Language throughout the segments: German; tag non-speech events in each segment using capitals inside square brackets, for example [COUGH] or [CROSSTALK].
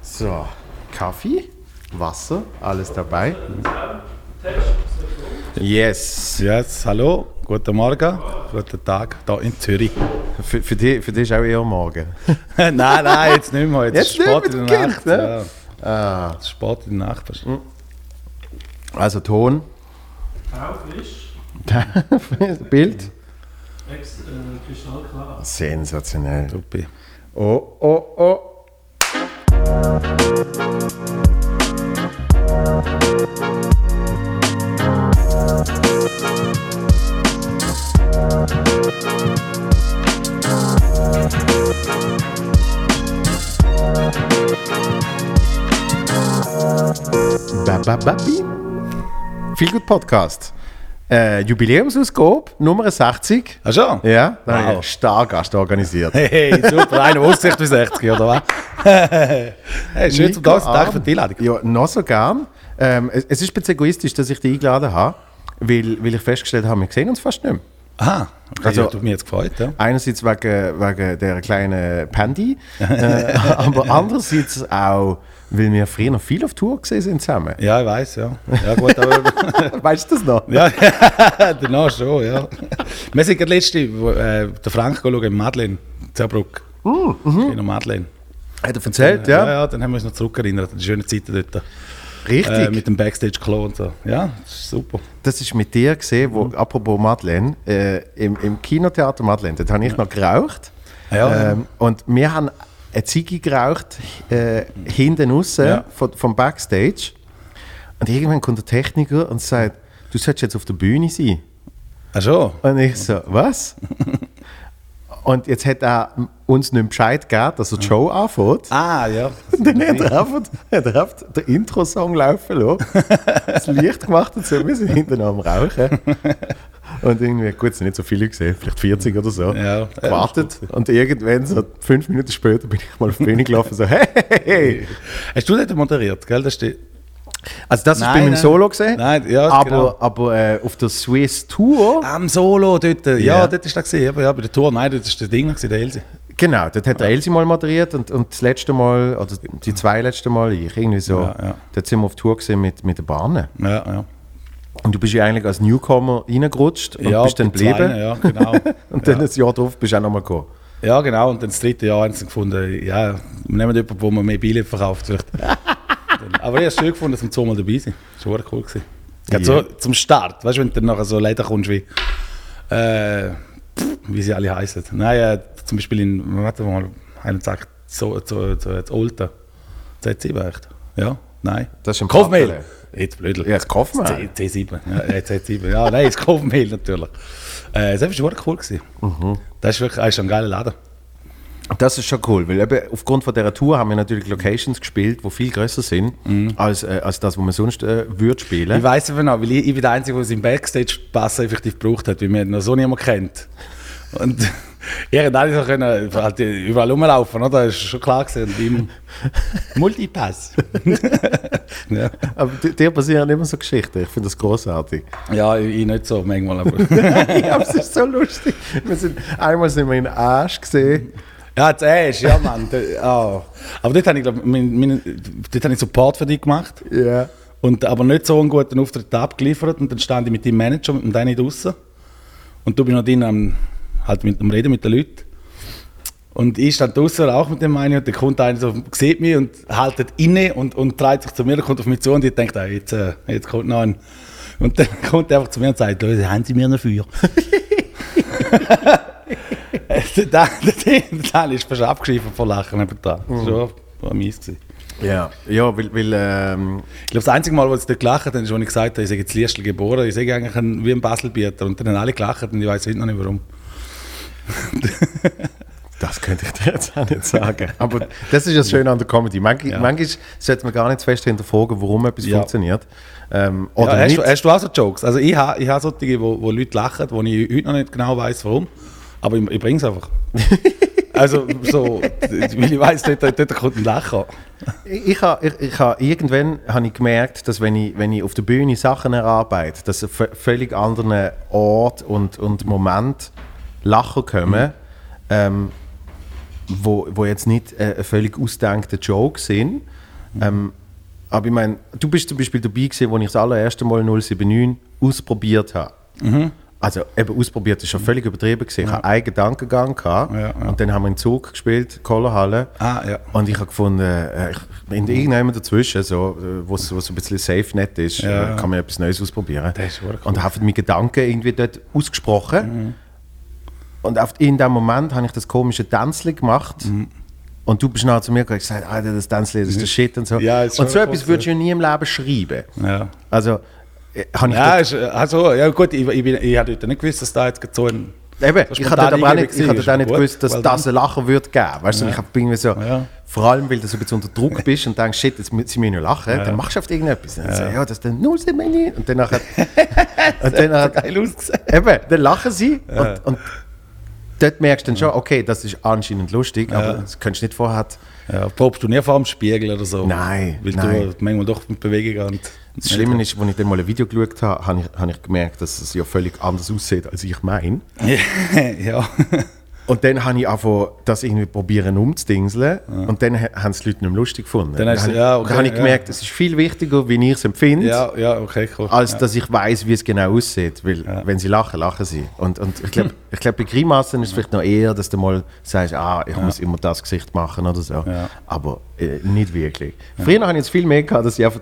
So, Kaffee, Wasser, alles dabei. Yes. Yes, hallo, guten Morgen, guten Tag, hier in Zürich. Für, für, dich, für dich ist auch eher morgen. [LAUGHS] nein, nein, jetzt nicht mehr, jetzt, Jetzt ist Sport nicht in mit der Nacht. Kind, Ja. ne? Ah, Es ist Sport in der Nacht. also Ton, Taufrisch, [LAUGHS] Bild. ex, äh, kristallklar. Sensationell. Supi. Oh, oh, oh. Ba, ba, ba, bi. Viel gut Podcast. Äh, Jubiläumsausgabe Nummer 60. Ach schon? Ja, da habe ich Wow. einen Stargast organisiert. Hey, super, einer aussieht wie 60, oder was? [LAUGHS] hey, schön zum Tag, danke für die Einladung. Ja, noch so gern. Ähm, es, es ist ein bisschen egoistisch, dass ich dich eingeladen habe, weil, weil ich festgestellt habe, wir sehen uns fast nicht mehr. Aha, okay, Also- ja, mich jetzt gefreut, ja. Einerseits wegen, wegen der kleinen Pandy, [LAUGHS] äh, aber andererseits auch, weil wir früher noch viel auf Tour gesehen sind zusammen. Ja, ich weiß, ja. Ja, gut, aber. [LAUGHS] Weißt du das noch? ja, danach [LAUGHS] schon, ja. Wir sind gerade letzte, wo, äh, der Frank schauen in Madeleine, Zerbruck. Mm, Kino Madeleine. Hat er erzählt, Ja, ja? ja, dann haben wir uns noch zurückerinnert an die schönen Zeiten dort. Richtig. Äh, mit dem Backstage-Klo und so. Ja, das ist super. das ist mit dir gesehen, wo, apropos Madeleine, äh, im, im Kinotheater Madeleine, dort habe ich noch geraucht. Ja, Ähm, und wir haben eine Ziege geraucht, äh, hinten raus Ja. von, vom Backstage. Und irgendwann kommt der Techniker und sagt, du solltest jetzt auf der Bühne sein. Ach schon? Und ich so, was? [LAUGHS] und jetzt hat er uns nicht Bescheid gegeben, dass er die Show anfängt. Ah, ja. Und [LAUGHS] dann hat er einfach, hat er einfach den Intro-Song laufen lassen, das Licht gemacht und so, wir sind hinten am Rauchen. Und irgendwie, gut, es sind nicht so viele gesehen, vielleicht 40 oder so. Ja. Gewartet. Und irgendwann, so fünf Minuten später, bin ich mal auf die Bühne gelaufen, so, hey, hey, hey. Hast du dort moderiert, gell? Das ist die, Also, das ist Nein, bei meinem. Solo gesehen. Nein, ja, aber genau. aber äh, auf der Swiss Tour, am Solo dort. Ja, Ja. dort ist das gesehen. Aber ja, bei der Tour, nein, das ist der Ding, gewesen, der Elsie. genau, dort hat der Elsie mal moderiert und, und das letzte Mal, oder die zwei letzten Mal ich, irgendwie so, Ja, ja. dort sind wir auf Tour gesehen mit, mit der Bahn. Ja, ja. Und du bist ja eigentlich als Newcomer reingerutscht und ja, bist dann geblieben. Ja, genau. [LAUGHS] Und dann ein Jahr drauf bist du auch nochmal gekommen. ja, genau. Und dann das dritte Jahr haben sie gefunden, ja, wir nehmen jemanden, wo man mehr Billett verkauft. Vielleicht. [LAUGHS] Aber ich habe es schön gefunden, dass wir zweimal dabei sind. Das war cool. Gewesen. Gerade Ja. so zum Start, weißt du, wenn du nachher so Läden kommst wie, äh, wie sie alle heißen. Nein, äh, zum Beispiel in, warte mal, einer sagt, so, so, so, das Olten. Z7 echt? Ja? Nein? Das ist Kaufmehl. Kappelen. Jetzt blödel. Ja, das Kaufmehl. C, C7. Ja, äh, Z7. Ja, nein, das Kaufmehl natürlich. Äh, das war cool. Gewesen. Mhm. Das ist wirklich das ist ein geiler Laden. Das ist schon cool, weil eben aufgrund von dieser Tour haben wir natürlich Locations gespielt, die viel größer sind als, äh, als das, was man sonst äh, würde spielen. Ich weiß aber noch, weil ich, ich bin der Einzige, der seinen Backstage-Pass effektiv gebraucht hat, weil mir noch so niemand kennt. Und ich hätte alle so können, halt überall rumlaufen, oder? Das ist schon klar gewesen. Und im [LAUGHS] Multipass. [LAUGHS] ja. Aber di- dir passieren immer so Geschichten. Ich finde das großartig. ja, ich, ich nicht so manchmal, aber... [LAUGHS] ja, aber es ist so lustig. Wir sind, einmal sind wir in Asch gesehen. Ja, das Ash, ja, Mann. Ah. Aber dort habe ich, glaub, mein, mein, dort habe ich Support für dich gemacht. Ja. Und, aber nicht so einen guten Auftritt abgeliefert. Und dann stand ich mit dem Manager, mit dem Danny draußen. Und du bist noch drin am, halt mit dem Reden mit den Leuten. Und ich stand draußen auch mit dem einen und der kommt einer so, sieht mich und haltet inne und, und dreht sich zu mir, kommt auf mich zu und ich denke, ah, jetzt, äh, jetzt kommt noch ein. Und dann [LAUGHS] kommt er einfach zu mir und sagt, Leute, haben Sie mir noch Feuer? [LAUGHS] der Danny ist fast abgeschrieben vor Lachen nebenan. Das war schon mies. Gewesen. Ja, ja weil, weil ähm, Ich glaube, das einzige Mal, wo sie dort gelacht haben, ist, als ich gesagt habe, ich sei jetzt Liestl geboren. Ich sage eigentlich ein, wie ein Baselbieter. Und dann haben alle gelacht und ich weiß heute noch nicht warum. [LAUGHS] das könnte ich dir jetzt auch nicht sagen. Aber das ist ja das Schöne an der Comedy. Manchmal, Ja. manchmal sollte man gar nicht fest hinterfragen, warum etwas Ja. funktioniert. Ähm, Ja, oder hast, nicht. du, hast du auch so Jokes? Also ich habe ich ha solche, wo, wo Leute lachen, wo ich heute noch nicht genau weiß warum. Aber ich, ich bringe es einfach. [LAUGHS] also so, weil ich weiß, dort, dort kommt ein Lachen. Ich, ich, ha- ich, ich ha, irgendwann habe ich gemerkt, dass wenn ich, wenn ich auf der Bühne Sachen erarbeite, dass auf völlig anderen Ort und, und Moment Lachen kommen. Ähm, wo, wo jetzt nicht äh, ein völlig ausgedenkte Joke sind. Ähm, aber ich meine, du bist zum Beispiel dabei gewesen, wo ich das allererste Mal 079 ausprobiert habe. Also eben ausprobiert ist schon völlig übertrieben gewesen. Ich hatte einen Gedankengang gehabt Ja, ja. und dann haben wir einen Zug gespielt, Kohlerhalle. Ah, ja. Und ich habe gefunden, äh, ich, in irgendjemand dazwischen, so, äh, wo es ein bisschen safe net ist, Ja. äh, kann man etwas Neues ausprobieren. Das ist wirklich Und habe meine Gedanken irgendwie dort ausgesprochen. Und auf, in dem Moment habe ich das komische Tänzchen gemacht. Mhm. Und du bist nachher zu mir gekommen und gesagt, Alter, das Tänzchen, das ist der Shit und so. Ja, und so etwas würdest du ja nie im Leben schreiben. Ja. Also, habe ich Ja, ist, äh, also, ja gut, ich, ich, bin, ich dort nicht gewusst, dass da jetzt so ein... Eben, ich hatte aber auch nicht, ich hatte auch nicht Gut, gewusst, dass das ein Lachen würde geben. Weißt du, Ja. ich habe irgendwie so, Ja. vor allem, weil du so ein bisschen unter Druck bist und denkst, shit, jetzt müssen sie mir nur lachen, dann machst du oft irgendetwas. Und dann so, ja, das ist dann null Semini. Und dann nachher, [LAUGHS] und dann nachher, eben, dann lachen sie und, und dort merkst du dann schon, okay, das ist anscheinend lustig, aber das könntest du nicht vorher. Ja, probst du nie vor dem Spiegel oder so? Nein, Weil nein. du manchmal doch mit Bewegungen und... Das Schlimme ist, als ich dann mal ein Video geschaut habe, habe ich, habe ich gemerkt, dass es ja völlig anders aussieht, als ich meine. [LAUGHS] ja. Und dann habe ich angefangen, das irgendwie probieren umzudingseln. Und dann ha- haben es die Leute nicht mehr lustig gefunden. Dann habe ich, ja, okay, dann habe ich ja. gemerkt, es ist viel wichtiger, wie ich es empfinde, ja, ja, okay, cool. als ja. dass ich weiß, wie es genau aussieht. Weil wenn sie lachen, lachen sie. Und, und ich glaube, [LAUGHS] ich glaub, bei Grimassen ist es vielleicht noch eher, dass du mal sagst, ah, ich muss immer das Gesicht machen oder so. Ja. Aber äh, nicht wirklich. Früher habe ich jetzt viel mehr gehabt, dass sie einfach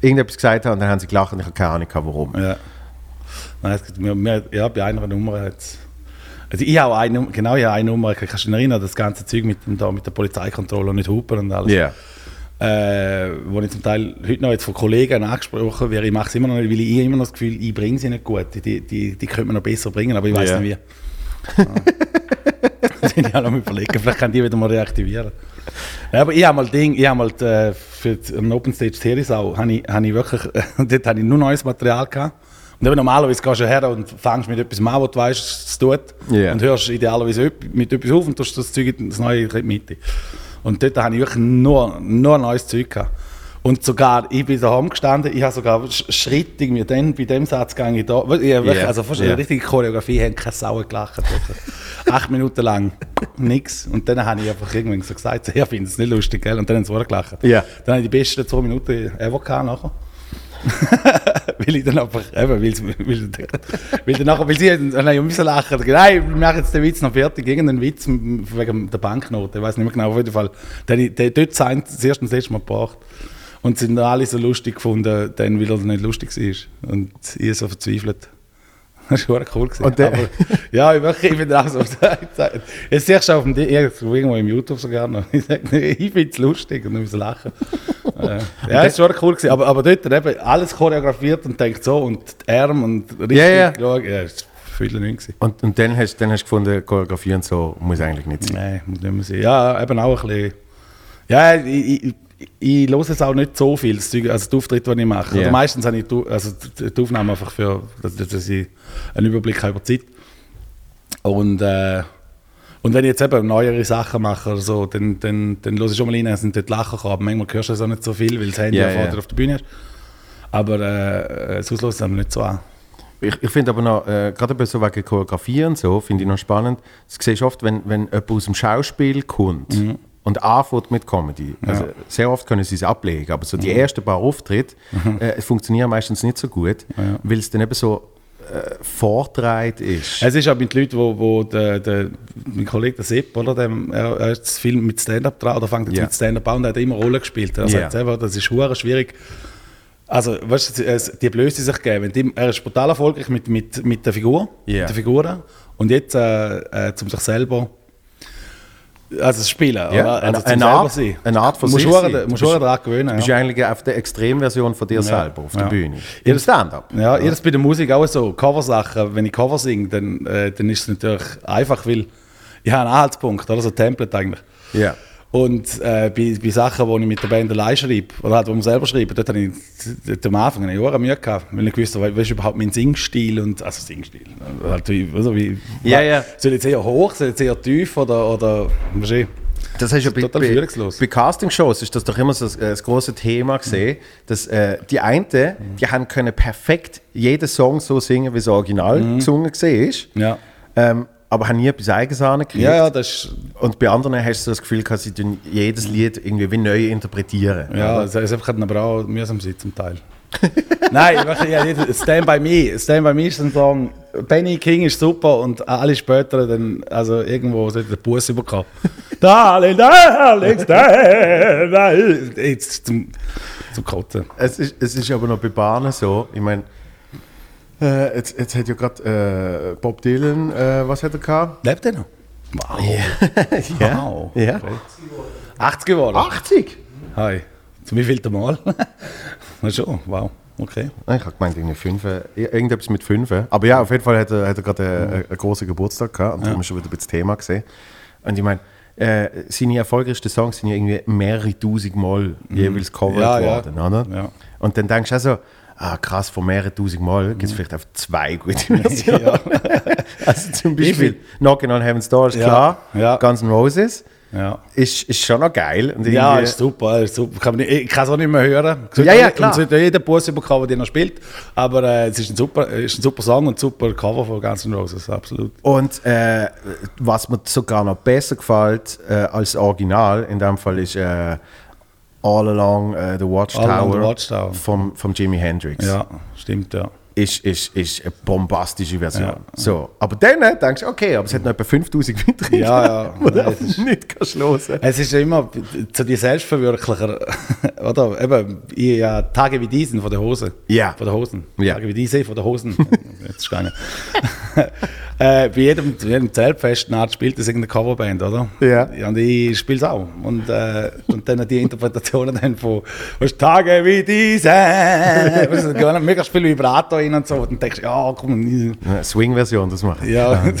irgendetwas gesagt haben und dann haben sie gelacht und ich habe keine Ahnung warum. Ja. Nein, es gibt, wir, wir, ja, bei einer Nummer jetzt. Also ich habe eine Nummer, genau, ich habe eine Nummer, kannst du dich erinnern, das ganze Zeug mit, dem, da, mit der Polizeikontrolle und nicht hupen und alles. Ja. Äh, wo ich zum Teil heute noch jetzt von Kollegen angesprochen werde, ich mache es immer noch nicht, weil ich immer noch das Gefühl, ich bringe sie nicht gut. Die, die, die könnte man noch besser bringen, aber ich weiß Ja. nicht wie. [LAUGHS] [LAUGHS] Ja. das bin ich auch noch überlegen, vielleicht kann die wieder mal reaktivieren. Ja, aber ich habe mal Ding, ich habe mal äh, für die, am Open Stage Seriesau, habe ich, habe ich wirklich, [LAUGHS] dort habe ich nur neues Material gehabt. Und eben normalerweise gehst du her und fängst mit etwas an, wo du weißt, es tut. Ja. Und hörst idealerweise mit etwas auf und tust das Zeug in das neue in die Mitte. Und dort habe ich wirklich nur, nur neues Zeug gehabt. Und sogar, ich bin daheim gestanden, ich habe sogar Sch- Schritt irgendwie dann, bei dem Satz ich da, ich Ja, also fast ja. eine richtige Choreografie, haben keine Sau gelacht. Acht Minuten lang, nix. Und dann habe ich einfach irgendwann so gesagt, [LAUGHS] so, ich finde es nicht lustig, gell? Und dann haben sie gelacht. Ja. Dann habe ich die besten zwei Minuten ever gehabt nachher. [LAUGHS] weil ich dann einfach, eben, weil, weil, weil, dann nachher, weil sie dann dann haben müssen lachen. Nein, wir machen jetzt den Witz noch fertig. Irgendeinen Witz wegen der Banknote, ich weiß nicht mehr genau, auf jeden Fall. Den, den dort sein, das erste und das letzte Mal gebracht. Und sind alle so lustig gefunden, dann, weil er nicht lustig war. Und ich so verzweifelt. [LAUGHS] Das war cool. Gewesen. Und der- Aber, ja, ich, wirklich, ich bin auch so. Jetzt siehst du auf dem Di- irgendwo im YouTube sogar noch. [LAUGHS] Ich sage, ich finde es lustig und dann müssen lachen. äh, ja, es war cool. Gewesen. Aber, aber dort eben alles choreografiert und denkt so und die Arme und richtig Ja, ja. geschaut. Ja, das war viel nicht. Und, und dann hast dann hast du gefunden, Choreografie und so muss eigentlich nicht sein. Nein, muss nicht mehr sein. Ja, eben auch ein bisschen. Ja, ich, ich, ich höre es auch nicht so viel, also die Auftritte, die ich mache. Ja. Oder meistens habe ich die, also die Aufnahme einfach für, dass, ich einen Überblick habe über die Zeit. Und, äh, und wenn ich jetzt eben neuere Sachen mache oder so, dann, dann, dann höre ich schon mal rein, es sind dort Lachen gekommen. Manchmal hörst du das auch nicht so viel, weil das Handy vorne ja. auf der Bühne ist. Aber äh, das Auslösen haben wir nicht so an. Ich, ich finde aber noch, äh, gerade so wegen Choreografie und so, finde ich noch spannend. Das siehst du oft, wenn, wenn jemand aus dem Schauspiel kommt und anfängt mit Comedy. Also, Sehr oft können sie es ablegen, aber so die ersten paar Auftritte äh, funktionieren meistens nicht so gut, weil es dann eben so äh, vortreibt ist. Es ist auch mit den Leuten, wo, wo der, der, mein Kollege der Sepp, oder, dem, er, er ist viel mit Stand-up dran, oder fängt jetzt Ja. mit Stand-up an und hat immer Rollen gespielt. Er Ja. sagt selber, das ist hure schwierig. Also, weißt du, die Blöße sich geben. Die, er ist brutal erfolgreich mit, mit, mit der Figur, Ja. mit den Figuren. Und jetzt, äh, äh, zum sich selber, also das Spielen, Ja, oder? eine- Also eine Art- sein. eine Art von sich du sein. Du musst du daran gewöhnen. Du bist ja. eigentlich auf der Extremversion von dir selber auf der ja. Bühne. Ja, Im Stand-up. Ja, ihr das bei der Musik auch so. Coversachen, wenn ich Cover singe, dann, äh, dann ist es natürlich einfach, weil ich habe einen Anhaltspunkt, oder so ein Template eigentlich. Ja. Und äh, bei, bei Sachen, die ich mit der Band allein schreibe, oder halt, die wir selber schreiben, dort habe ich dort am Anfang eine Jahre Mühe gehabt, weil ich wusste, was ist überhaupt mein Singstil und, also Singstil, halt wie, also wie, Ja, ja. soll ich jetzt eher hoch, soll ich jetzt eher tief oder, oder, du, Das hast ja bei, bei, bei Castingshows ist das doch immer so das, das große Thema gesehen, dass äh, die einen, die haben können perfekt jeden Song so singen, wie es original gesungen gesehen ist. ja. Ähm, aber haben nie etwas Eigenes angekriegt. Ja, ja, das ist, Und bei anderen hast du das Gefühl, dass sie jedes Lied irgendwie wie neu interpretieren. ja, es es einfach aber auch mühsam sein zum Teil. [LAUGHS] Nein, ja, Stand By Me. Stand By Me ist ein Song, Benny King ist super und alle später dann, also irgendwo sollte der Bus überkommen. [LAUGHS] Darling, darling, by- Jetzt zum, zum Kotzen. Es, ist, es ist aber noch bei Bahnen so, ich meine, äh, jetzt, jetzt hat ja gerade äh, Bob Dylan, äh, was hat er gehabt? Lebt er noch? Wow. [LAUGHS] Wow. Ja. Okay. 80 geworden. 80? Hi. Zum wievielten Mal? [LAUGHS] Na schon, wow. Okay. Ich habe gemeint, irgendwie fünf, äh, irgendetwas mit fünf. Aber ja, auf jeden Fall hat er, hat er gerade einen, einen großen Geburtstag gehabt und darum ist schon wieder ein bisschen Thema gesehen. Und ich meine, äh, seine erfolgreichsten Songs sind ja irgendwie mehrere tausend Mal jeweils covered Ja, ja. worden, oder? Ja. Und dann denkst du auch so, ah krass, von mehreren tausend Mal gibt es vielleicht auf zwei gute [LAUGHS] Versionen. Ja. [LAUGHS] also zum Beispiel viel? Knockin' on Heaven's Door ist Ja, klar, ja. Guns N' Roses Ja. ist, ist schon noch geil. Und Ja, ist super, ist super. Kann nicht, ich kann es auch nicht mehr hören. Ja, ja, klar. Es sollte jeder Bus bekommen, den er spielt. Aber äh, es ist ein, super, ist ein super Song und ein super Cover von Guns N' Roses, absolut. Und äh, was mir sogar noch besser gefällt äh, als Original, in dem Fall ist äh, All Along äh, the Watchtower, All Along the Watchtower. Vom, vom Jimi Hendrix. Ja, stimmt, ja. Ist, ist, ist eine bombastische Version. Ja. So. Aber dann äh, denkst du, okay, aber es hat noch etwa 5000 weitere, Ja, ja. [LAUGHS] wo Nein, es ist- nicht kannst hören. Es ist ja immer zu die Selbstverwirklicher, [LAUGHS] oder? Eben, ich, ja, Tage wie diesen von der Hose. Ja. Von der Hosen. Ja. Tage wie diese von der Hosen. [LAUGHS] Jetzt ist gegangen. Äh, bei jedem, jedem Zeltfest spielt das irgendeine Coverband, oder? Ja. Und ich spiele es auch. Und, äh, und dann die Interpretationen dann von weißt, Tage wie diese. Weißt du, da gehen mega viel Vibrato rein und so. Und dann denkst du, ja, komm. Ja, Swing-Version, das mache ich. Ja, ja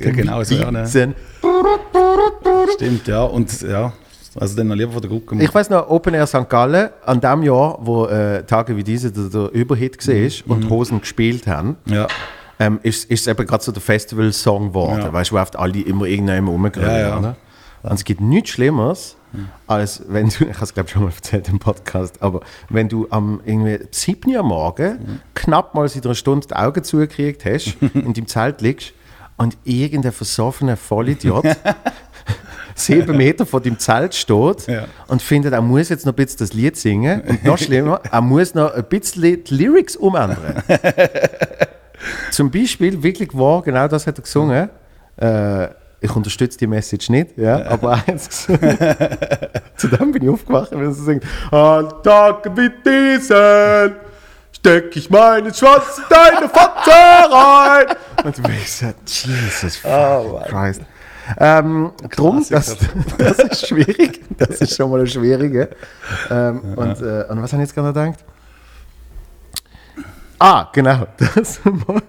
[LAUGHS] genau so. Ja, ne? Stimmt, ja. Und ja, also dann noch lieber von der Gucke. Ich weiß noch, Open Air St. Gallen, an dem Jahr, wo äh, Tage wie diese der, der Überhit war Mhm. und Hosen gespielt haben, Ja. Ähm, ist, ist es eben gerade so der Festival-Song geworden. Ja. Weißt du, wo oft alle immer irgendjemand rumgrölen. Ja, ja. Oder? Und es gibt nichts Schlimmeres, als wenn du, [LAUGHS] ich habe es glaube schon mal erzählt im Podcast, aber wenn du am irgendwie 7 Uhr Morgen knapp mal seit einer Stunde die Augen zugekriegt hast, [LAUGHS] in deinem Zelt liegst und irgendein versoffener Vollidiot [LAUGHS] sieben Meter vor deinem Zelt steht Ja. und findet, er muss jetzt noch ein bisschen das Lied singen und noch schlimmer, er muss noch ein bisschen die Lyrics umändern. Zum Beispiel, wirklich war, genau das hat er gesungen. Äh, ich unterstütze die Message nicht, ja, aber er es gesungen. [LAUGHS] Zu dem bin ich aufgewacht, wenn er singt: An Tagen wie diesen steck ich meinen Schwanz in deine Vater rein. Und ich so, Jesus Oh, Christ. Ähm, drum, das, das ist schwierig. Das ist schon mal eine schwierige. Ähm, und äh, an was habe ich jetzt gerade gedacht? Ah, genau. [LAUGHS] Das mal,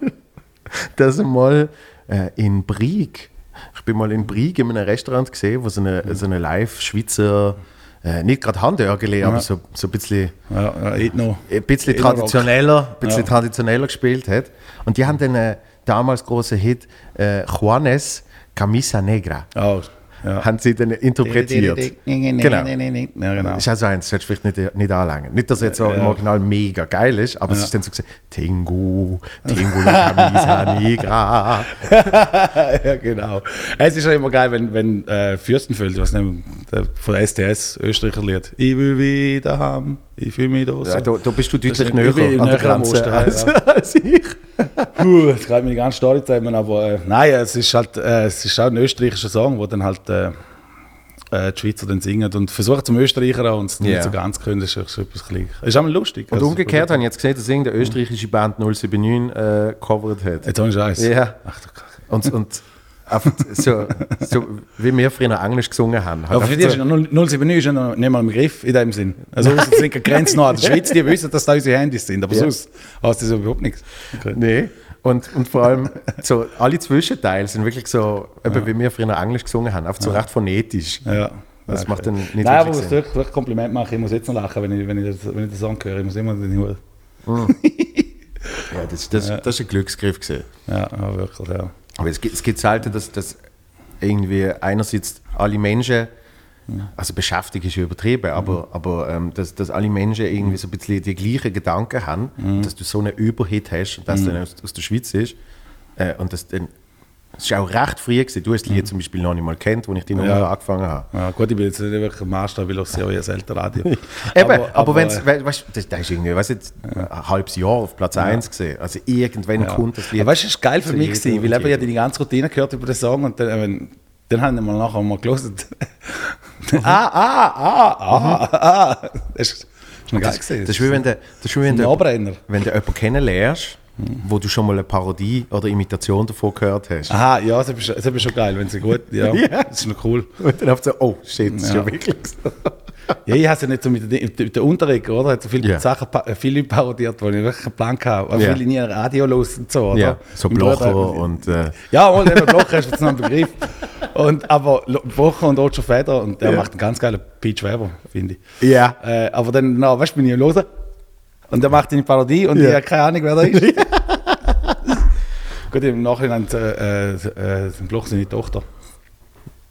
das mal äh, in Brieg. Ich bin mal in Brieg in einem Restaurant gesehen, wo so eine, so eine Live-Schweizer, äh, nicht gerade Handörgeli, aber so, so ein bisschen Ja, ja, ein bisschen traditioneller, ein bisschen Ja. traditioneller gespielt hat. Und die haben den äh, damals großen Hit äh, Juanes Camisa Negra. Oh, ja. Haben sie dann interpretiert. Genau. Genau. Ja, genau. Ist also eins, solltest du vielleicht nicht, nicht anlangen. Nicht, dass jetzt so im Original mega geil ist, aber es ist dann so gesagt, Tengu, Tengu la Camisa Negra. [LAUGHS] ja, genau. Es ist ja immer geil, wenn, wenn äh, Fürstenfeld, was nicht, der, von der STS, Österreicher Lied, ich will wieder haben, ich fühle mich da so. Ja, da, da bist du deutlich ist- näher bin an der näher am Grenze als, [LAUGHS] als ich. Puh, jetzt kann mich ganz stolz zusammen, aber äh, nein, es ist halt äh, es ist auch ein österreichischer Song, wo dann halt äh, äh, die Schweizer dann singen und versuchen zum Österreicher auch und es Ja. nicht so ganz können, das ist so etwas gleich. Ist auch mal lustig. Und Also, umgekehrt habe ich jetzt gesehen, dass irgendeine österreichische Band 079 äh, covered hat. Jetzt habe ich Scheiß. Ja. Ach. Und, und so, so wie wir früher Englisch gesungen haben. Halt Aber für ist so, ja noch 079 ist ja noch nicht mal im Griff in dem Sinn. Also es sind keine Grenzen an der Schweiz, die wissen, dass da unsere Handys sind, aber Ja. sonst heißt das überhaupt nichts. Okay. nee. Und, und vor allem, so, alle Zwischenteile sind wirklich so, eben wie wir früher Englisch gesungen haben, einfach so recht phonetisch. Ja. Das Ja, macht okay. dann nicht Nein, aber Sinn. wirklich, wirklich Kompliment machen, ich muss jetzt noch lachen, wenn ich, wenn ich, das, wenn ich den Song höre. Ich muss immer den Hut. [LAUGHS] Ja, das, das, das ist ein Glücksgriff gewesen. Ja, ja, wirklich, ja. Aber es gibt, es gibt selten, dass, dass irgendwie einerseits alle Menschen, also beschäftigt ist ja übertrieben, aber, aber ähm, dass, dass alle Menschen irgendwie so ein bisschen die gleichen Gedanken haben, dass du so einen Überhit hast und dass der aus, aus der Schweiz ist äh, und dass dann Es war auch recht früh. Gewesen. Du hast das Lied zum Beispiel noch nicht mal kennt, als ich die Nummer Ja. angefangen habe. Ja, gut, ich bin jetzt nicht wirklich ein Maßstab, weil ich sehr ja selten Radio. [LAUGHS] Eben, aber, aber, wenn's, äh, we- weißt, das, das ist irgendwie, weißt, jetzt, ein halbes Jahr auf Platz 1 gesehen. Also irgendwann Ja. kommt das Lied. Aber weißt du, es war geil für mich, gewesen, weil eben ich jedem. die ganze Routine gehört über den Song und dann, äh, wenn, dann haben wir mal nachher mal gelesen. [LAUGHS] ah, ah, ah, ah, ah. Das ist, das ist geil Das, das ist wie wenn du, das ist wie wenn du, wenn du jemanden kennenlernst, wo du schon mal eine Parodie oder Imitation davon gehört hast. Aha, ja, das ist, das ist schon geil, wenn sie gut, ja, [LAUGHS] Ja. das ist noch cool. Und dann hast du so, oh shit, das ist ja Ja. wirklich so. Ja, ich habe ja nicht so mit der, mit der Unterricht, oder? Hat so viele Ja. Sachen, äh, viele parodiert, wo ich wirklich einen Plan habe. Aber Ja. viele nie Radio los und so, oder? Ja, so Blocher und äh, Ja, und eben Blocher du jetzt noch einen Begriff. Und, aber Lo- Blocher und Roger Federer, und der Ja. macht einen ganz geilen Peach Weber, finde ich. ja. Äh, aber dann, na, weißt du, bin ich Losen. Und der macht eine Parodie und Ja. ich habe keine Ahnung, wer der [LAUGHS] ist. Gut, im Nachhinein äh, äh, äh, Bloch seine Tochter.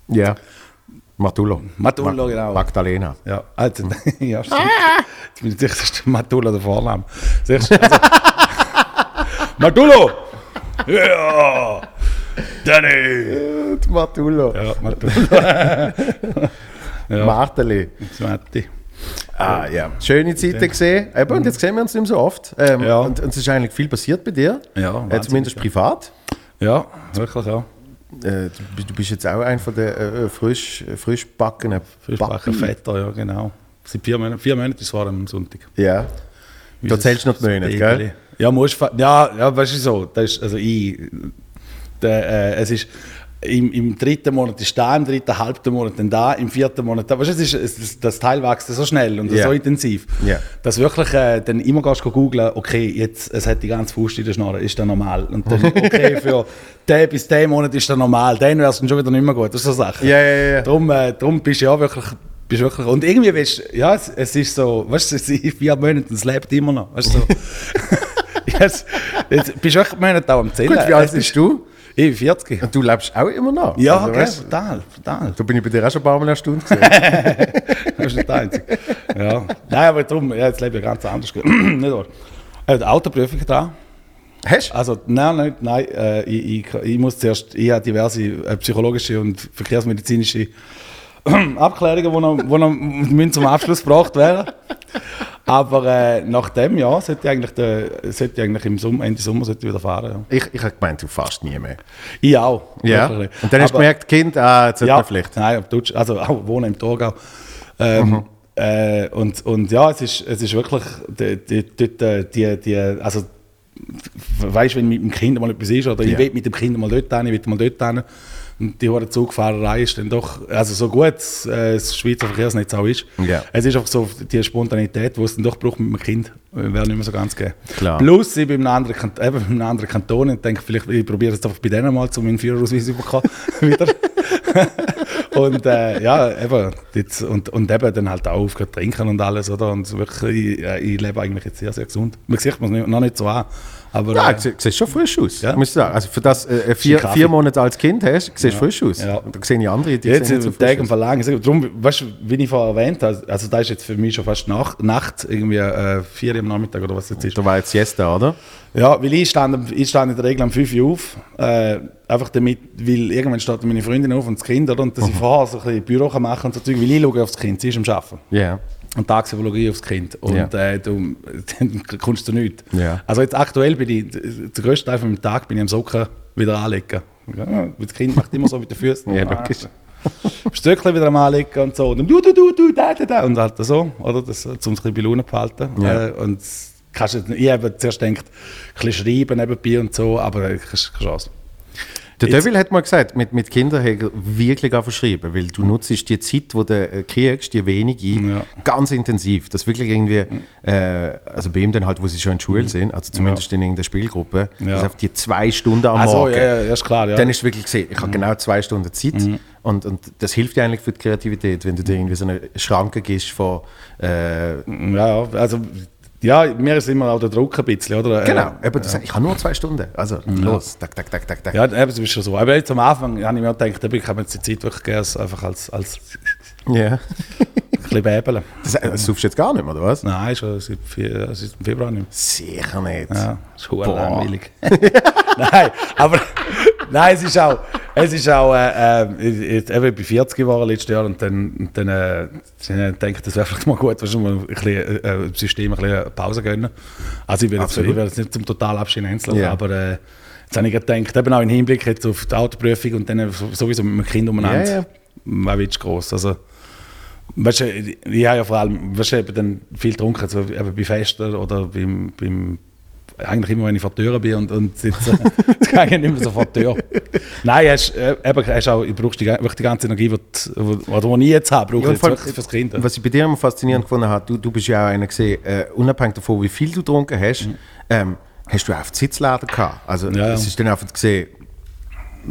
Ja. Matullo. Matullo, genau. Magdalena. Ja, also, [LAUGHS] ja stimmt. Jetzt bin ich sicher, das ist Matullo der Vorname. Siehst du, Also, [LAUGHS] Matullo! Ja! Danny! Äh, die Matullo. Ja, Matullo. ja, Marteli. Matti. Ah, ja. Schöne Zeiten gesehen. Eben, und jetzt sehen wir uns nicht mehr so oft. Ähm, Ja. und, und es ist eigentlich viel passiert bei dir. Ja, Äh, zumindest privat. Ja, wirklich, ja. Äh, du, du bist jetzt auch einer von der äh, frisch, frisch backenen Frischbacher Vetter, ja, genau. Seit vier Monaten, vier Monate, war am Sonntag. Ja. Du zählst noch die Monate, gell? Ja, musst ja, ja, weißt du so, das ist, also ich, der, äh, es ist, im, im dritten Monat ist da, im dritten halbten Monat dann da, im vierten Monat da. Weißt du, es ist, es, das, Teil wächst so schnell und Ja. so intensiv, Ja. dass wirklich äh, dann immer gehst du googeln, okay, jetzt, es hat die ganze Faust in der Schnorre, ist das normal? Und dann, [LAUGHS] okay, für den bis den Monat ist das normal, dann wäre es dann schon wieder nicht mehr gut. Das ist so Sache. Ja, ja, ja. Darum, äh, darum bist du ja wirklich, bist wirklich. Und irgendwie weißt du, ja, es, es ist so, weißt du, es sind vier Monate und es lebt immer noch. Weißt du, so. [LAUGHS] [LAUGHS] jetzt, jetzt bist du wirklich Monate auch am Zählen. Gut, wie alt bist du? Ich bin 40. Und du lebst auch immer noch? Ja, Also, okay, weißt total, total. Da bin ich bei dir auch schon ein paar Mal erstaunt gesehen. [LAUGHS] Das ist nicht der Einzige. Ja. Nein, aber darum, ja, jetzt lebe ich ganz anders. [CLEARS THROAT] nicht wahr? Äh, die Autoprüfung da. Hast du? Also, nein, nein, nein. Äh, ich, ich, ich muss zuerst, ich habe diverse äh, psychologische und verkehrsmedizinische [CLEARS THROAT] Abklärungen, die noch, die noch zum Abschluss gebracht werden. Aber äh, nach dem Jahr sollte ich eigentlich, der, sollte ich eigentlich im Sommer, Ende Sommer sollte ich wieder fahren. Ja. Ich, ich habe gemeint, du fährst nie mehr. Ich auch. Ja. Und dann hast du gemerkt, Kind, ah, jetzt ja, vielleicht. Nein, auf Deutsch, also auch wohnen im Thurgau. Ähm, Mhm. äh, und, und ja, es ist, es ist wirklich, die, die, die, die, die also, weißt du, wenn mit dem Kind mal etwas ist, oder Ja. ich will mit dem Kind mal dort hin, ich will mal dort hin, und die hohe Zugfahrerei ist dann doch, also so gut äh, das Schweizer Verkehrsnetz auch ist, Ja. es ist einfach so die Spontanität, die es dann doch braucht mit dem Kind, äh, wäre nicht mehr so ganz gegeben. Plus, ich bin in einem anderen, Kant eben in einem anderen Kanton und denke, vielleicht, ich probiere es einfach bei denen mal, um meinen Führerausweis zu bekommen. [LAUGHS] wieder. [LAUGHS] und äh, ja, eben, jetzt, und, und eben dann halt auch aufgehört trinken und alles, oder? Und wirklich, ich, äh, ich lebe eigentlich jetzt sehr, sehr gesund. Man sieht mir noch nicht so an, aber Ja, äh, du sie- siehst schon frisch aus, Ja. muss ich sagen. Also für das äh, vier, Kaffee. vier Monate als Kind hast, siehst du frisch aus. Ja. Und da sehe ich andere, die Jetzt sehen nicht so frisch aus. verlangen. Darum, weißt du, wie ich vorher erwähnt habe, also da ist jetzt für mich schon fast Nacht, Nacht irgendwie äh, vier am Nachmittag oder was jetzt ist. Da war jetzt Siesta, oder? Ja, weil ich stand, ich stand in der Regel um 5 Uhr auf. Äh, einfach damit, weil irgendwann steht meine Freundin auf und das Kind, oder? Und dass [LAUGHS] ich vorher so ein bisschen Büro kann machen und so Zeug, weil ich schaue aufs Kind, sie ist am Arbeiten. Ja. Und tagsüber schaue ich aufs Kind. Und Ja. äh, du, [LAUGHS] dann kommst du nicht. Ja. Also jetzt aktuell bin ich, der größte Teil von meinem Tag bin ich am Socken wieder anlegen. Ja, weil das Kind macht immer so mit den Füßen. Ja, logisch. [LAUGHS] Stöckchen wieder am anlegen und so. Und dann du, du, du, du, da, da, da. Und halt so, oder? Das, um es bei Laune zu behalten. Ja. Äh, und kannst ich habe zuerst gedacht, ein bisschen schreiben nebenbei und so, aber keine Chance. Der Jetzt- Devil hat mal gesagt, mit, mit Kindern hat er wirklich auch verschrieben, weil du nutzt die Zeit, die du äh, kriegst, die wenige, Ja. ganz intensiv. Das wirklich irgendwie, äh, also bei ihm dann halt, wo sie schon in der Schule sind, also zumindest in irgendeiner Spielgruppe, Mhm. Ja. das auf die zwei Stunden am Also, Morgen. ja, ja, ist klar, ja. Dann ist wirklich gesehen, ich habe genau zwei Stunden Zeit Mhm. und, und das hilft dir eigentlich für die Kreativität, wenn du dir irgendwie so eine Schranke gibst von, äh, Ja, ja, also, ja, mir ist immer auch der Druck ein bisschen, oder? Äh, genau, eben, das, ich habe nur zwei Stunden, also los, tak, tak, tak, tak, tak. Ja, eben, das ist schon so. Aber jetzt am Anfang habe ich mir gedacht, ich habe jetzt die Zeit wirklich gerne einfach als, als Ja. Bisschen bäbeln. Das, das suchst du jetzt gar nicht mehr, oder was? Nein, schon seit, vier, seit Februar nicht mehr. Sicher nicht. Ja, ist Boah. langweilig. [LAUGHS] Nein, aber Nein, es ist auch, es ist auch, äh, äh, ich, ich bin 40 geworden letztes Jahr und dann, und dann äh, denke ich, das wäre vielleicht mal gut, wenn wir ein bisschen, äh, System ein bisschen Pause gönnen. Also ich will, jetzt, ich nicht zum total abstinenzler, Ja. aber äh, jetzt habe ich gedacht, eben auch im Hinblick jetzt auf die Autoprüfung und dann sowieso mit dem Kind umeinander, ja. was willst du gross? Also, weißt du, ich, ich habe ja vor allem, weißt du, eben dann viel getrunken, also eben bei Festen oder beim, beim eigentlich immer, wenn ich vor der Tür bin und, und sitze, [LAUGHS] gehe ich nicht mehr so vor die Tür. Nein, hast, äh, eben, hast auch, du brauchst die, die ganze Energie, die, du- die, die ich jetzt habe, brauche Ja, ich jetzt wirklich fürs Kind. Was ich bei dir immer faszinierend gefunden habe, du, du bist ja auch einer gesehen, äh, unabhängig davon, wie viel du getrunken hast, ähm, hast du auch die Sitzladen gehabt. Also Ja, ja. es ist dann einfach gesehen,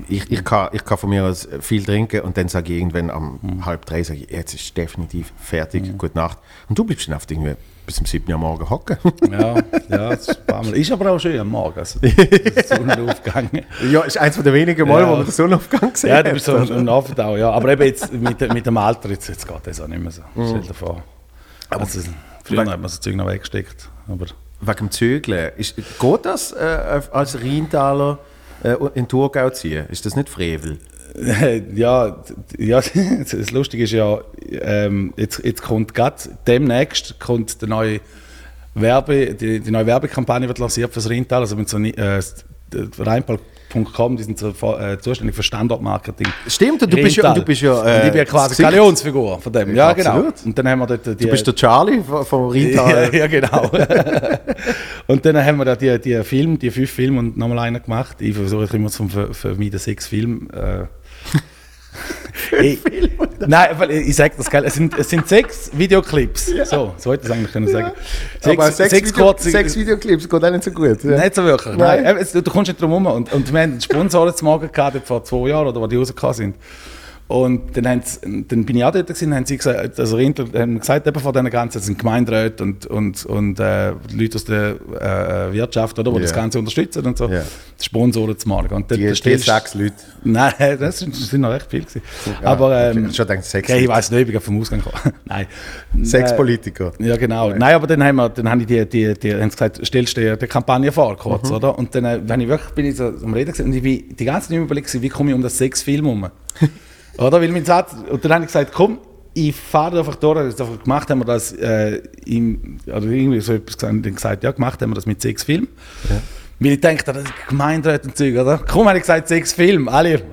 ich, ich, kann, ich kann von mir aus viel trinken und dann sage ich irgendwann am Mhm. halb drei, sage ich, jetzt ist definitiv fertig, gute Nacht. Und du bleibst dann einfach irgendwie bis um 7 Uhr Morgen hocken. Ja, ja, das ist, ein paar Mal. ist aber auch schön am Morgen. Also, der Sonnenaufgang. [LAUGHS] ja, ist eins von den wenigen Mal, Ja. wo man den Sonnenaufgang gesehen Ja, du bist so ein Affendau, ja. Aber eben jetzt mit, mit dem Alter, jetzt, jetzt geht das auch nicht mehr so. Stell dir vor. Also, früher hat man so Zeug noch weggesteckt. Aber Wegen dem Zögeln, ist, geht das äh, als Rheintaler äh, in Thurgau ziehen? Ist das nicht Frevel? [LAUGHS] ja, ja, [LAUGHS] das Lustige ist ja, ähm, jetzt, jetzt kommt gerade demnächst kommt der neue Werbe, die, die neue Werbekampagne wird lanciert fürs Rheintal. Also mit so äh, Rheinpal.com, die sind so, äh, zuständig für Standortmarketing. Stimmt, und du bist ja, du bist ja und äh, ich bin ja das quasi. Galionsfigur von dem. Ja, Ja, genau. absolut. Und dann haben wir dort die, Du bist der Charlie vom- Rheintal. ja, [LAUGHS] ja, genau. [LAUGHS] und dann haben wir da die, die Film, die fünf Filme und nochmal einen gemacht. Ich versuche immer zu ver- vermeiden, sechs Filme. Äh, [LAUGHS] nein, weil ich, sage das geil. Es sind, es sind sechs Videoclips. So, so hätte ich es eigentlich können sagen. Aber sechs, Video, kurze- sechs Videoclips geht auch nicht so gut. Ja. Nicht so wirklich. Nein. Nein. Du kommst nicht drum herum. Und, und wir haben Sponsoren zum Morgen gehabt, vor zwei Jahren, oder wo die rausgekommen sind. Und dann, dann bin ich auch dort gewesen, haben sie gesagt, also Rintel, haben gesagt, eben von diesen ganzen, sind Gemeinderäte und, und, und äh, Leute aus der äh, Wirtschaft, oder, die Ja. das Ganze unterstützen und so. Ja. Die Sponsoren zum Morgen. Und dort- Die, die sechs Leute. Nein, [LAUGHS] das sind, das sind noch recht viele gewesen. Aber ähm, Ich schon gedacht, sechs okay, ich weiß nicht, ich bin vom Ausgang gekommen. [LAUGHS] Nein. Sechs Äh, Politiker. ja, genau. Nein, aber dann haben wir, dann haben die, die, die, die haben sie gesagt, stellst du die Kampagne vor, kurz, Mhm. oder? Und dann, äh, wenn ich wirklich, bin ich so am Reden gewesen, und ich bin die ganze Zeit gewesen, wie komme ich um das sechs Film herum? [LAUGHS] oder? Weil mein Satz, und dann habe ich gesagt, komm, ich fahre einfach durch, jetzt einfach gemacht haben wir das, äh, im, oder irgendwie so etwas gesagt, dann gesagt, ja, gemacht haben wir das mit sechs Filmen. Weil ich dachte, das ist Gemeinderäte und Zeug, oder? Komm, habe ich gesagt, sechs Filme. Alle. [LAUGHS]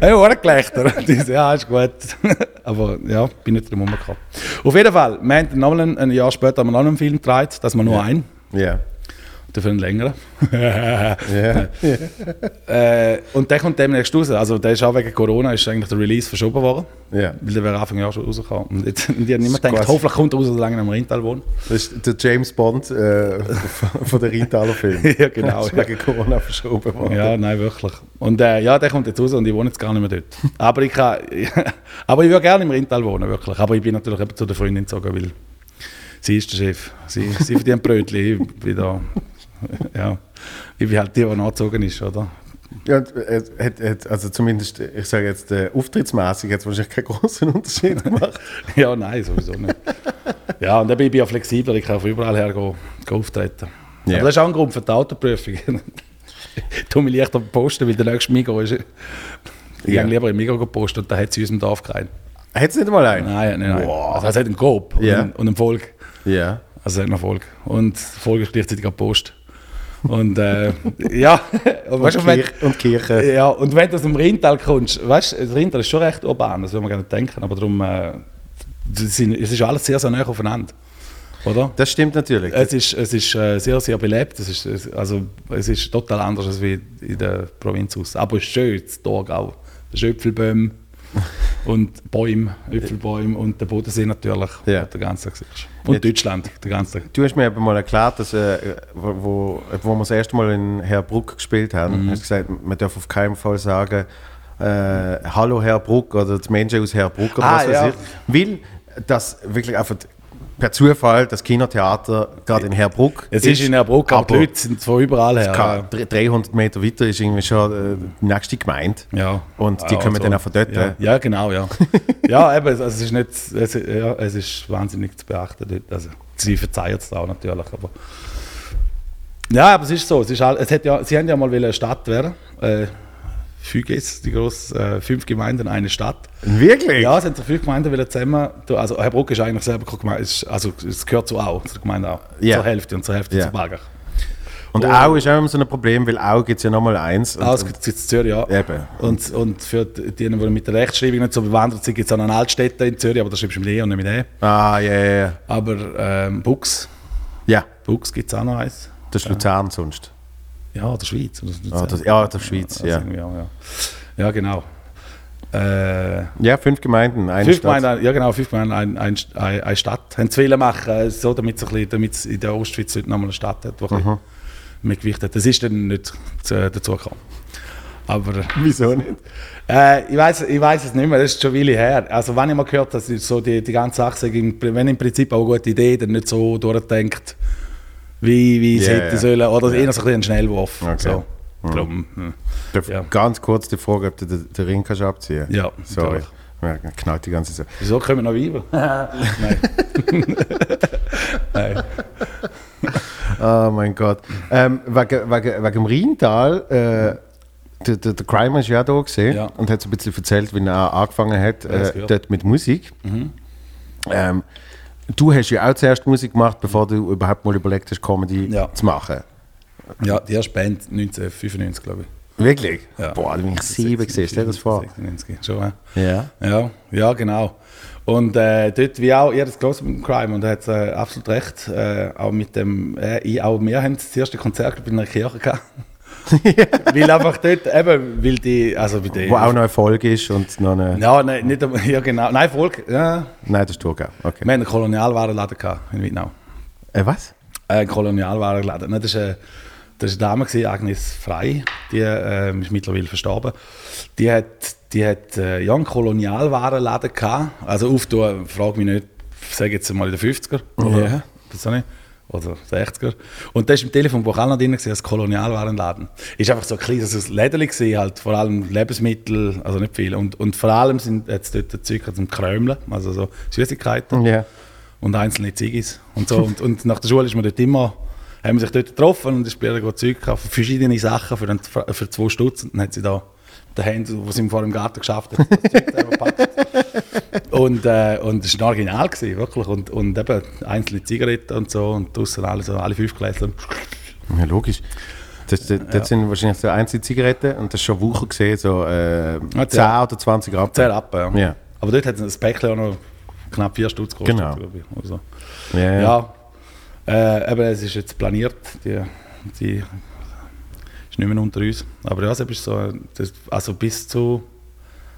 Ja, auch Gelächter. Und ich so, ja, ist gut. [LAUGHS] Aber ja, bin nicht drum herumgekommen. Auf jeden Fall, wir haben nochmal ein, ein Jahr später haben wir noch einen Film gedreht, dass wir nur einen, Ja. Dafür einen längeren. [LAUGHS] äh, und der kommt demnächst raus. Also der ist auch wegen Corona, ist eigentlich der Release verschoben worden. ja. Weil der wäre Anfang Jahr schon rausgekommen. Und jetzt, und ich habe nicht mehr Das ist gedacht, hoffentlich kommt er raus, solange ich am Rheintal wohne. Das ist der James Bond äh, [LAUGHS] von der Rheintaler Film. [LAUGHS] Ja, genau, ist wegen Corona verschoben worden. Ja, nein, wirklich. Und äh, ja, der kommt jetzt raus und ich wohne jetzt gar nicht mehr dort. Aber ich, kann, aber ich würde gerne im Rheintal wohnen, wirklich. Aber ich bin natürlich eben zu der Freundin gezogen, weil sie ist der Chef. Sie, sie verdient Brötchen, ich bin da. [LAUGHS] Ja, ich bin halt die, die nachgezogen ist, oder? Ja, äh, hat, hat, also zumindest, ich sage jetzt, äh, auftrittsmäßig hat es wahrscheinlich keinen großen [LAUGHS] Unterschied gemacht. [LAUGHS] Ja, nein, sowieso nicht. Ja, und dann bin ich ja flexibler, ich kann von überall her gehen, gehen auftreten. Ja. Aber das ist auch ein Grund für die Autoprüfung. ich tue mich leichter posten, weil der nächste Migo ist. Ich Ja. gehe lieber im Migo posten und da hat es in unserem Dorf keinen. Hat es nicht mal einen? Nein, nein, nein. Wow. Also es hat einen Coop Ja. und, und einen Volk. Ja. Also es hat einen Volk. Und Volk ist gleichzeitig eine Post. Und äh, [LAUGHS] ja, und, weißt, und, wenn, Kirche, und Kirche. ja, und wenn du aus dem Rheintal kommst, weißt du, das Rheintal ist schon recht urban, das würde man gar nicht denken, aber darum, äh, sind, es ist alles sehr, sehr nah aufeinander. Oder? Das stimmt natürlich. Es ist, es ist äh, sehr, sehr belebt. Es ist, also, es ist total anders als wie in der Provinz aus. Aber es ist schön, das Thurgau. Das ist Äpfelbäume und Bäume, Äpfelbäume und der Bodensee natürlich. Ja. wo Der ganze siehst. Und Jetzt- Deutschland, der ganze. Du hast mir eben mal erklärt, dass, äh, wo, wo, wir das erste Mal in Herbruck gespielt haben, Mhm. hast gesagt, man darf auf keinen Fall sagen, äh, Hallo Herr Bruck oder die Menschen aus Herbruck oder Ah, was weiß ja. ich. Weil das wirklich einfach per Zufall das Kinotheater gerade in Herbruck Es ist in Herbruck, aber, die aber Leute sind von überall her. kann- dr- 300 Meter weiter ist irgendwie schon äh, die nächste Gemeinde. Ja. Und die Ja, kommen also, dann auch von dort. Ja, äh. ja genau, ja. [LAUGHS] ja, eben, also es ist nicht, es, ja, es ist wahnsinnig zu beachten dort. Also, sie verzeihen es auch natürlich, aber Ja, aber es ist so. Es, ist es hat ja, sie haben ja mal eine Stadt werden. Äh, Füges, die große, äh, fünf Gemeinden, eine Stadt. Wirklich? Ja, es haben sich fünf Gemeinden wollen zusammen. Also Herbruck ist eigentlich selber keine Gemeinde, also es gehört zu Au, zur Gemeinde Au. Ja. Zur Hälfte und zur Hälfte Ja. zu Bagach. Und Oh. auch ist auch immer so ein Problem, weil auch gibt es ja nochmal eins. Und, es gibt es in Zürich, ja. Eben. Und, und für die, die mit der Rechtschreibung nicht so bewandert sind, gibt es auch noch Altstädte in Zürich, aber da schreibst du mit E und nicht mit E. ah, ja, ja, ja. Aber ähm, Bux, Ja, Bux gibt es auch noch eins. das ist Luzern sonst. Ja, oder Schweiz. Ah, das, ja, ist Schweiz, ja. ja, ja. ja, genau. Äh, Ja, fünf Gemeinden, eine fünf Stadt. Gemeinden, ja genau, fünf Gemeinden, ein, ein, ein, eine Stadt. Haben sie machen, äh, so damit es in der Ostschweiz heute nochmal eine Stadt hat, die Mhm. mehr Gewicht hat. Das ist dann nicht zu, dazu gekommen. Aber Wieso nicht? äh, ich weiß ich weiß es nicht mehr, das ist schon Weile her. Also wenn ich mal gehört habe, so die, die ganze Sache, wenn im Prinzip auch eine gute Idee, dann nicht so durchdenkt, wie, wie es Ja, hätte ja. sollen, oder Ja. eher so ein, Schnellwurf. Okay. So. Drum, hm. Darf Ja. Ganz kurz die Frage, ob du den, den Ring kannst abziehen Ja, Sorry. Ja, knallt die ganze Zeit. Wieso kommen wir noch Weiber? [LAUGHS] Nein. [LAUGHS] Nein. Oh mein Gott. Ähm, wegen, wegen, wegen dem Rheintal, äh, der, der, der Crime ist ja da gesehen Ja. und hat so ein bisschen erzählt, wie er angefangen hat, äh, dort mit Musik. Ähm, du hast ja auch zuerst Musik gemacht, bevor du überhaupt mal überlegt hast, Comedy Ja. zu machen. Ja, die erste Band 1995, glaube ich. Wirklich? Ja. Boah, da bin ich sieben gesehen. Stell dir das vor. 96, schon, ja. Ja. Ja, ja, genau. Und äh, dort, wie auch, ihr es gelesen mit dem Crime und er hat äh, absolut recht. Äh, auch mit dem, äh, ich, auch wir haben das erste Konzert in einer Kirche gehabt. [LAUGHS] weil einfach dort, eben, weil die, also bei die, Wo auch noch Erfolg ist und noch eine. Ja, nein, nicht, [LAUGHS] ja genau, nein, Volk, ja. Nein, das ist Thurgau. Okay. Wir haben einen Kolonialwarenladen in Wittnau. Äh, was? Äh, ein Kolonialwarenladen. Nein, Das war eine, das ist eine Dame, gewesen, Agnes Frei, die ähm, ist mittlerweile verstorben. Die hat, die hat äh, ja, einen Kolonialwarenladen gehabt. Also auftun, frage mich nicht, sage jetzt mal in den 50er oder, Ja. weiß auch nicht, oder 60er. Und da ist im Telefonbuch auch noch drin, gewesen, als Kolonialwarenladen. Ist einfach so ein kleines Läden gewesen, halt, vor allem Lebensmittel, also nicht viel. Und, und vor allem sind jetzt dort Zeug zum Krömeln, also so Süßigkeiten Ja. und einzelne Ziggis und so. und, und nach der Schule ist man dort immer, haben wir sich dort getroffen und ist später Zeug gekauft, verschiedene Sachen für, den, für zwei Stutz. Und dann hat sie da den Händler, wo sie vor im Garten geschafft hat, das Zeug gepackt. Und, äh, und das war original, gewesen, wirklich. Und, und eben einzelne Zigaretten und so und draussen alle, so, alle fünf Gläschen. Ja, logisch. Das, das, das sind wahrscheinlich so einzelne Zigaretten und das ist schon Wochen gesehen, so äh, 10 ja. oder 20 Rappen. 10 Rappen, ja. Ja. Aber dort hat das Päckchen auch noch knapp 4 Stutz gekostet. Genau. glaub ich, Oder so. Ja, ja. Ja, äh, eben, es ist jetzt planiert, die, die ist nicht mehr unter uns. Aber ja, es ist so, das, also bis zu,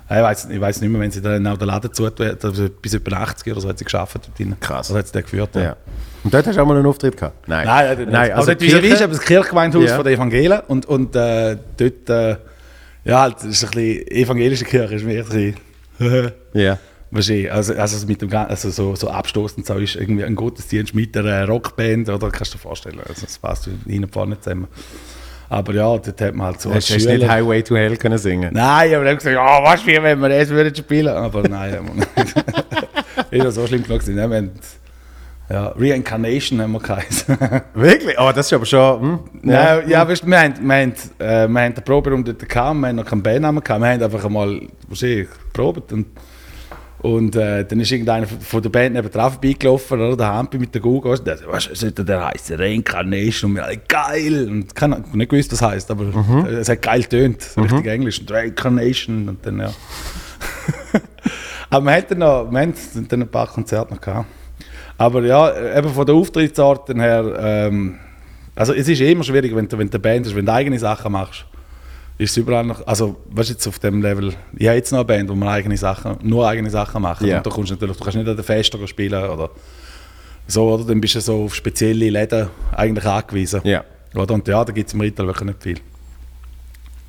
ich weiß ich weiss nicht mehr, wenn sie dann auch den Laden zutut, also bis etwa 80 oder so hat sie geschafft. dort drin. Krass. Also hat sie den geführt. Ja. Und dort hast du auch mal einen Auftritt gehabt? Nein. Nein, nein, Nein, also, also dort vis-à-vis ist Kirche- eben das Kirchgemeindehaus Ja. von den Evangelen und, und äh, dort, äh, ja, halt, ist ein bisschen, evangelische Kirche ist mir ein bisschen, [LAUGHS] Ja. Wahrscheinlich, also, also mit dem, also so, so abstoßend so ist irgendwie ein Gottesdienst mit einer Rockband, oder kannst du dir vorstellen, also das passt hin und vorne zusammen. Aber ja, dort hat man halt so Hast du nicht Highway to Hell können singen? Nein, aber dann gesagt, ja, was für, wenn wir das würden spielen. Aber nein, ist ja [LAUGHS] so schlimm genug gewesen. ne? Wir haben, ja, Reincarnation haben wir geheißen. [LAUGHS] Wirklich? Aber das ist aber schon. Hm? Nein, ja, weißt, du, wir haben, wir haben, äh, wir haben den Proberaum dort gehabt, wir haben noch keinen Bandnamen gehabt, wir haben einfach einmal wahrscheinlich geprobt und, und äh, dann ist irgendeiner von- der Band neben drauf vorbeigelaufen, oder, der Hampi mit der Google, und der so, was sollte der heißen? Reincarnation, und wir alle, geil! Und ich habe nicht gewusst, was das heisst, aber es hat geil tönt, so richtig Englisch, und Reincarnation und dann, ja. [LAUGHS] aber wir hatten noch, wir haben dann ein paar Konzerte noch gehabt. Aber ja, eben von der Auftrittsarten her, ähm, also es ist immer schwierig, wenn du, wenn du eine Band hast, wenn du eigene Sachen machst. Ist es überall noch, also du jetzt auf dem Level, ich habe jetzt noch eine Band, wo wir eigene Sachen, nur eigene Sachen machen. Ja. Und da kommst du natürlich, du kannst nicht an den Festen spielen oder so, oder? Dann bist du so auf spezielle Läden eigentlich angewiesen. Ja. Oder? Und ja, da gibt es im Rital wirklich nicht viel.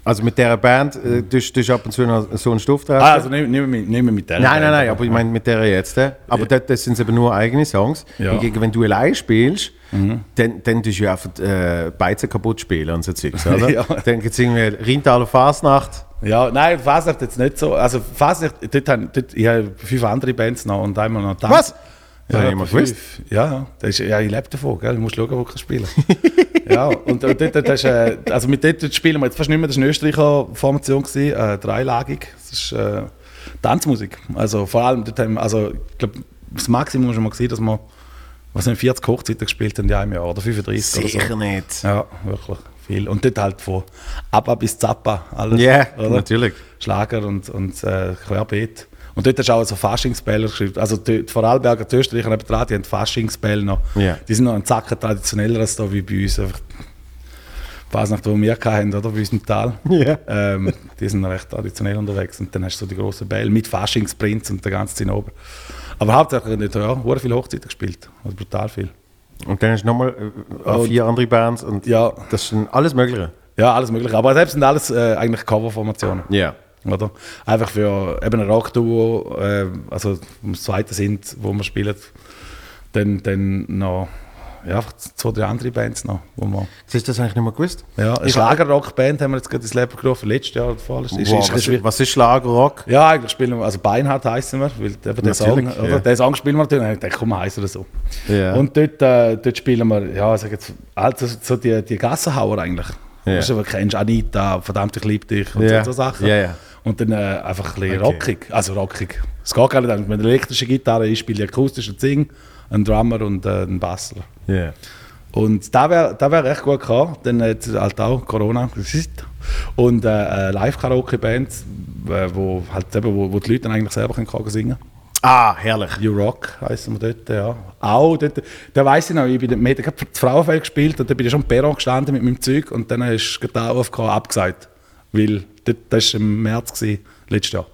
Also mit dieser Band, äh, du hast du hast ab und zu noch so einen Stoff drauf. Ah, also nicht, nicht, mit, nicht mit der Nein, nein, Band, nein, aber ich meine mit der jetzt. äh. Aber dort das sind eben nur eigene Songs. Ja. Hingegen, wenn du allein spielst, dann, dann tust du ja einfach äh, Beizen kaputt spielen und so Zeugs, oder? [LAUGHS] Ja. Dann gibt es irgendwie Rheintaler Fasnacht. Ja, nein, Fasnacht jetzt nicht so. Also Fasnacht, dort, haben, dort, ich habe fünf andere Bands noch und einmal noch Tanz. Was? Ich immer etwa gewusst. Ja, ja. Das ist, ja, ich lebe davon, gell? Du musst schauen, wo du spielen [LAUGHS] Ja, und, und dort, das ist, äh, also mit dort spielen wir jetzt fast nicht mehr, das war eine Österreicher Formation, gewesen, äh, dreilagig. Das ist äh, Tanzmusik. Also vor allem, dort haben, also ich glaube, das Maximum schon mal gesehen, dass wir was sind 40 Hochzeiten gespielt haben in einem Jahr oder 35 oder so. Sicher nicht. Ja, wirklich viel. Und dort halt von Abba bis Zappa alles. Ja, oder? natürlich. Schlager und, und äh, Querbeet. Und dort hast du auch so Faschingsbälle geschrieben. Also die, die Vorarlberger, die Österreicher nebenan, die haben Faschingsbälle noch. Ja. Die sind noch einen Zacken traditioneller als da wie bei uns. Einfach Fasnacht, die wir hatten, oder, bei uns im Tal. Ja. Ähm, die sind noch recht traditionell unterwegs. Und dann hast du so die grossen Bälle mit Faschingsprinz und der ganze Zinnober. Aber hauptsächlich nicht, ja, sehr viele Hochzeiten gespielt. Also brutal viel. Und dann hast du nochmal äh, Und- vier andere Bands und Ja. das dann alles Mögliche. Ja, alles mögliche. Aber selbst sind alles äh, eigentlich Coverformationen. Ja. Oder? Einfach für eben ein Rockduo, äh, also das zweite sind, wo wir spielen. Dann, dann noch ja, einfach zwei, drei andere Bands noch. Wo wir, Siehst du das eigentlich nicht mehr gewusst? ja, eine Schlagerrockband haben wir jetzt gerade ins Leben gerufen, letztes Jahr oder. Ist- Wow, ist ein was, bisschen was ist Schlagerrock? Ja, eigentlich spielen wir, also Beinhard heißen wir, weil eben den Song, oder? ja. den Song spielen wir natürlich, ich dachte, komm, heißen wir so. Ja. Und dort, äh, dort spielen wir, ja, ich sag jetzt, halt so, die, die Gassenhauer eigentlich. Ja. Weißt du, kennst Anita, verdammt, ich liebe dich und Ja. so, so Sachen. Ja, ja. Und dann äh, einfach ein bisschen Okay. rockig, also rockig. Es geht gar nicht, mit einer elektrischen Gitarre, ich spiele akustisch und sing, ein Drummer und äh, ein Bassler. Ja. Und da wäre da wär echt gut gekommen, dann jetzt halt auch Corona. Und äh, eine Live-Karaoke-Band, äh, wo, halt eben, wo, wo die Leute dann eigentlich selber können singen Ah, herrlich. You Rock heißen wir dort, ja. Auch dort, da weiss ich noch, ich bin, wir haben gerade das Frauenfeld gespielt und da bin ich schon am Perron gestanden mit meinem Zeug und dann ist gerade der OFK abgesagt. Weil dort, das war im März, gewesen, letztes Jahr.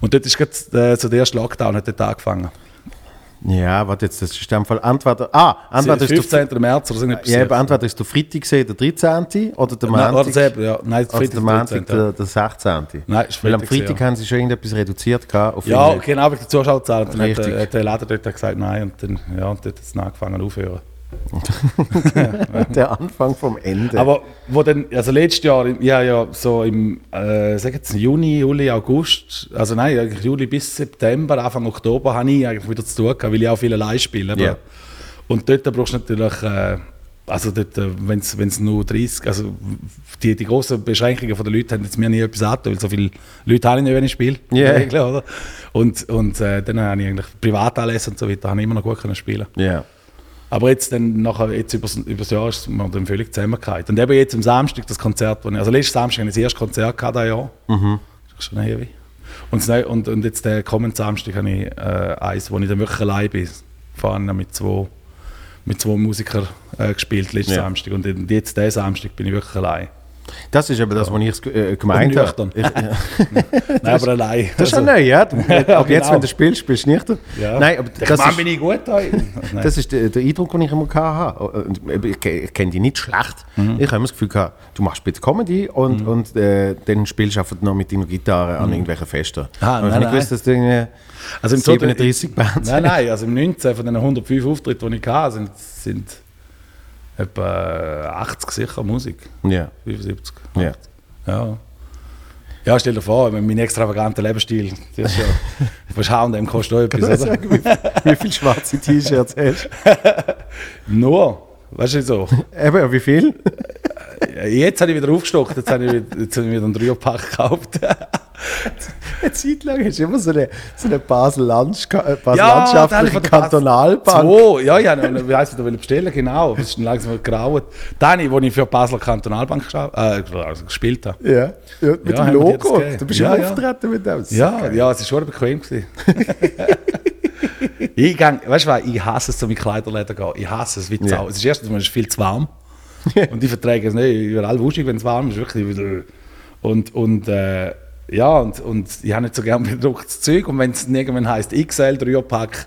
Und dort ist gerade äh, so der erste Lockdown hat dort angefangen. Ja, warte jetzt, das ist in Fall Antwort. Ah, Antwort ist du, 15. März oder so etwas. ja, eben, Antwort ist du Freitag gesehen, der 13. oder der Nein, Montag? selber, ja. Nein, Freitag, der Montag, 13., der, der 16. Nein, ist Weil am Freitag, Freitag ja. haben sie schon irgendetwas reduziert gehabt auf Ja, genau, wegen der Zuschauerzahlen. Dann hat, der- hat der Laden dort gesagt, nein, und dann, ja, und dort hat es angefangen aufhören. [LAUGHS] der Anfang vom Ende. Aber wo dann, also letztes Jahr, ja, ja, so im, äh, jetzt Juni, Juli, August, also nein, eigentlich Juli bis September, Anfang Oktober, habe ich eigentlich wieder zu tun gehabt, weil ich auch viel allein spiele. Ja. Und dort brauchst du natürlich, äh, also dort, wenn es nur 30, also die, die grossen Beschränkungen von den Leuten haben jetzt mir nie etwas angetan, weil so viele Leute habe ich nicht, wenn ich spiele. der Ja. [LAUGHS] Regel, oder? Und, und äh, dann habe ich eigentlich Privatanlässe und so weiter, habe ich immer noch gut können spielen ja. Aber jetzt dann nachher, jetzt übers, übers Jahr ist mir dann völlig zusammengefallen. Und eben jetzt am Samstag das Konzert, wo ich, also letzten Samstag habe ich das erste Konzert gehabt, dieses Jahr. Mhm. Das ist schon heavy. Und, das und, und jetzt den kommenden Samstag habe ich äh, eins, wo ich dann wirklich allein bin. Vorhin mit zwei, mit zwei Musikern äh, gespielt, letzten Ja. Samstag. Und jetzt diesen Samstag bin ich wirklich allein. Das ist eben das, was ich äh, gemeint Und habe. Ich- Nein, aber allein. Das ist Also, neu, ja. [LAUGHS] Ab jetzt, genau. wenn du spielst, spielst du nicht. ja. Nein, aber Ich das Mann, ist, bin ich gut da. [LAUGHS] Das ist der, der Eindruck, den ich immer hatte. Und Ich, ke- ich kenne dich nicht schlecht. Mhm. Ich habe immer das Gefühl gehabt, du machst bitte Comedy und, und äh, dann spielst du einfach noch mit deiner Gitarre an irgendwelchen Festen. Ah, ich nein, nicht gewusst, dass du irgendwie Also im 37 Bands Nein, nein, also im 19 von den 105 Auftritten, die ich hatte, sind, sind etwa 80 sicher Musik. Ja. 75. Ja. Ja. Ja, stell dir vor, mein extravaganter Lebensstil, das ist ja, [LAUGHS] was H&M kostet auch etwas, [LAUGHS] oder? wie viele schwarze T-Shirts hast [LAUGHS] Nur, weißt du so. du? Eben, wie viel? Jetzt habe ich wieder aufgestockt, jetzt habe ich, wieder- jetzt habe ich wieder einen Dreierpack gekauft. Eine Zeit lang hast du immer so eine, so eine Basel-Landsch- äh, da habe ich Basel-landschaftliche von der Bas- Kantonalbank. Zwei, ja, ja, wie heisst du, will bestellen, genau. Das ist dann langsam graut. Dann, wo ich für die Basler Kantonalbank äh, also gespielt habe. Ja, ja mit Ja, dem Logo. Du bist Ja, ja. auftreten mit dem. Ja, ja, es war schon bequem. gewesen. [LAUGHS] ich gang, weißt du was, ich hasse es, so mit Kleiderläden zu gehen. Ich hasse es wie Ja. Sau. Es ist erstens es ist viel zu warm. [LAUGHS] und ich verträge es nicht. Überall wuschig, wenn es warm ist. Wirklich. Und, und äh, ja, und, und ich habe nicht so gerne bedrucktes Zeug. Und wenn es irgendwann heisst XL, Dreierpack,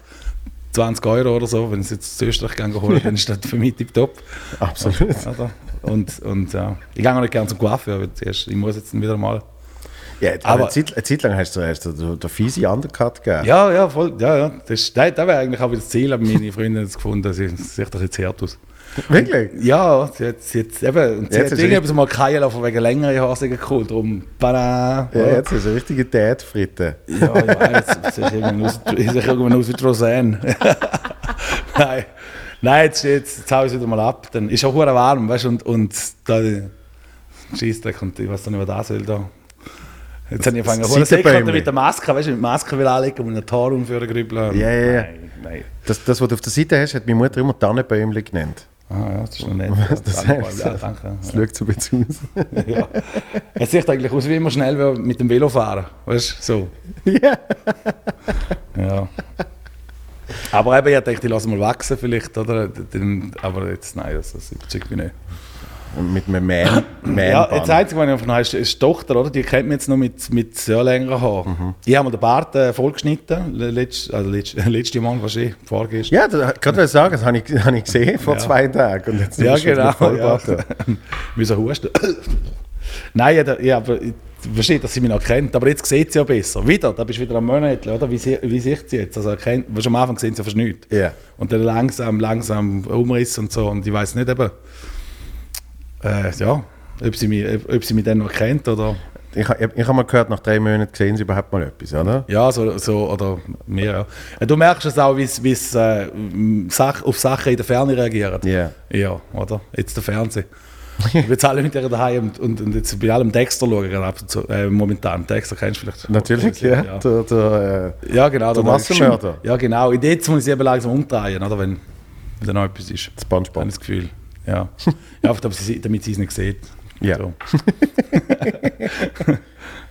20 Euro oder so, wenn es jetzt zu Österreich gehen holen, [LAUGHS] dann ist das für mich tipptopp. Absolut. Oder? Und, und ja, ich gehe auch nicht gerne zum Coiffeur, weil zuerst, ich muss jetzt wieder mal Ja, aber Aber- eine, Zeit, eine Zeit lang hast du, hast du den, den fiese Undercut gegeben. Ja, ja, voll. Ja, ja. Das, das, das wäre eigentlich auch wieder das Ziel, aber meine Freundin hat es gefunden, sie sieht doch jetzt hart aus. [LAUGHS] Wirklich? Ja, sie hat, sie hat, eben, und sie Jetzt hat ist irgendwas mal keinen lassen, wegen längeren Haare geholt, darum, bada. Ja, jetzt ist eine richtige Dad-Fritte. ja, ja, jetzt sieht irgendwann aus, wie Roseanne. Nein, Nein jetzt, jetzt, jetzt hau ich es wieder mal ab. Dann ist auch hure warm, weißt du, und, und da Scheissdreck und ich weiß nicht, was das soll da. Jetzt habe ich angefangen, hure Seitenbäumli. mit der Maske, weißt du, mit der Maske will anlegen und einen Tor umführen grübeln. Ja, ja, ja. Nein, nein. Das, das, was du auf der Seite hast, hat meine Mutter immer Tannenbäumli genannt. Ah ja, das ist noch nett. [LAUGHS] Das ja, heißt, ja, danke. Das schaut so ein bisschen aus. [LAUGHS] Ja. Es sieht eigentlich aus wie immer schnell mit dem Velo fahren. Weißt du? So. Ja. Ja. Aber eben, ich dachte, ich lasse mal wachsen vielleicht, oder? Aber jetzt, nein, das, das überzeugt mich nicht. Mit einem Man, Man Ja, jetzt einzige, was ich noch habe, ist, ist die Tochter, oder? Die kennt mich jetzt noch mit, mit sehr längeren Haaren. Ich habe mir den Bart äh, vollgeschnitten, le- letzt, also letzt, [LAUGHS] letzte Mal wahrscheinlich, vorgestern. Ja, das, gerade was sagen, das habe ich, habe ich gesehen vor Ja. zwei Tagen. Und jetzt Ja, genau. Vollbart. Ja. Müssen [LAUGHS] husten. [COUGHS] Nein, ja, ja, aber ich verstehe, dass sie mich noch kennt. Aber jetzt sieht sie ja besser. Wieder, da bist du wieder am Monat, oder? Wie, sie, wie sieht sie jetzt? Also, weißt, am Anfang sehen sie fast nichts. Ja. Und dann langsam, langsam Umriss und so. Und ich weiß nicht eben, äh, ja, ob sie, mich, ob, ob sie mich dann noch kennt oder. Ich, ha- ich habe mal gehört, nach drei Monaten sehen sie überhaupt mal etwas, oder? Ja, so, so oder mehr. Ja. Ja, Du merkst es auch, wie es- äh, Sach, auf Sachen in der Ferne reagieren. Ja. Ja, oder? Jetzt der Fernsehen. Ich bin jetzt alle mit ihr daheim und, und, und jetzt bei allem Dexter schauen gerade ab und zu. Äh, momentan. Dexter kennst du vielleicht. Natürlich, ja. Ja, Der, der, äh, ja genau. Der da- Massenmörder. Ja, genau. Und jetzt muss ich eben langsam umdrehen, oder? Wenn, wenn da noch etwas ist. Spongebob. Habe ich das Gefühl. Ja. ja einfach, damit sie es nicht sieht. Ja. So. [LAUGHS]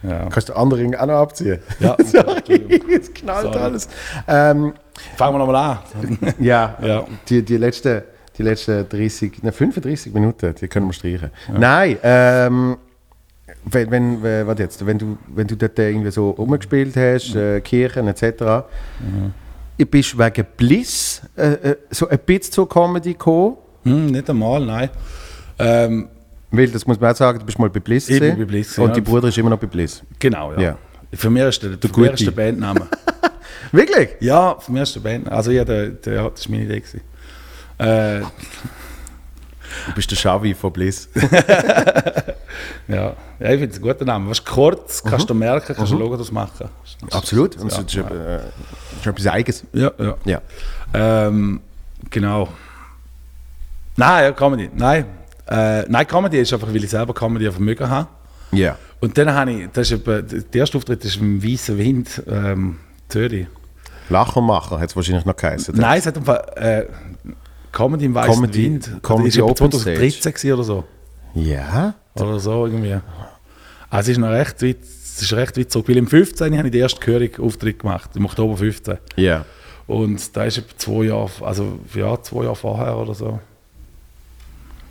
ja. kannst du den anderen Ring auch noch abziehen? Ja, [LAUGHS] Sorry, es knallt Sorry. alles. Ähm, Fangen wir nochmal an. [LAUGHS] ja, Ja. Die, die, letzten, die letzten 30, ne, 35 Minuten, die können wir streichen. Nein, ähm, wenn, wenn, äh, warte jetzt, wenn du, wenn du dort irgendwie so rumgespielt hast, äh, Kirchen etc., ich bist wegen Bliss äh, äh, so ein bisschen zur Comedy gekommen? Hm, nicht einmal, nein. Ähm, Weil, das muss man auch sagen, du bist mal bei Bliss Ich bin bei Bliss, und ja. die Bruder ist immer noch bei Bliss. genau, ja. Ja. Für mich ist der, der, erste Bandname. [LAUGHS] Wirklich? ja, für mich ist der Band. Also ja, der, der, ja, das war meine Idee. Gewesen. Äh, Du bist der Xavi von Bliss. [LAUGHS] ja. ja, ich finde es ein guter Name. Was kurz, kannst du merken, kannst du ein Logo daraus machen. Absolut. Und Ja, das ist, äh, das ist etwas Eigenes. Ja, ja. Ja. Ähm, genau. Nein, ja, Comedy. Nein. Äh, nein, Comedy ist einfach, weil ich selber Comedy auf dem Mögen habe. Ja. Und dann habe ich, das ist der erste Auftritt ist im Weißen Wind, ähm, Zürich. Lachermacher hat es wahrscheinlich noch geheißen. Nein, es hat einfach äh, Comedy im Weißen Comedy- Wind. Comedy ist Open 2013 gewesen oder so. Ja? Oder so irgendwie. Also es ist noch recht weit, es ist recht weit zurück. Weil im 15. habe ich den ersten Gehörig-Auftritt gemacht, im Oktober 15. Ja. Und da ist etwa zwei Jahre, also ja, zwei Jahre vorher oder so.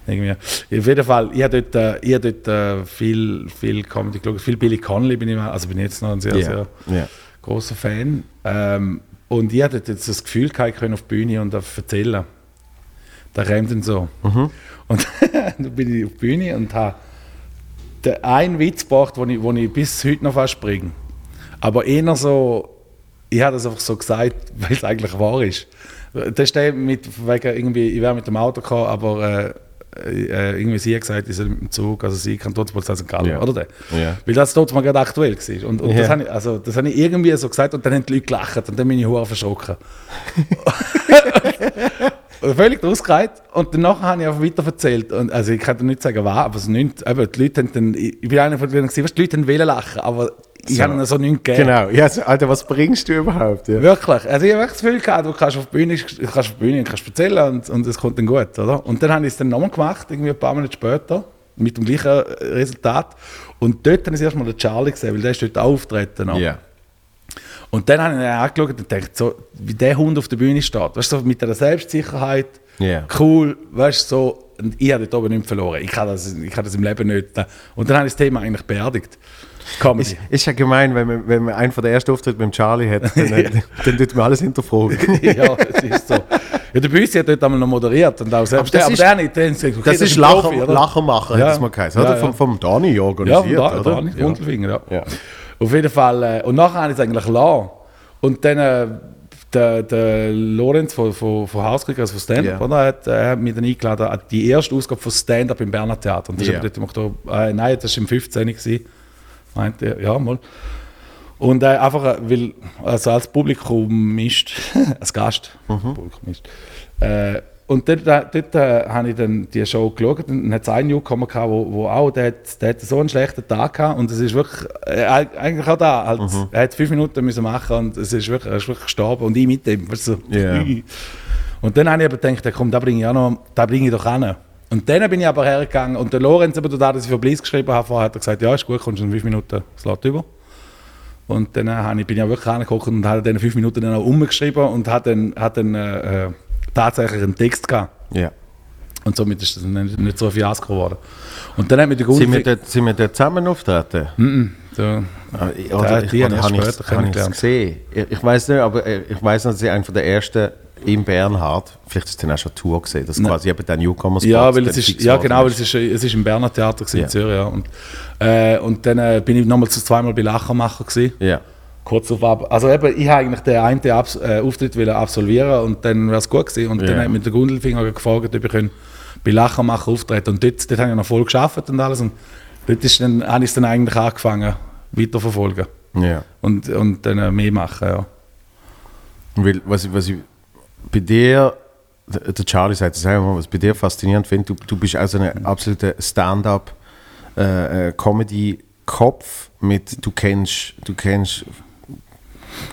Irgendwie. Auf jeden Fall, ich habe dort, äh, ich habe dort äh, viel, viel Comedy geschaut. Viel Billy Connolly bin ich, also bin ich jetzt noch ein sehr, Ja. sehr ja. großer Fan. Ähm, und ich hatte jetzt das Gefühl, ich könnte auf die Bühne und erzählen. Da rennt dann so. Und [LAUGHS] dann bin ich auf die Bühne und habe den einen Witz gebracht, den ich, wo ich bis heute noch fast bringe. Aber eher so, ich habe das einfach so gesagt, weil es eigentlich wahr ist. Das ist der mit, wegen irgendwie, ich wäre mit dem Auto gekommen, aber äh, äh, irgendwie sie hat gesagt, mit dem Zug, also sie kann trotzdem St. Gallen, Ja. oder der? Ja. Weil das dort mal gerade aktuell war. Und, und Ja. das, habe ich, also, das habe ich irgendwie so gesagt und dann haben die Leute gelacht und dann bin ich hure verschrocken. [LAUGHS] [LAUGHS] Völlig ausgereiht. Und danach habe ich einfach weiter erzählt. Und, also ich kann dir nicht sagen, was, aber es nicht, eben, die Leute haben dann, ich bin einer von denen, weißt, die Leute haben wollen lachen, aber ich So. habe ihnen so nichts gegeben. Genau. Ja, so, Alter, was bringst du überhaupt? Ja. Wirklich. Also ich habe echt das Gefühl gehabt, du kannst auf die Bühne, kannst auf die Bühne und kannst erzählen und, und es kommt dann gut, oder? Und dann habe ich es dann nochmal gemacht, irgendwie ein paar Monate später, mit dem gleichen äh, Resultat. Und dort habe ich erstmal den Charlie gesehen, weil der ist dort auftreten. Ja. Und dann habe ich ihn angeschaut und gedacht, so, wie der Hund auf der Bühne steht, weißt du, so mit der Selbstsicherheit, Ja. cool, weißt du, so, und ich habe dort oben nichts verloren. Ich kann das, ich kann das im Leben nicht. Und dann habe ich das Thema eigentlich beerdigt. Comedy. Ist, ist ja gemein, wenn man, wenn man einen von der ersten Auftritt mit dem Charlie hat, dann, [LAUGHS] äh, dann tut man alles hinterfragen. [LAUGHS] ja, es ist so. Ja, der Büssi hat dort einmal noch moderiert und auch selbst das der, ist- aber der nicht. Okay, Das ist ein Lacher, Profi? Lachermacher, Ja. hat das mal geheißen. Ja, ja. Vom, vom Dani Ja, organisiert, da, oder? da nicht, Ja. Rundelfinger, ja. Ja. Auf jeden Fall. Äh, und nachher habe ich es eigentlich lassen. Und dann äh, der, der Lorenz von, von, von Hauskrieg, also von Stand-Up, Ja. oder, hat, äh, hat mich dann eingeladen die erste Ausgabe von Stand-Up im Berner Theater. Und das Ja. ist aber dort im Oktober, äh, nein, das war im 15. Gewesen. Meinte, er, ja, mal. Und äh, einfach, äh, weil, also als Publikum ist, [LAUGHS] als Gast, Mhm. Publikum ist. Äh, und dort, äh, dort äh, habe ich dann die Show geschaut und dann hat es einen Newcomer gehabt, wo, wo auch, der hat, der hat so einen schlechten Tag gehabt und es ist wirklich, äh, eigentlich auch da, halt, Mhm. er hat fünf Minuten müssen machen und es ist wirklich, er ist wirklich gestorben und ich mit dem, weißt du. Ja. Und dann habe ich aber gedacht, ja, komm, da bringe ich auch noch, da bringe ich doch hin. Und dann bin ich aber hergegangen und der Lorenz, aber da, dass ich für Bliss geschrieben habe, vorher hat er gesagt, ja, ist gut, kommst du in fünf Minuten Slot über. Und dann habe ich, bin ich auch wirklich angeguckt und habe dann fünf Minuten dann auch umgeschrieben und hat dann, hat dann äh, äh, tatsächlich einen Text gehabt. Ja. Und somit ist das nicht, nicht so ein Fiasko geworden. Und dann hat mir der Sind wir, dort, sind wir dort zusammen auftreten? So, Ah, Ja, Oder, die ich, habe oder ich habe ich es gesehen? Ich, ich weiß nicht, aber äh, ich weiß noch, dass ich einer der ersten im Bernhard, vielleicht ist es dann auch schon Tour gesehen, dass quasi eben der Newcomer Ja, weil es ist, ja genau, weil es ist, es ist im Berner Theater in Zürich. Ja. Und, äh, und dann äh, bin ich nochmal zu zweimal bei Lachermacher gewesen. Ja. Kurz auf ab. Also eben, ich habe eigentlich den einen Abs äh, Auftritt wollen absolvieren und dann wäre es gut gewesen. Und Ja. dann hat mir der Gundelfinger gefragt, ob ich bei Lachermacher auftreten Und dort, dort habe ich noch voll geschafft und alles. Und dort ist dann, habe ich es dann eigentlich angefangen, weiterverfolgen. ja. Und, und dann äh, mehr machen, ja. Weil, was, ich, was ich bei dir, der Charlie sagt das auch immer, was bei dir faszinierend finde, du, du bist auch so ein absoluter Stand-up-Comedy-Kopf mit, du kennst, du kennst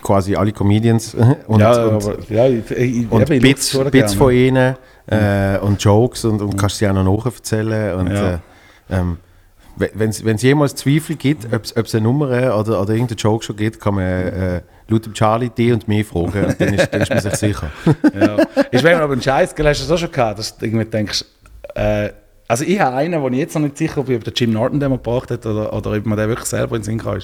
quasi alle Comedians und, ja, und, aber, ja, ich, ich, und ich Bits, es Bits von ihnen äh, und Jokes und, und kannst sie auch noch nacherzählen. Und, Ja. äh, ähm, wenn es jemals Zweifel gibt, ob es eine Nummer oder, oder irgendeinen Joke schon gibt, kann man äh, laut dem Charlie die und mich fragen. Und dann ist, dann ist man sich sicher. [LAUGHS] ja. Ist wenn aber ein Scheiß, hast du das auch schon gehabt, dass du irgendwie denkst, äh, also ich habe einen, wo ich jetzt noch nicht sicher bin, ob der Jim Norton den mal gebracht hat oder, oder ob man den wirklich selber in den Sinn kann.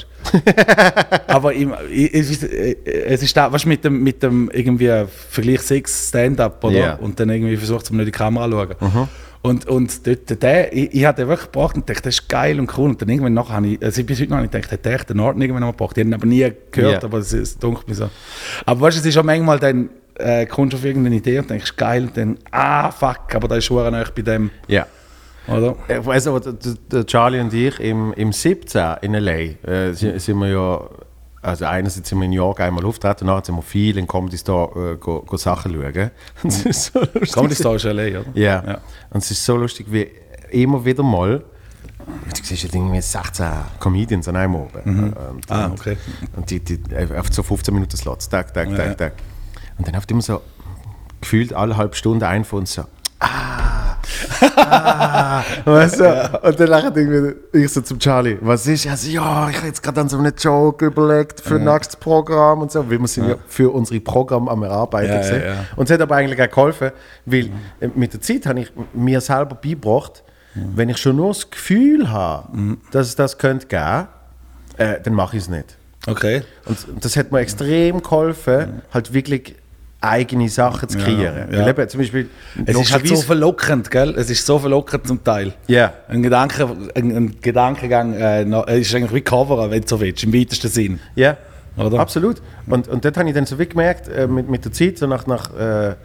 [LAUGHS] aber ich, ich, es ist, äh, es ist da, weißt, du, mit dem, mit dem irgendwie Vergleich Sex Stand-up oder Ja. und dann irgendwie versucht, um nicht in die Kamera zu schauen. Und, und dort, der, ich, ich habe den wirklich gebracht und dachte, das ist geil und cool. Und dann irgendwann nachher habe ich, also bis heute noch ich gedacht, hat der echt den Norton irgendwann noch mal gebracht. Ich habe ihn aber nie gehört, Ja. aber es, es dunkelt mir so. Aber weißt du, es ist auch manchmal dann, äh, kommst du auf irgendeine Idee und denkst, geil, und dann, ah, fuck, aber da ist schon euch bei dem, Ja. oder? Ich der, der Charlie und ich im, im 17 in L.A. Äh, sind, sind wir ja, also einerseits sind wir in New York einmal auftreten, nachher sind wir viel in Comedy Store äh, go, go Sachen schauen. [LAUGHS] Das ist so lustig. Comedy Star ist LA, oder? Ja. Ja. Und es ist so lustig, wie immer wieder mal, du siehst ja irgendwie 16 Comedians an einem oben. Und, Ah, und, okay. und die, die auf so 15 Minuten Slots, tag, tag, Ja. tag, tag. Und dann oft immer so, gefühlt alle halbe Stunde ein von uns so, ah, ah, weißt du? Und dann lacht irgendwie ich so zum Charlie, was ist? Also, ja, ich habe jetzt gerade an so einen Joke überlegt für das nächste Programm und so, wir sind ja, für unsere Programme am Erarbeiten. Ja, ja, ja. Und es hat aber eigentlich auch geholfen, weil äh, mit der Zeit habe ich mir selber beigebracht, wenn ich schon nur das Gefühl habe, dass es das könnte geben, äh, dann mache ich es nicht. Okay. Und das hat mir extrem geholfen, halt wirklich eigene Sachen zu Ja, kreieren. ja. Weil eben zum Beispiel Es ist halt so verlockend, gell? Es ist so verlockend zum Teil. Ja. Ein, Gedanke, ein, ein Gedankengang äh, es ist eigentlich wie Cover, wenn du so willst, im weitesten Sinn. Ja, Oder? absolut. Und, und dort habe ich dann so wie gemerkt, äh, mit, mit der Zeit, so nach, nach, äh, äh,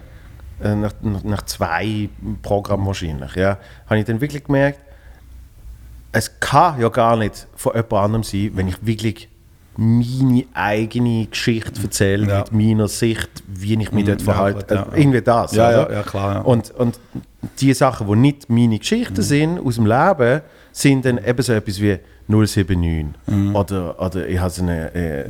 nach, nach zwei Programmen wahrscheinlich, ja, habe ich dann wirklich gemerkt, es kann ja gar nicht von jemand anderem sein, wenn ich wirklich meine eigene Geschichte erzähle, Ja. mit meiner Sicht, wie ich mich dort ja, verhalte. ja, Also Irgendwie das. Ja, oder? ja, ja, klar. Und, und die Sachen, die nicht meine Geschichten sind aus dem Leben, sind dann eben so etwas wie 079. Mhm. Oder, oder ich habe so eine, äh,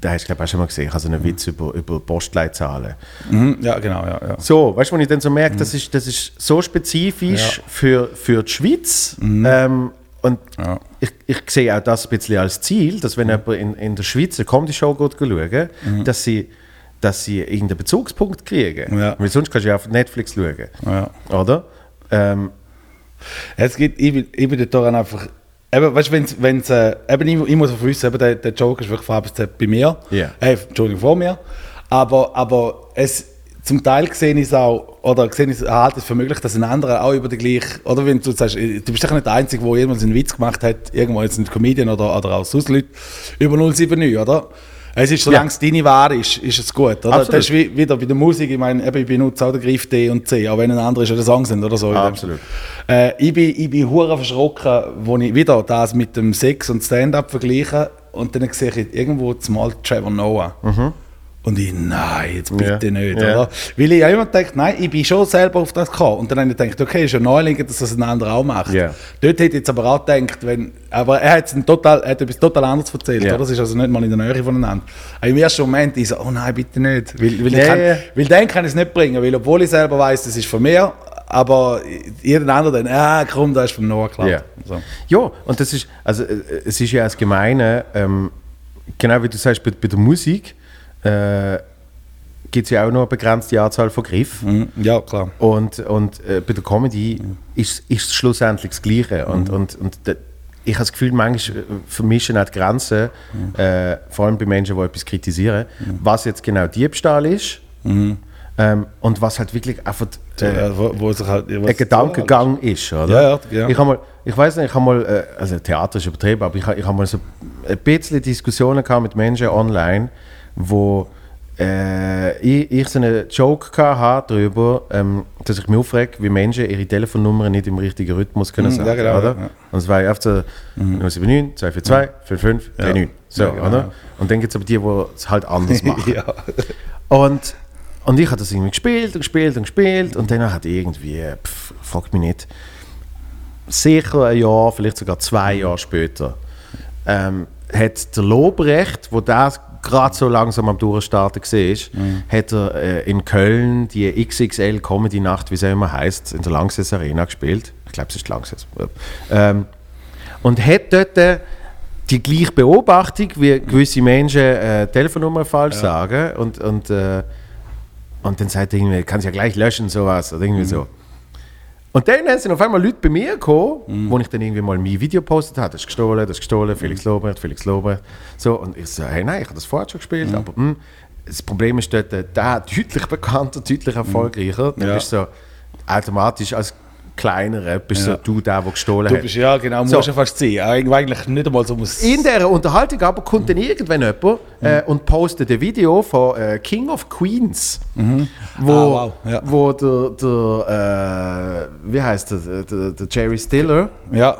da hast du glaube ich auch schon mal gesehen, ich habe so einen Witz über, über Postleitzahlen. Mhm, ja, genau, ja. ja. So, weißt du, wenn ich dann so merke, das, ist, das ist so spezifisch für, für die Schweiz. Ähm, und Ja. ich, ich sehe auch das ein bisschen als Ziel, dass wenn jemand in, in der Schweiz eine Comedy-Show geht schauen, dass sie dass sie irgendeinen Bezugspunkt kriegen. Ja. Weil sonst kannst du ja auf Netflix schauen. Ja. Oder? Ähm, Es gibt, ich bin, ich bin daran einfach. Eben, weißt du, wenn's, wenn's, äh, eben, ich, ich muss auch wissen, eben, der, der Joke ist wirklich von A bis Z bei mir. Ja. Äh, Entschuldigung, vor mir. Aber, aber es, zum Teil sehe ich es auch, oder sehe ich es, halte es für möglich, dass ein anderer auch über die gleiche, oder wenn du sagst, äh, du bist doch nicht der Einzige, der jemals einen Witz gemacht hat, irgendwo jetzt ein Comedian oder, oder auch sonst Leute, über 079, oder? Es ist, solange es deine Ware ist, ist es gut, oder? Absolut. Das ist wie, wieder bei der Musik, ich meine, ich benutze auch den Griff D und C, auch wenn ein anderer ist oder Song sind oder so. dem Absolut. äh, ich bin, ich bin hure verschrocken, wo ich wieder das mit dem Sex und Stand-up vergleiche. und dann sehe ich irgendwo zumal Trevor Noah. Und ich, nein, jetzt bitte Ja. nicht, Ja. oder? Weil ich ja immer denke, nein, ich bin schon selber auf das gekommen. Und dann habe ich gedacht, okay, ist ja naheliegend, dass das ein anderer auch macht. Ja. Dort hätte ich jetzt aber auch gedacht, wenn, aber er hat, total, er hat etwas total anderes erzählt, oder? Das ist also nicht mal in der Nähe voneinander. Aber im ersten Moment, ich so, oh nein, bitte nicht. Weil, weil, Ja, ich kann, weil den kann ich es nicht bringen, weil obwohl ich selber weiß, das ist von mir, aber jeder andere dann, ah, komm, das ist von Noah klar. Ja. So. Ja, und das ist, also äh, es ist ja das Gemeine, ähm, genau wie du sagst, bei, bei der Musik äh, gibt es ja auch noch eine begrenzte Anzahl von Griffen. Mhm. Ja, klar. Und, und äh, bei der Comedy ist, ist es schlussendlich das Gleiche. Und, und, und de, ich habe das Gefühl, manchmal vermischen auch die Grenzen, äh, vor allem bei Menschen, die etwas kritisieren, was jetzt genau Diebstahl ist ähm, und was halt wirklich einfach äh, Ja, wo, wo sich halt, ein Gedankengang ist, oder? Ja, ja, ja. Ich habe mal, ich weiß nicht, ich habe mal, äh, also Theater ist übertrieben, aber ich, ha- ich habe mal so ein bisschen Diskussionen gehabt mit Menschen online, wo äh, ich, ich so einen Joke hatte darüber, ähm, dass ich mich aufrege, wie Menschen ihre Telefonnummern nicht im richtigen Rhythmus können Mhm, sagen, ja, genau, oder? ja. Und es war ja oft so 079, 242, 55, 39, so, Ja, genau. oder? Und dann gibt es aber die, die es halt anders [LAUGHS] machen. ja. Und, und ich habe das irgendwie gespielt und gespielt und gespielt und dann hat irgendwie, pff, fragt mich nicht, sicher ein Jahr, vielleicht sogar zwei Jahre später, ähm, hat der Lobrecht, wo das gerade so langsam am Durchstarten war, hat er äh, in Köln die XXL Comedy Nacht, wie sie immer heißt, in der Langsess Arena gespielt. Ich glaube, es ist Langsess. Ja. Ähm, und hat dort äh, die gleiche Beobachtung, wie gewisse Menschen äh, Telefonnummer falsch sagen und, und, äh, und dann sagt er irgendwie, kann es ja gleich löschen, sowas oder irgendwie so. Und dann sind auf einmal Leute bei mir gekommen, wo ich dann irgendwie mal mein Video gepostet habe, das ist gestohlen, das ist gestohlen, Felix Lobrecht, Felix Lobrecht. So, und ich so, hey, nein, ich habe das vorher schon gespielt, aber hm, das Problem ist dort, äh, der deutlich bekannter, deutlich erfolgreicher. Dann Ja. bist du so automatisch als kleinerer, bist Ja. so du der, der gestohlen Du hat. bist ja genau, So. musst ja fast sein. Eig- Eigentlich nicht einmal so muss. In dieser Unterhaltung aber kommt dann irgendwann jemand äh, und postet ein Video von äh, King of Queens, wo, Ah, wow, ja. wo der, der äh, wie heißt der, der, der Jerry Stiller, Ja,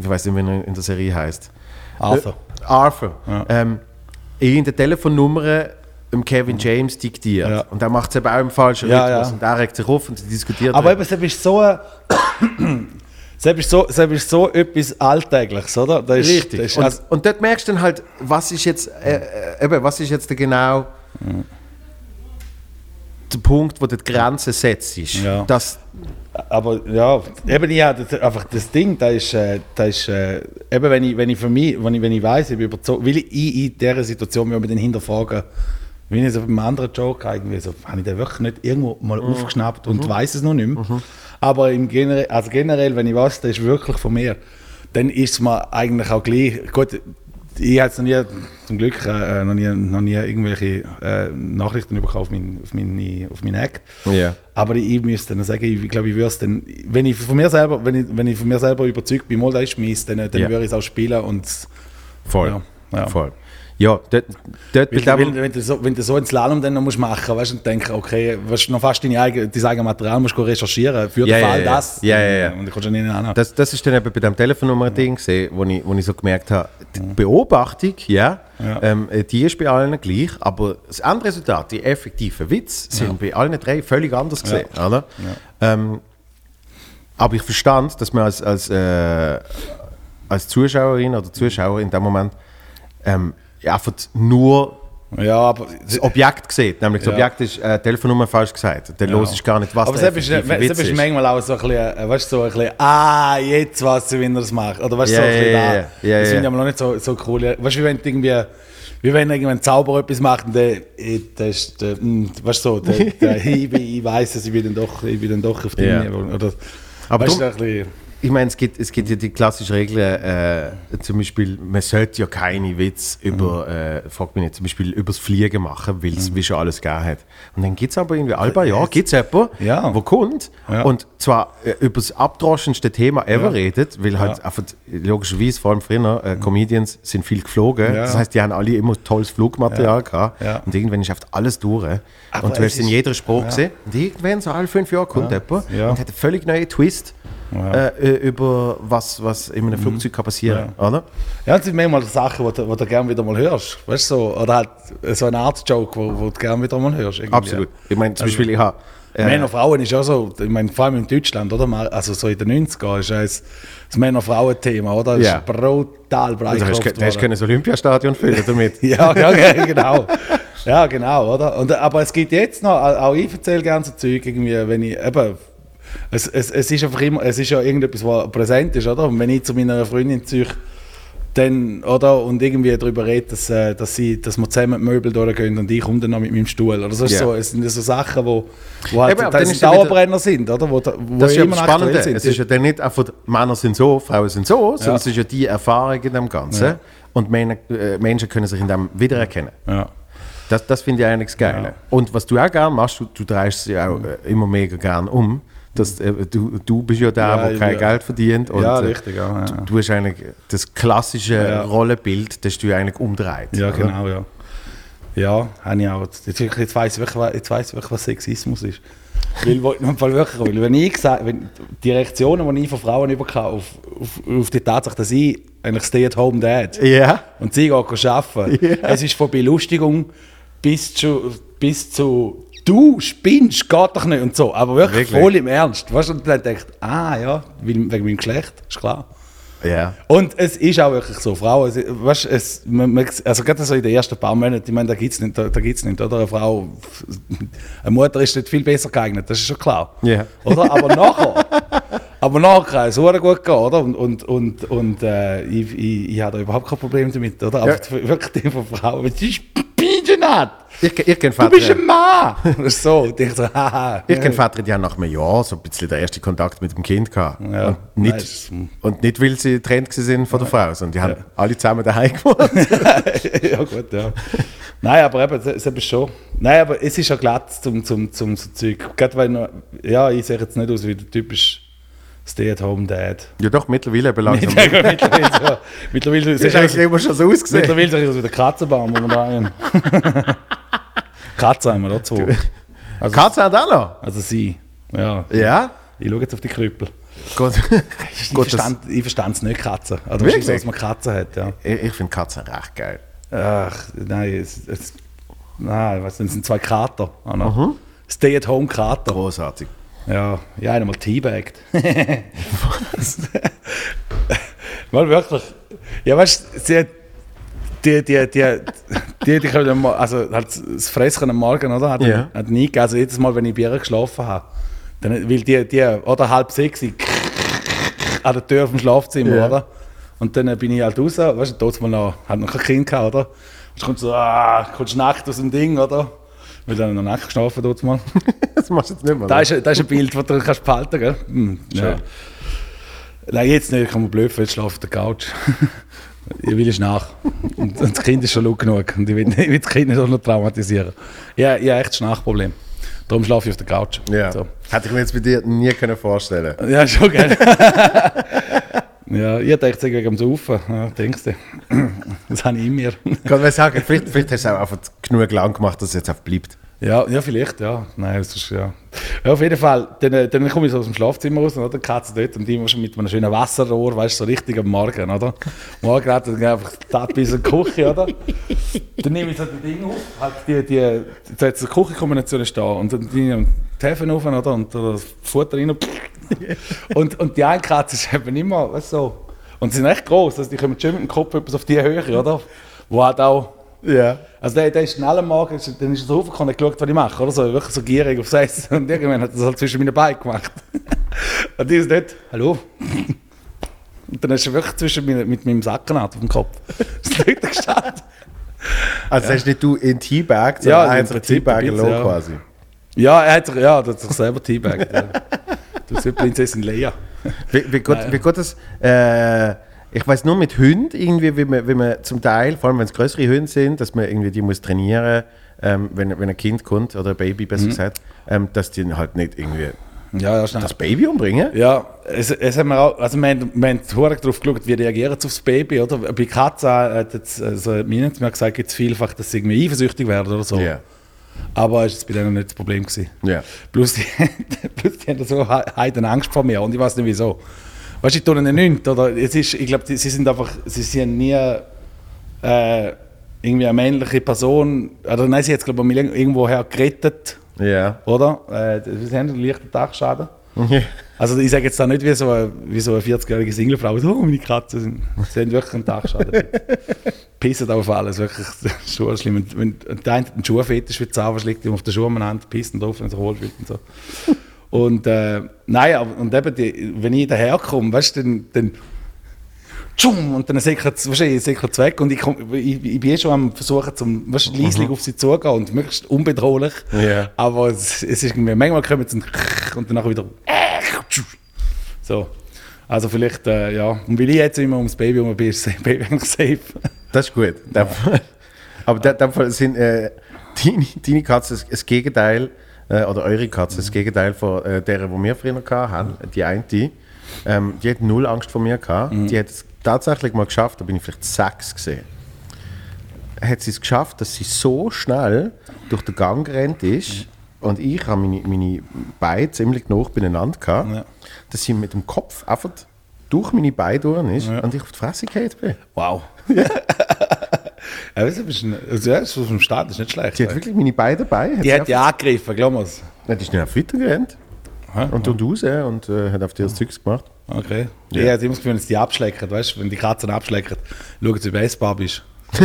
ich weiß nicht, wie er in der Serie heißt, Arthur. Äh, Arthur, Ja. ähm, in der Telefonnummer dem Kevin James diktiert. Ja. Und er macht es eben auch im falschen Ja, Rhythmus. ja. Und er regt sich auf und sie diskutiert. Aber eben, es ist so. ein- Es ist so, es ist so etwas Alltägliches, oder? Das ist, Richtig. Das ist, und, also, und dort merkst du dann halt, was ist jetzt, äh, äh, eben, was ist jetzt genau der Punkt, wo du die Grenze setzt. Ja. Das, aber ja, eben ja, das, einfach das Ding, da ist, äh, da ist äh, eben wenn ich, wenn ich für mich, wenn ich, wenn ich weiss, ich bin überzeugt, will ich in, dieser Situation mich dann hinterfragen, wie ich so beim anderen Joke irgendwie so, habe ich den wirklich nicht irgendwo mal Mhm. aufgeschnappt und weiß es noch nicht mehr. Aber im generell, also generell, wenn ich weiß, das ist wirklich von mir, dann ist es mir eigentlich auch gleich, gut, ich habe noch nie, zum Glück, äh, noch, nie, noch nie irgendwelche äh, Nachrichten bekommen auf mein, auf meine, auf meinen Act. Ja. Aber ich müsste dann sagen, ich glaube, ich würde es dann, wenn ich von mir selber, wenn ich, wenn ich von mir selber überzeugt bin, mal da ist mies, dann, dann Ja. würde ich es auch spielen und voll. Ja, ja. voll. Ja, dort, dort weil, weil, wenn, du so, wenn du so einen Slalom dann noch musst machen weißt, und denken, okay, du noch fast deine eigene, dein eigenes Material musst du recherchieren, für den Ja, ja, Fall ja. das. Ja, ja, ja. Und dann kommst du nicht hin. Das, das ist dann eben bei dem Telefonnummer-Ding gesehen, wo ich, wo ich so gemerkt habe, die Beobachtung, ja, Ja. Ähm, äh, die ist bei allen gleich, aber das Endresultat, die effektiven Witze, sind bei allen drei völlig anders gesehen, oder? Ähm, aber ich verstand, dass man als, als, äh, als Zuschauerin oder Zuschauer in dem Moment ähm, einfach nur Ja, aber das Objekt sieht, nämlich das Ja. Objekt ist äh, Telefonnummer falsch gesagt. Dann los ist gar nicht, was aber der effektive selbst Witz ist manchmal auch so ein bisschen, äh, weißt, du, so ein bisschen, ah, jetzt weiß ich, wie er das macht. Oder weißt du, Ja, so ein bisschen ja, da. ja, ja, das ja. finde ich aber noch nicht so, so cool. Weißt du, wie wenn irgendwie, wie wenn irgendein Zauberer etwas macht und der, äh, der ist, der, mh, weißt du, so, der, der [LAUGHS] ich, ich weiß es, ich bin dann doch, ich bin dann doch auf die Ja. Linie. Oder, Aber weißt du, ein Ich meine, es gibt, es gibt ja die klassische Regel, äh, zum Beispiel, man sollte ja keine Witz über, äh, fragt mich nicht, zum Beispiel übers Fliegen machen, weil es wie schon alles gegeben hat. Und dann gibt es aber irgendwie, alle paar Jahre gibt es jemanden, Ja. der kommt Ja. und zwar äh, über das abdroschendste Thema ever Ja. redet, weil halt einfach, logischerweise, vor allem früher, äh, Comedians sind viel geflogen. Das heißt, die haben alle immer tolles Flugmaterial gehabt. Und irgendwann ist alles durch. Aber und du hast in jeder Spruch gesehen. Und irgendwann, so alle fünf Jahre, kommt jemand und hat einen völlig neuen Twist Ja. äh, über was, was in einem Flugzeug kann passieren kann, oder? Ja, das sind manchmal Sachen, die du, du gerne wieder mal hörst. Weißt du, so, oder halt so eine Art Joke, wo, wo du gerne wieder mal hörst. irgendwie. Absolut. Ich meine, zum Beispiel, ich habe. Männer, Frauen ist ja so, ich meine, vor allem in Deutschland, oder? Also so in den 90er ist ja das, das Männer-Frauen-Thema, oder? Das Ja. ist brutal breit Also du hast können das Olympiastadion füllen damit. [LAUGHS] Ja, ja, ja, genau. Ja, genau, oder? Und, aber es gibt jetzt noch, auch ich erzähle gerne so Zeug, irgendwie, wenn ich, eben, es, es, es ist einfach immer, es ist ja irgendetwas, was präsent ist, oder? Und wenn ich zu meiner Freundin ziehe, dann, oder? Und irgendwie darüber rede, dass, äh, dass, sie, dass wir zusammen die Möbel durchgehen und ich komme dann noch mit meinem Stuhl. Oder so, so, es sind so Sachen, wo, wo halt Eben, dann Dauerbrenner sind, oder? Wo, wo Das ist ja immer das Spannende. sind. Es ist ja dann nicht einfach, Männer sind so, Frauen sind so, sondern Ja. es ist ja die Erfahrung in dem Ganzen. Ja. Und Männer, äh, Menschen können sich in dem wiedererkennen. ja. Das, das finde ich eigentlich das Geile. Und was du auch gerne machst, du, du drehst sie auch äh, immer mega gern um. Das, äh, du, du bist ja der, Ja, der kein. Geld verdient. Und, ja, äh, richtig, ja. ja. Du hast eigentlich das klassische. Rollenbild, das du eigentlich umdreht. Ja, oder? genau, ja. Ja, habe ich auch. Jetzt, jetzt weiss ich wirklich, jetzt weiss ich wirklich, was Sexismus ist. weil, Fall wirklich, weil wenn ich sage, wenn die Reaktionen, die ich von Frauen überkam, auf, auf, auf die Tatsache, dass ich eigentlich Stay-at-home-Dad Ja. und sie gehen arbeiten, Ja. es ist von Belustigung bis zu, bis zu du spinnst, geht doch nicht und so, aber wirklich, Wirklich? voll im Ernst. Weißt du, und dann denkt, ah ja, wegen meinem Geschlecht, ist klar. Ja. Und es ist auch wirklich so, Frauen, es, weißt, es, man, man, also gerade so in den ersten paar Monaten, ich meine, da gibt es nicht, da, da gibt's nicht, oder? Eine Frau, eine Mutter ist nicht viel besser geeignet, das ist schon klar. Ja. Oder? Aber nachher, aber nachher kann es sehr gut gehen, oder? Und, und, und, und äh, ich, ich, ich habe da überhaupt kein Problem damit, oder? Aber Ja. wirklich die von Frauen, die ist nicht! Ich, ich kenne Du bist ein Mann! Ist [LAUGHS] so, und ich so, [LAUGHS] haha. ich kenn Väter, die haben nach einem Jahr so ein bisschen den ersten Kontakt mit dem Kind gehabt. Ja. Und, nicht, es- und nicht, weil sie getrennt sind von der Frau, sondern die haben alle zusammen daheim gewohnt. [LAUGHS] ja, gut, ja. Nein, aber eben, es es ist schon. Nein, aber es ist ja glatt zum, zum, zum so Zeug. Gerade weil, noch- ja, ich sehe jetzt nicht aus wie der typisch Stay-at-home-Dad. ja doch, mittlerweile eben langsam. mittlerweile, so, mittlerweile, es Das ist ist eigentlich immer schon so ausgesehen. mittlerweile sehe ich aus wie der Katzenbaum, wo wir da haben. Katzen haben wir da zwei. Also, Katze hat auch noch. also sie. Ja. Ja? Ich schaue jetzt auf die Krüppel. Gut. [LAUGHS] Ich Gut, das, verstand, ich es nicht, Katzen. Also, Wirklich? dass man Katzen hat, ja. ich ich finde Katzen recht geil. Ach, nein, es, es, nein, ich nicht, es sind zwei Kater. Mhm. Stay-at-home-Kater. Großartig. Ja, ja, einmal teabagged. [LAUGHS] [LAUGHS] Mal wirklich. Ja, weißt du, sie hat- die, die, die, die, die können, also halt das Fressen am Morgen, oder? Hat, Ja. hat nie gegeben. Also jedes Mal, wenn ich bei ihr geschlafen habe. Dann, weil die, die, oder halb sechs, an der Tür vom Schlafzimmer, Ja. oder? Und dann bin ich halt raus, weißt du, dort mal noch, hat noch kein Kind gehabt, oder? Und kommt so, ah, kommst nackt aus dem Ding, oder? Weil dann noch nackt geschlafen dort mal. [LAUGHS] Das machst du jetzt nicht mehr. Da ist, ein- da ist ein Bild, das du kannst behalten gell? Hm, ja. Nein, jetzt nicht, ich kann mir blöd, jetzt schlafe auf der Couch. Ich will es nach. Und, und das Kind ist schon laut genug. Und ich will, ich will das Kind nicht auch noch traumatisieren. Ja, ich habe echt ein Schnarchproblem. Darum schlafe ich auf der Couch. Ja. So. Hätte ich mir jetzt bei dir nie können vorstellen Ja, schon geil. [LAUGHS] ja, ich dachte wegen dem Saufen. Ja, denkst du. Das habe ich in mir. Kann man sagen, vielleicht, vielleicht hast du auch einfach genug lang gemacht, dass es jetzt einfach bleibt. Ja, ja, vielleicht, ja. Nein, das ist, ja. ja. Auf jeden Fall, dann, äh, dann komme ich so aus dem Schlafzimmer raus, oder? Die Katze dort und die immer schon mit einem schönen Wasserrohr, weißt du, so richtig am Morgen, oder? Morgen hat dann einfach die bis in die Küche, oder? Dann nehme ich so die Dinge auf, halt die, die, so eine Küchenkombination stehen und dann nehme ich die Hefen auf, oder? Und da das Futter rein. [LAUGHS] Und, und die eine Katze ist eben immer, weißt so. Und sie sind echt groß, also die kommen schon mit dem Kopf etwas auf die Höhe, oder? Wo halt auch. Ja. Also der, der ist schnell am Morgen, dann ist er so hochgekommen und geschaut, was ich mache, oder so, wirklich so gierig aufs Essen. [LAUGHS] Und irgendwann hat er das halt zwischen meinen Beinen gemacht. [LAUGHS] und die ist dort, hallo? [LAUGHS] Und dann ist er wirklich zwischen meinen, mit meinem Sackenart auf dem Kopf. Das ist dort gestanden. Also hast nicht du in Teabag, Ja, sondern ja, ein Prinzip Teabag low ja. quasi. Ja, er hat sich, ja, er hat sich selber teabaggt. Ja. Du bist Prinzessin Leia. Wie, wie, Nein. wie geht das? Äh, ich weiß nur mit Hunden, irgendwie, wie man, wie man zum Teil, vor allem wenn es größere Hunde sind, dass man irgendwie die muss trainieren, ähm, wenn, wenn ein Kind kommt oder ein Baby besser Mhm. gesagt, ähm, dass die halt nicht irgendwie Ja, schnell. das Baby umbringen. Ja, es, es haben wir auch, also wir haben, wir haben darauf geschaut, wie reagiert es aufs Baby, oder? Bei Katzen hat jetzt, also mir gesagt, gibt es vielfach, dass sie irgendwie eifersüchtig werden oder so. Ja. Aber es war bei denen nicht das Problem. Gewesen. Ja. Plus die, [LAUGHS] plus die haben so he- heiden Angst vor mir und ich weiß nicht wieso. Weißt du, ich tue ihnen nichts. Oder? Es ist, ich glaube, sie sind einfach, sie sind nie äh, irgendwie eine männliche Person. Oder nein, sie hat glaube ich irgendwoher gerettet, Ja. oder? Äh, sie haben einen leichten Dachschaden. Also ich sage jetzt da nicht wie so eine, wie so eine 40-jährige Singlefrau, oh, meine Katzen sind, sie haben wirklich einen Dachschaden. [LAUGHS] Pissen auf alles, wirklich schon schlimm. Und Wenn und der eine hat einen Schuhfetisch, wie Zahnfleisch liegt ihm auf der Schuhe umeinander, pissen drauf, wenn er sich wohlfühlt und so. Und äh, nein, und eben, die, wenn ich daherkomme, weißt du, dann, dann tschum, und dann sickert es weg und ich, komm, ich, ich bin eh schon am versuchen, zum, weißt, leislich auf sie zugehen und möglichst unbedrohlich. Ja. Aber es, es ist irgendwie, manchmal kommen sie und danach wieder so. Also vielleicht, äh, ja. Und weil ich jetzt immer ums Baby herum bin, ist das Baby eigentlich [LAUGHS] safe. Das ist gut. Fall- Aber in dem Fall sind äh, deine, deine Katze das Gegenteil, äh, oder eure Katze das Gegenteil von äh, der, die wir früher hatten. Die eine, die, ähm, die hat null Angst vor mir gehabt. Die hat es tatsächlich mal geschafft, da bin ich vielleicht sechs gesehen. Hat sie es geschafft, dass sie so schnell durch den Gang gerannt ist und ich habe meine, meine Beine ziemlich nah beieinander gehabt, Ja. dass sie mit dem Kopf einfach durch meine Beine durch ist Ja. und ich auf die Fresse gefallen bin. Wow. ja, [LAUGHS] [LAUGHS] weißt du, bist ein, also, ja, das ist dem Start, das ist nicht schlecht. Die hat wirklich meine Beine dabei. Die hat ja angegriffen, glaub mir's. Ja, die ist nicht auf Twitter gerannt und tut raus und äh, hat auf dir das Zeugs gemacht. Okay. Ja. Ja. Ich habe immer das Gefühl, wenn sie die abschlecken, weißt du, wenn die Katzen abschlecken, schauen sie, wie essbar bist. [LAUGHS]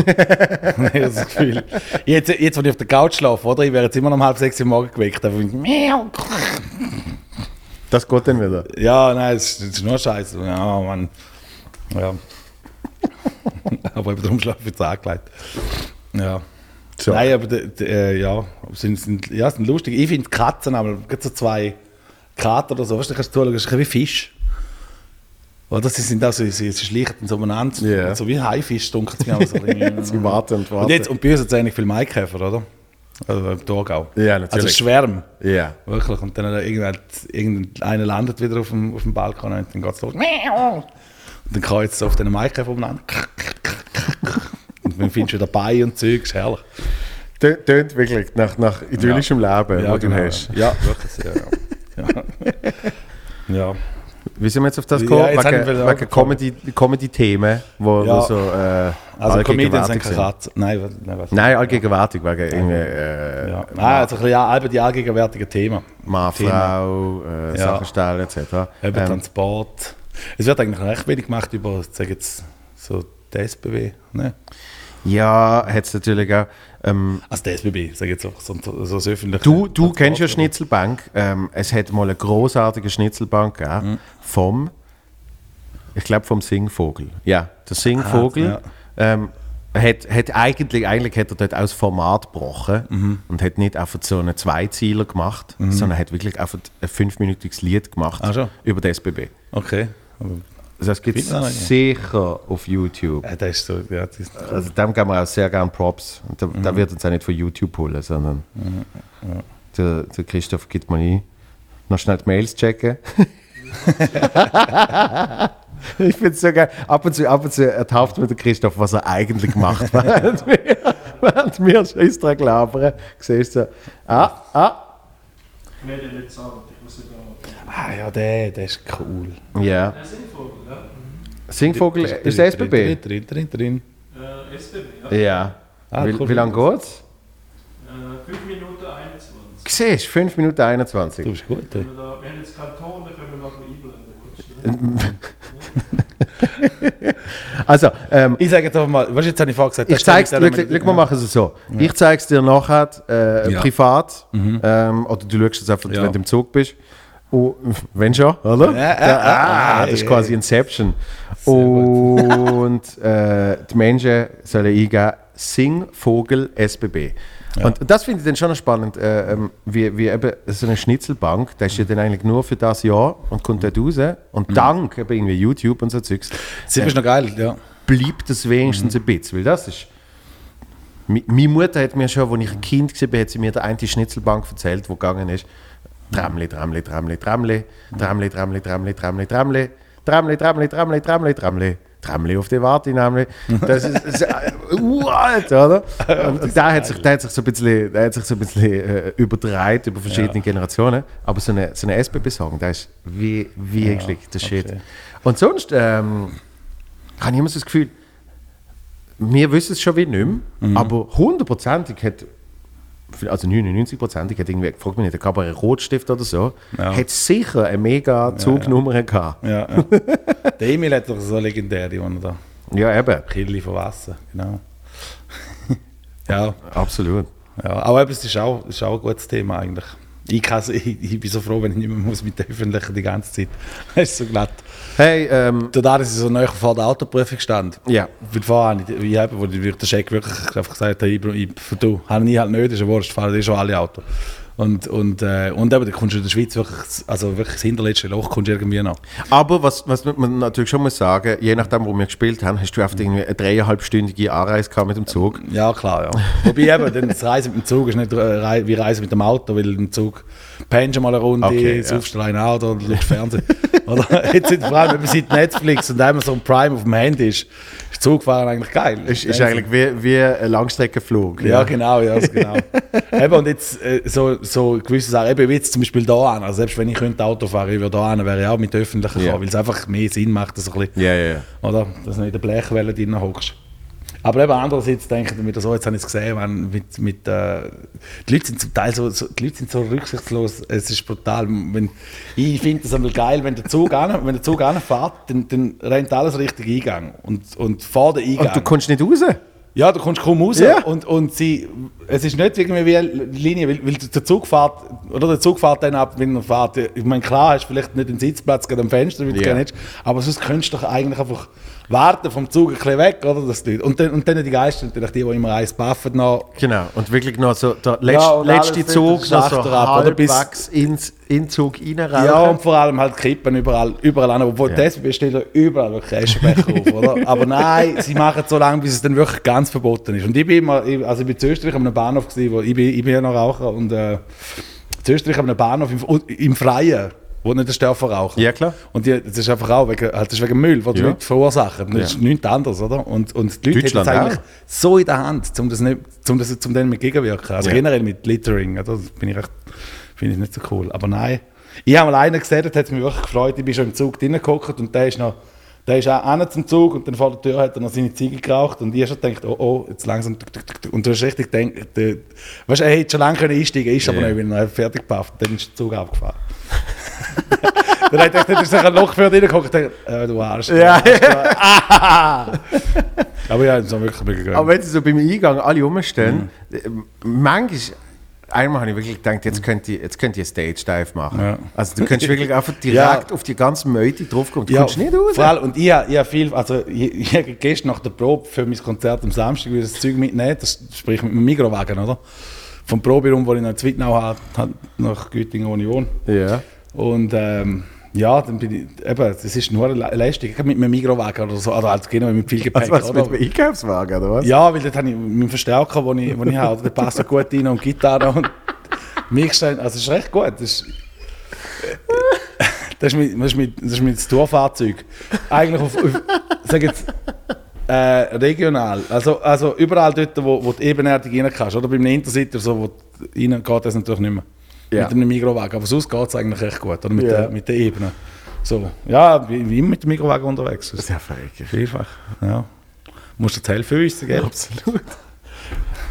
das Gefühl. Jetzt, jetzt, wenn ich auf der Couch schlafe, oder? Ich wäre jetzt immer noch um halb sechs Uhr morgen geweckt. Ich, Miau. Das geht dann wieder. Ja, nein, das ist, das ist nur Scheiße. Ja, Mann. Ja. [LAUGHS] aber darum schlafe ich jetzt angelegt. Ja. So. Nein, aber die, die, äh, ja, sind, sind, ja, sind lustig. Ich finde Katzen, aber gibt so zwei Kater oder so, weißt du, kannst du zuschauen, das ist ein bisschen wie Fisch. Oder sie sind auch so, sie, sie schleichen dann so umeinander, Ja. so wie Haifisch, dunkel es mir auch so. [LAUGHS] Sie warten und warten. und, jetzt, und bei uns hat es eigentlich viel Maikäfer, oder? Also im Thurgau. Ja, natürlich. Also Schwärme. Ja. Wirklich. Und dann irgendein, irgendeiner landet wieder auf dem, auf dem Balkon und dann geht es los. Und dann kreuzt es auf den Maikäfer umeinander. Und dann findest du wieder bei und Zeug, ist herrlich. Tö- Tönt wirklich nach, nach idyllischem Leben, wo du hast. Ja, wirklich. sehr, Ja. ja. [LAUGHS] ja. Wie sind wir jetzt auf das Ja, gekommen? jetzt haben wegen wegen Comedy- Comedy-Themen, wo, Ja. wo so äh, Also Comedians sind keine Katzen. Nein, was- nein, was? Nein, allgegenwärtig, wegen irgendwie äh, Ja. Ah, also ein bisschen ja, eben die allgegenwärtigen Themen. Mann. Frau, äh, Ja. Sachen stellen etc. Eben Ähm, Transport. Es wird eigentlich recht wenig gemacht über, sag jetzt, so die SBB. Ne? ja, hat es natürlich auch. Ähm, Also die SBB, sag jetzt auch, so, so das öffentliche. Du, du kennst ja Schnitzelbank. Ähm, es hat mal eine großartige Schnitzelbank gegeben Mhm. vom, ich glaube vom Singvogel. Ja, der Singvogel ja. ähm, hat, hat eigentlich, eigentlich hat er dort aus Format gebrochen Mhm. und hat nicht einfach so einen Zweizieler gemacht, sondern hat wirklich einfach ein fünfminütiges Lied gemacht Ah, über die SBB. Okay. Also das gibt es nicht. sicher auf YouTube. ja, das ist so, ja, das ist, Also dem geben wir auch sehr gerne Props. Da, Mhm. da wird uns auch nicht von YouTube holen, sondern der, der Christoph gibt mal ein. Noch schnell die Mails checken. [LAUGHS] ich finde es so geil. Ab und zu, ab und zu ertauft mir der Christoph, was er eigentlich macht, [LAUGHS] während wir, während wir Scheiß dran labern. Siehst du, ah, ah, Ich werde nicht sagen. Ah ja, der, der ist cool. ja. Ein Singvogel, ja. Singvogel ist der SBB? Drin, drin, drin, drin. Äh, SBB, ja. Ja. Ah, wie, cool. wie lange geht's? Äh, 5 Minuten 21. Siehst 5 Minuten 21. Du bist gut. Wenn ey. wir, haben jetzt Kanton, dann können wir noch einblenden. [LAUGHS] Also, ähm, Ich sage jetzt einfach mal, du, jetzt habe ich vorher gesagt, Ich zeig's schau, schau, wir machen es so. Ich zeig's dir nachher äh, Ja. privat ähm, oder du schaust es einfach, Ja. wenn du im Zug bist. Oh, wenn schon, oder? Ja, ja, ja, ah, ja, das ist ja, quasi ja. Inception. Und äh, die Menschen sollen eingeben Singvogel SBB. Und das finde ich dann schon spannend, äh, ähm, wie, wie eben so eine Schnitzelbank, das ist ja dann eigentlich nur für das Jahr und kommt dort raus. Und Mhm. dank eben irgendwie YouTube und so Zeugs, Das ist noch geil, ja. bleibt es wenigstens ein bisschen, weil das ist... Meine Mutter hat mir schon, als ich ein Kind war, hat sie mir der eine Schnitzelbank erzählt, wo gegangen ist. Tramli, Tramli, Tramli, Tramli, Tramli, Tramli, Tramli, Tramli, Tramli, Tramli, Tramli, Tramli, Tramli, Tramli, Tramli auf die Warte, Namli. Das ist, es, uralt, oder? Und der hat, sich, der hat sich so ein bisschen, der hat sich so ein bisschen äh, übertreibt über verschiedene Ja. Generationen. Aber so eine, so eine SBB-Song, der ist wie, wirklich Ja, der Shit. okay. Und sonst ähm, habe ich immer so das Gefühl, wir wissen es schon wie nicht mehr, Mhm. aber hundertprozentig hat, also 99prozentig hat irgendwie, frag mich nicht, der Cabaret Rotstift oder so, Ja. hat sicher eine mega Zugnummer gehabt. Ja, ja. [LAUGHS] Der Emil hat doch so legendäre, die er da Ja, eben, Kili von Wasser, genau. [LAUGHS] ja, absolut. ja, aber eben, es ist auch, ist auch ein gutes Thema eigentlich. Ich, kann's- ich, ich bin so froh, wenn ich nicht mehr muss mit den Öffentlichen die ganze Zeit. [LAUGHS] Es ist so glatt. Hey, ähm, Dadurch, dass ich so nahe vor der Autoprüfung stand. ja, Weil vorher habe ich, ich habe, wo der der Check wirklich einfach gesagt hat, ich, ich, du, habe ich halt nicht, ist ja wurscht, fahren eh schon alle Autos. Und, und, äh, und eben, da kommst du in der Schweiz wirklich, also wirklich das hinterletzte Loch kommst irgendwie noch. aber was, was man natürlich schon muss sagen, je nachdem, wo wir gespielt haben, hast du oft irgendwie eine dreieinhalbstündige Anreise gehabt mit dem Zug. Ja, klar, ja. Wobei eben, dann das Reisen mit dem Zug ist nicht äh, wie Reisen mit dem Auto, weil im Zug pennst du mal eine Runde, Okay, ja. saufst du ein Auto und schaust Fernsehen. [LAUGHS] Oder [LAUGHS] jetzt sind vor allem eben seit Netflix und Amazon Prime auf dem Handy ist, ist Zugfahren eigentlich geil. Ist, ist eigentlich wie, wie ein Langstreckenflug. Ja, genau, ja, das genau. [LAUGHS] eben, und jetzt äh, so, so gewisse Sachen, eben wie jetzt zum Beispiel da an, also selbst wenn ich könnte Auto fahren, ich würde da an, wäre ich auch mit öffentlichen Ja. fahren, weil es einfach mehr Sinn macht, dass, ein bisschen, Ja, ja, ja. oder, dass du nicht in der Blechwelle drin hockst. Aber eben andererseits denke ich mir so, jetzt habe ich es gesehen, wenn mit, mit, äh, die Leute sind zum Teil so, so, die Leute sind so rücksichtslos, es ist brutal. Wenn, ich finde es einmal geil, wenn der Zug an, wenn der Zug anfährt, dann, dann rennt alles richtig Eingang. Und, und vor der Eingang... Und du kommst nicht raus? Ja, du kommst kaum raus Ja. und, und sie, es ist nicht irgendwie wie eine Linie, weil, weil der Zug fährt, oder der Zug fährt dann ab, wenn er fährt. Ich meine, klar, hast du vielleicht nicht den Sitzplatz gerade am Fenster, wie du Ja. gerne hättest, aber sonst könntest du doch eigentlich einfach warten vom Zug ein bisschen weg, oder? Das Leute. Und, dann, und dann die Geister, natürlich die, die immer eins buffen noch. Genau. Und wirklich noch so der letz, Ja, letzte Zug noch so ab, oder? Bis- ins in Zug reinrauchen. Ja, und vor allem halt Kippen überall, überall an, obwohl Ja. die SBB stellt ja überall wirklich Eschenbecher auf, oder? [LAUGHS] Aber nein, sie machen es so lange, bis es dann wirklich ganz verboten ist. Und ich bin immer, also ich bin in Österreich an einem Bahnhof gewesen, wo ich bin, ich bin ja noch Raucher und äh, in Österreich an einem Bahnhof im, im Freien, wo nicht der Störfer rauchen. Ja, klar. Und die, das ist einfach auch wegen, halt, das ist wegen Müll, den die Ja. Leute verursachen. Das Ja. ist nichts anderes, oder? Und, und die Leute Deutschland haben es eigentlich so in der Hand, um das nicht, um das, um dem entgegenwirken. Also Ja. generell mit Littering, oder? das bin ich echt, finde ich nicht so cool. Aber nein, ich habe mal einen gesehen, der hat mich wirklich gefreut. Ich bin schon im Zug drinnen gehockt und der ist noch, der ist auch hin zum Zug und dann vor der Tür hat er noch seine Ziege geraucht und ich schon gedacht, oh oh, jetzt langsam, und du hast richtig gedacht, weißt du, er hätte schon lange können einsteigen ist aber nicht, weil er fertig gepafft dann ist der Zug abgefahren. Dann hat er sich ein Loch für drinnen gehockt und dachte, äh, du Arsch. Ja. Aber ja, das war wirklich mega geil. Aber wenn sie so beim Eingang alle rumstehen, äh, manchmal, einmal habe ich wirklich gedacht, jetzt könnt ihr, jetzt könnt ihr Stage Dive machen. Ja. Also du könntest wirklich [LAUGHS] einfach direkt Ja. auf die ganze Meute draufkommen. Du Ja, kommst nicht raus. Vor allem, und ich, habe- ich habe viel, also ich, ich gestern nach der Probe für mein Konzert am Samstag wieder das Zeug mitnehmen, das sprich mit dem Mikrowagen, oder? Vom Proberaum, wo ich noch in Zwittnau habe, nach Göttingen, wo ich wohne. Ja. Und ähm, ja, dann bin ich, eben, das ist nur eine Leistung, Ich mit einem Mikrowagen oder so, oder halt genau mit viel Gepäck. Also was oder? mit dem Einkaufswagen, oder was? Ja, weil dort habe ich meinen Verstärker, den ich, den ich habe, der passt so gut rein und Gitarre und Mixstein, also das ist recht gut. Das ist, das ist mein, das ist mein, das ist mein Tourfahrzeug. Eigentlich auf, auf sag jetzt, äh, regional. Also, also überall dort, wo, wo du ebenerdig rein kannst. Oder beim Intercity, so, wo du rein geht das natürlich nicht mehr. Ja. Mit einem Mikrowagen. Aber sonst geht es eigentlich recht gut. Oder mit, Ja. der, mit der Ebene. So, ja, wie, immer mit dem Mikrowagen unterwegs. Das ist Sehr verrückt. vielfach. Ja. Musst du die Hälfte für uns gell? Absolut.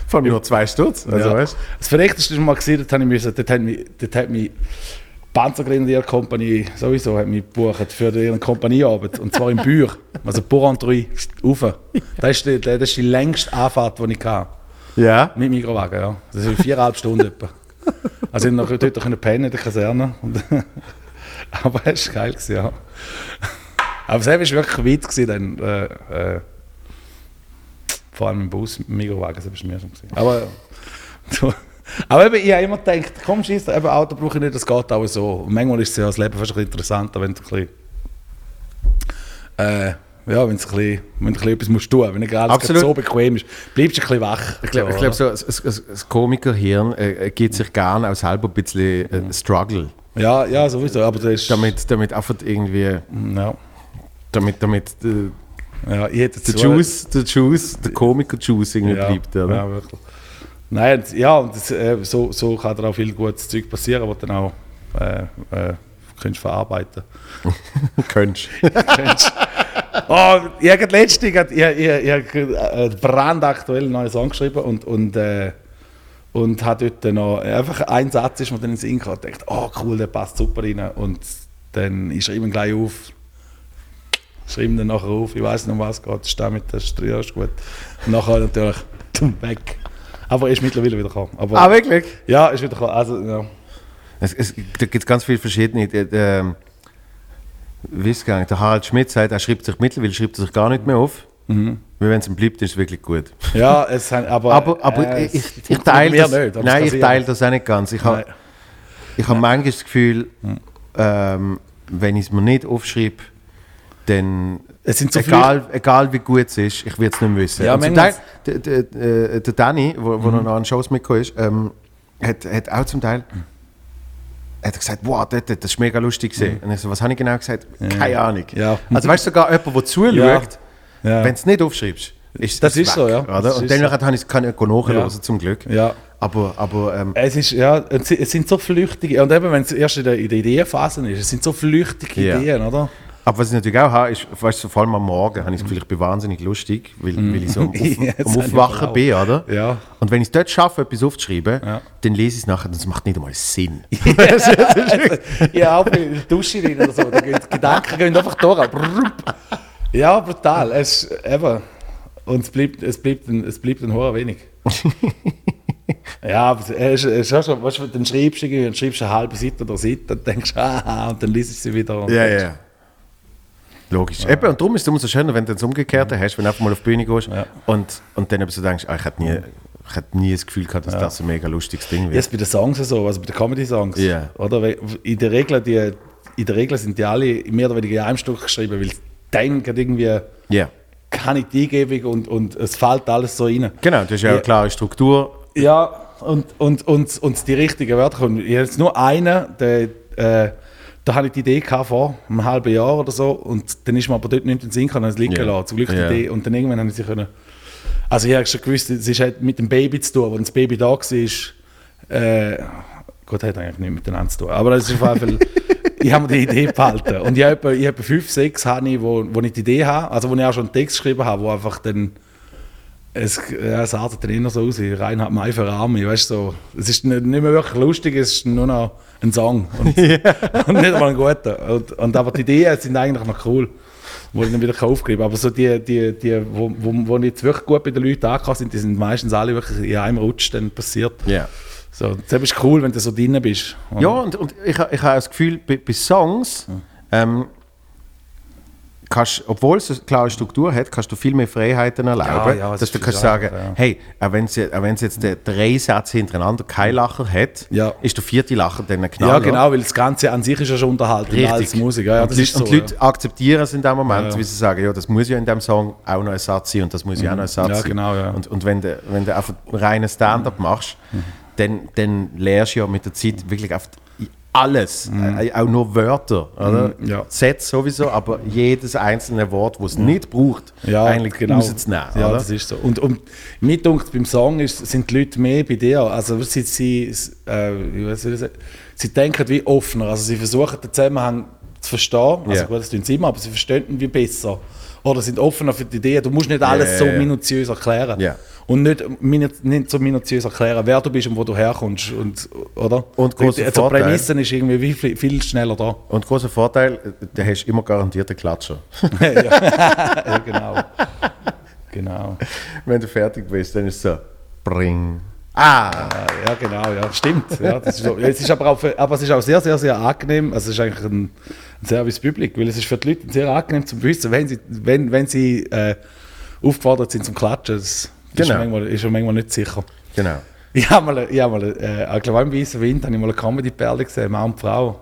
Von nur zwei Stutz. Also, ja. weißt Das Verrückteste war mal, gewesen, dort, müssen, dort hat mich, dort hat mich Panzergrenadier Kompanie sowieso hat mich gebucht für ihre Kompaniearbeit. Und zwar in Büch. Also Bourg-en-Trui, rauf. Das ist, die, das ist die längste Anfahrt, die ich hatte. Ja. Mit Mikrowagen, ja. Das sind viereinhalb Stunden etwa. Also ich konnte dort können pennen in der Kaserne. [LAUGHS] Aber es war geil, gewesen, ja. Aber es war wirklich weit gewesen, dann, äh, äh, vor allem im Bus, dem Mikrowagen, das war mir schon gewesen. Aber, so. aber eben, ich habe immer gedacht, komm, scheiß, eben Auto brauche ich nicht, das geht auch so. Und manchmal ist es ja das Leben fast ein bisschen interessanter, wenn du ein bisschen, äh, ja, wenn du ein bisschen, wenn du ein bisschen etwas musst tun, wenn alles so bequem ist, bleibst du ein bisschen wach. Ich glaube, So, glaub, so, das, Komikerhirn äh, geht sich gerne auch selber ein bisschen äh, Struggle. Ja, ja, sowieso, aber das ist... Damit, damit einfach irgendwie, Ja. damit, damit äh, Ja, ich hätte Der Juice, der Juice, der Komiker Juice irgendwie ja, bleibt, oder? Ja, wirklich. Nein, ja, und das, äh, so, so kann da auch viel gutes Zeug passieren, was dann auch äh, äh, kannst verarbeiten [LAUGHS] Könntest. [LAUGHS] [LAUGHS] kannst. Oh, ich habe gerade letzte, ich, ich, ich, ich habe einen brandaktuellen neuen Song geschrieben und, und, äh, und habe dort noch, einfach ein Satz ist mir dann in den Sinn gekommen und dachte, oh cool, der passt super rein. Und dann, ich schreibe ihn gleich auf, schreibe ihn dann nachher auf, ich weiß nicht, um was es geht, stehe mit der Strie, ist gut. Und nachher natürlich, [LAUGHS] weg. Aber er ist mittlerweile wieder gekommen. Aber, Ah, wirklich? Ja, ist wieder gekommen. Also, ja. Es, es, da gibt es ganz viele verschiedene. Der, ist es gegangen? Der Harald Schmidt sagt, er schreibt sich mittlerweile schreibt er sich gar nicht mehr auf. Mhm. Weil wenn es ihm bleibt, ist es wirklich gut. ja, es sind, aber, Aber, aber äh, ich, ich, ich teile das, nicht, nein, ich teile das auch nicht ganz. Ich habe ich habe manchmal das Gefühl, ähm, wenn ich es mir nicht aufschreibe, dann Es sind so egal, egal wie gut es ist, ich will es nicht mehr wissen. Ja, zum Teil, der, der, äh, der Danny, wo, wo Mhm. noch an Shows mitgekommen ist, ähm, hat, hat auch zum Teil hat gesagt, wow, das, das ist mega lustig gewesen. Und ich so, was habe ich genau gesagt? Keine Ahnung. Mhm. Ja. Also weißt du, sogar jemand, der zuschaut, Ja. Wenn du es nicht aufschreibst, ist Das es ist so, ja. Oder? Das Und dann so. habe ich es kann ich nachhören, Ja. zum Glück. Ja. Aber, aber ähm, Es ist, ja, es sind so flüchtige, und eben wenn es erst in der, in der Ideenphase ist, es sind so flüchtige Ja. Ideen, oder? Aber was ich natürlich auch habe, ist, weißt du, vor allem am Morgen, habe ich das Gefühl, ich bin wahnsinnig lustig, weil, weil ich so am, [LAUGHS] Auf, Ja, am Aufwachen bin, oder? Ja. Und wenn ich es dort schaffe, etwas aufzuschreiben, Ja. dann lese ich es nachher und es macht nicht einmal Sinn. [LAUGHS] ja, auch in der Dusche rein oder so, da gehen, die Gedanken gehen einfach durch. [LAUGHS] Ja, brutal. Es, eben, und es bleibt, es bleibt, ein, es bleibt ein hoher wenig. ja, aber es ist, es auch schon, weißt du, dann schreibst du, irgendwie, dann schreibst du eine halbe Seite oder Seite und denkst, ah, und dann liest du sie wieder. Und Ja, denkst, ja. Logisch. Eben, und darum ist es umso schöner, wenn du das Umgekehrte hast, wenn du einfach mal auf die Bühne gehst Ja. und, und dann eben so denkst, ah, ich hätte nie, ich hätte nie das Gefühl gehabt, dass das ein mega lustiges Ding wird. Jetzt bei den Songs so, also bei den Comedy-Songs. Ja. Oder? In der, Regel, die, in der Regel sind die alle mehr oder weniger in einem Stück geschrieben, weil dann geht irgendwie Ja. keine Eingebung und, und es fällt alles so rein. Genau, du hast ja Ja. eine klare Struktur. Ja, und, und, und, und die richtigen Wörter kommen. Jetzt nur einen, der, äh, da hatte ich die Idee gehabt vor einem halben Jahr oder so und dann ist mir aber dort nicht in den Sinn gekommen, es liegen Ja. lassen. Zum Glück die Ja. Idee. Und dann irgendwann habe ich sie können. Also ich habe schon gewusst, es ist halt mit dem Baby zu tun, als das Baby da war. Äh, gut, hat eigentlich nichts miteinander zu tun. Aber das ist auf jeden Fall, [LAUGHS] ich habe mir die Idee behalten. Und ich habe ich habe fünf, sechs, habe ich, wo, wo ich die Idee habe, also wo ich auch schon einen Text geschrieben habe, wo einfach dann es, ja, es artet dann immer so aus, Reinhard May für Arme, weißt du, so. Es ist nicht, nicht mehr wirklich lustig, es ist nur noch ein Song und, [LAUGHS] und nicht einmal ein guter. Und, und, aber die Ideen sind eigentlich noch cool, wo ich dann wieder aufgreifen. Aber so die, die, die wo, wo, wo jetzt wirklich gut bei den Leuten angekommen sind, die sind meistens alle wirklich in einem Rutsch dann passiert. Ja. So, das ist cool, wenn du so drin bist. Ja, und, und ich, ich habe das Gefühl, bei, bei Songs, ähm, kannst, obwohl es eine klare Struktur hat, kannst du viel mehr Freiheiten erlauben. ja, es dass du kannst sagen, ja. hey, auch wenn es jetzt der drei Sätze hintereinander kein Lacher hat, Ja. ist der vierte Lacher dann ein Knaller. Ja, genau, weil das Ganze an sich ist ja schon unterhalten als Musik. Ja, ja, und ist und so, die Leute akzeptieren es in dem Moment, Ja. wie sie sagen, ja, das muss ja in dem Song auch noch ein Satz sein und das muss ja auch noch ein Satz Ja, sein. genau, ja. Und, und wenn du, wenn du einfach reinen Stand-up machst, dann, dann lernst du ja mit der Zeit wirklich auf alles, äh, auch nur Wörter, oder? Mhm, ja. Sätze sowieso, aber jedes einzelne Wort, das es nicht braucht, ja, eigentlich genau. rauszunehmen. Ja, oder? das ist so. Und, und mir dunkt, beim Song ist, sind die Leute mehr bei dir. Also sie, sie, äh, ich sie denken wie offener. Also sie versuchen den Zusammenhang zu verstehen. Also Ja. gut, das tun sie immer, aber sie verstehen ihn wie besser. Oder sind offener für die Ideen. Du musst nicht alles so minutiös erklären. Und nicht, nicht so minutiös erklären, wer du bist und wo du herkommst. Und, oder? Und großer also Vorteil- Prämissen ist irgendwie wie viel, viel schneller da. Und großer Vorteil, du hast immer garantiert einen Klatscher. [LAUGHS] ja, genau. [LAUGHS] genau. wenn du fertig bist, dann ist es so, bring. Ah! Ja, genau, ja, stimmt. Ja, das ist so. Es ist aber, auch, aber es ist auch sehr, sehr, sehr angenehm. Also es ist eigentlich ein, ein Service Public, weil es ist für die Leute sehr angenehm zu wissen, wenn sie, wenn, wenn sie äh, aufgefordert sind zum Klatschen. Das, Genau. ist, manchmal, ist manchmal nicht sicher. Genau. Ich habe mal, ich habe mal äh, ich glaube, im Weißen Wind habe ich mal eine Comedy-Perle gesehen, Mann und Frau.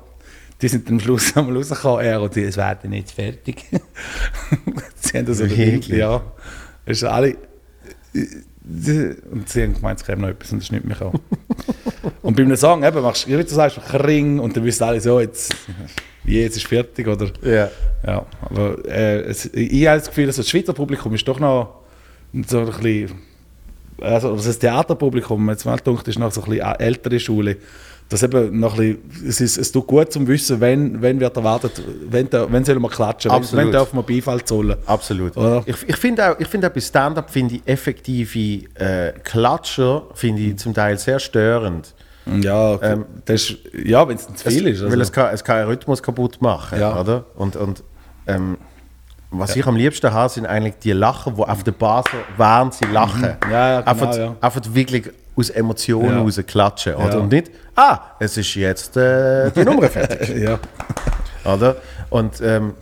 Die sind am Schluss [LAUGHS] einmal rausgekommen, er und sie, es werden nicht fertig. [LAUGHS] sie haben das so ja. Es ist alle, und sie haben gemeint, es käme noch etwas und das ist nicht mehr gekommen. und bei einem Song eben, machst du, wie du sagst, Ring und dann wissen alle so, jetzt, jetzt ist fertig oder Ja. ja, aber äh, es, ich habe das Gefühl, dass das Schweizer Publikum ist doch noch so ein bisschen, also das Theaterpublikum, jetzt mal ist noch so ein bisschen ältere Schule, das eben noch ein bisschen, es, ist, es tut gut zum Wissen, wenn, wenn wird erwartet, wenn, wenn sollen wir klatschen, wenn, Absolut. wenn darf man Beifall zollen. Absolut. Oder? Ich, ich finde auch, ich finde auch bei Stand-up finde ich effektive äh, Klatscher finde ich zum Teil sehr störend. Ja, das ist, ja wenn es zu viel ist. Weil Also. es kann, es kann einen Rhythmus kaputt machen, Ja. oder? Und, und ähm, was ich am liebsten habe, sind eigentlich die Lacher, die auf der Basis während sie lachen. Mhm. Ja, ja, genau, einfach, ja. einfach wirklich aus Emotionen Ja. raus klatschen, oder? Ja. Und nicht, ah, es ist jetzt äh, die Nummer fertig. [LAUGHS] ja. oder? Und, ähm,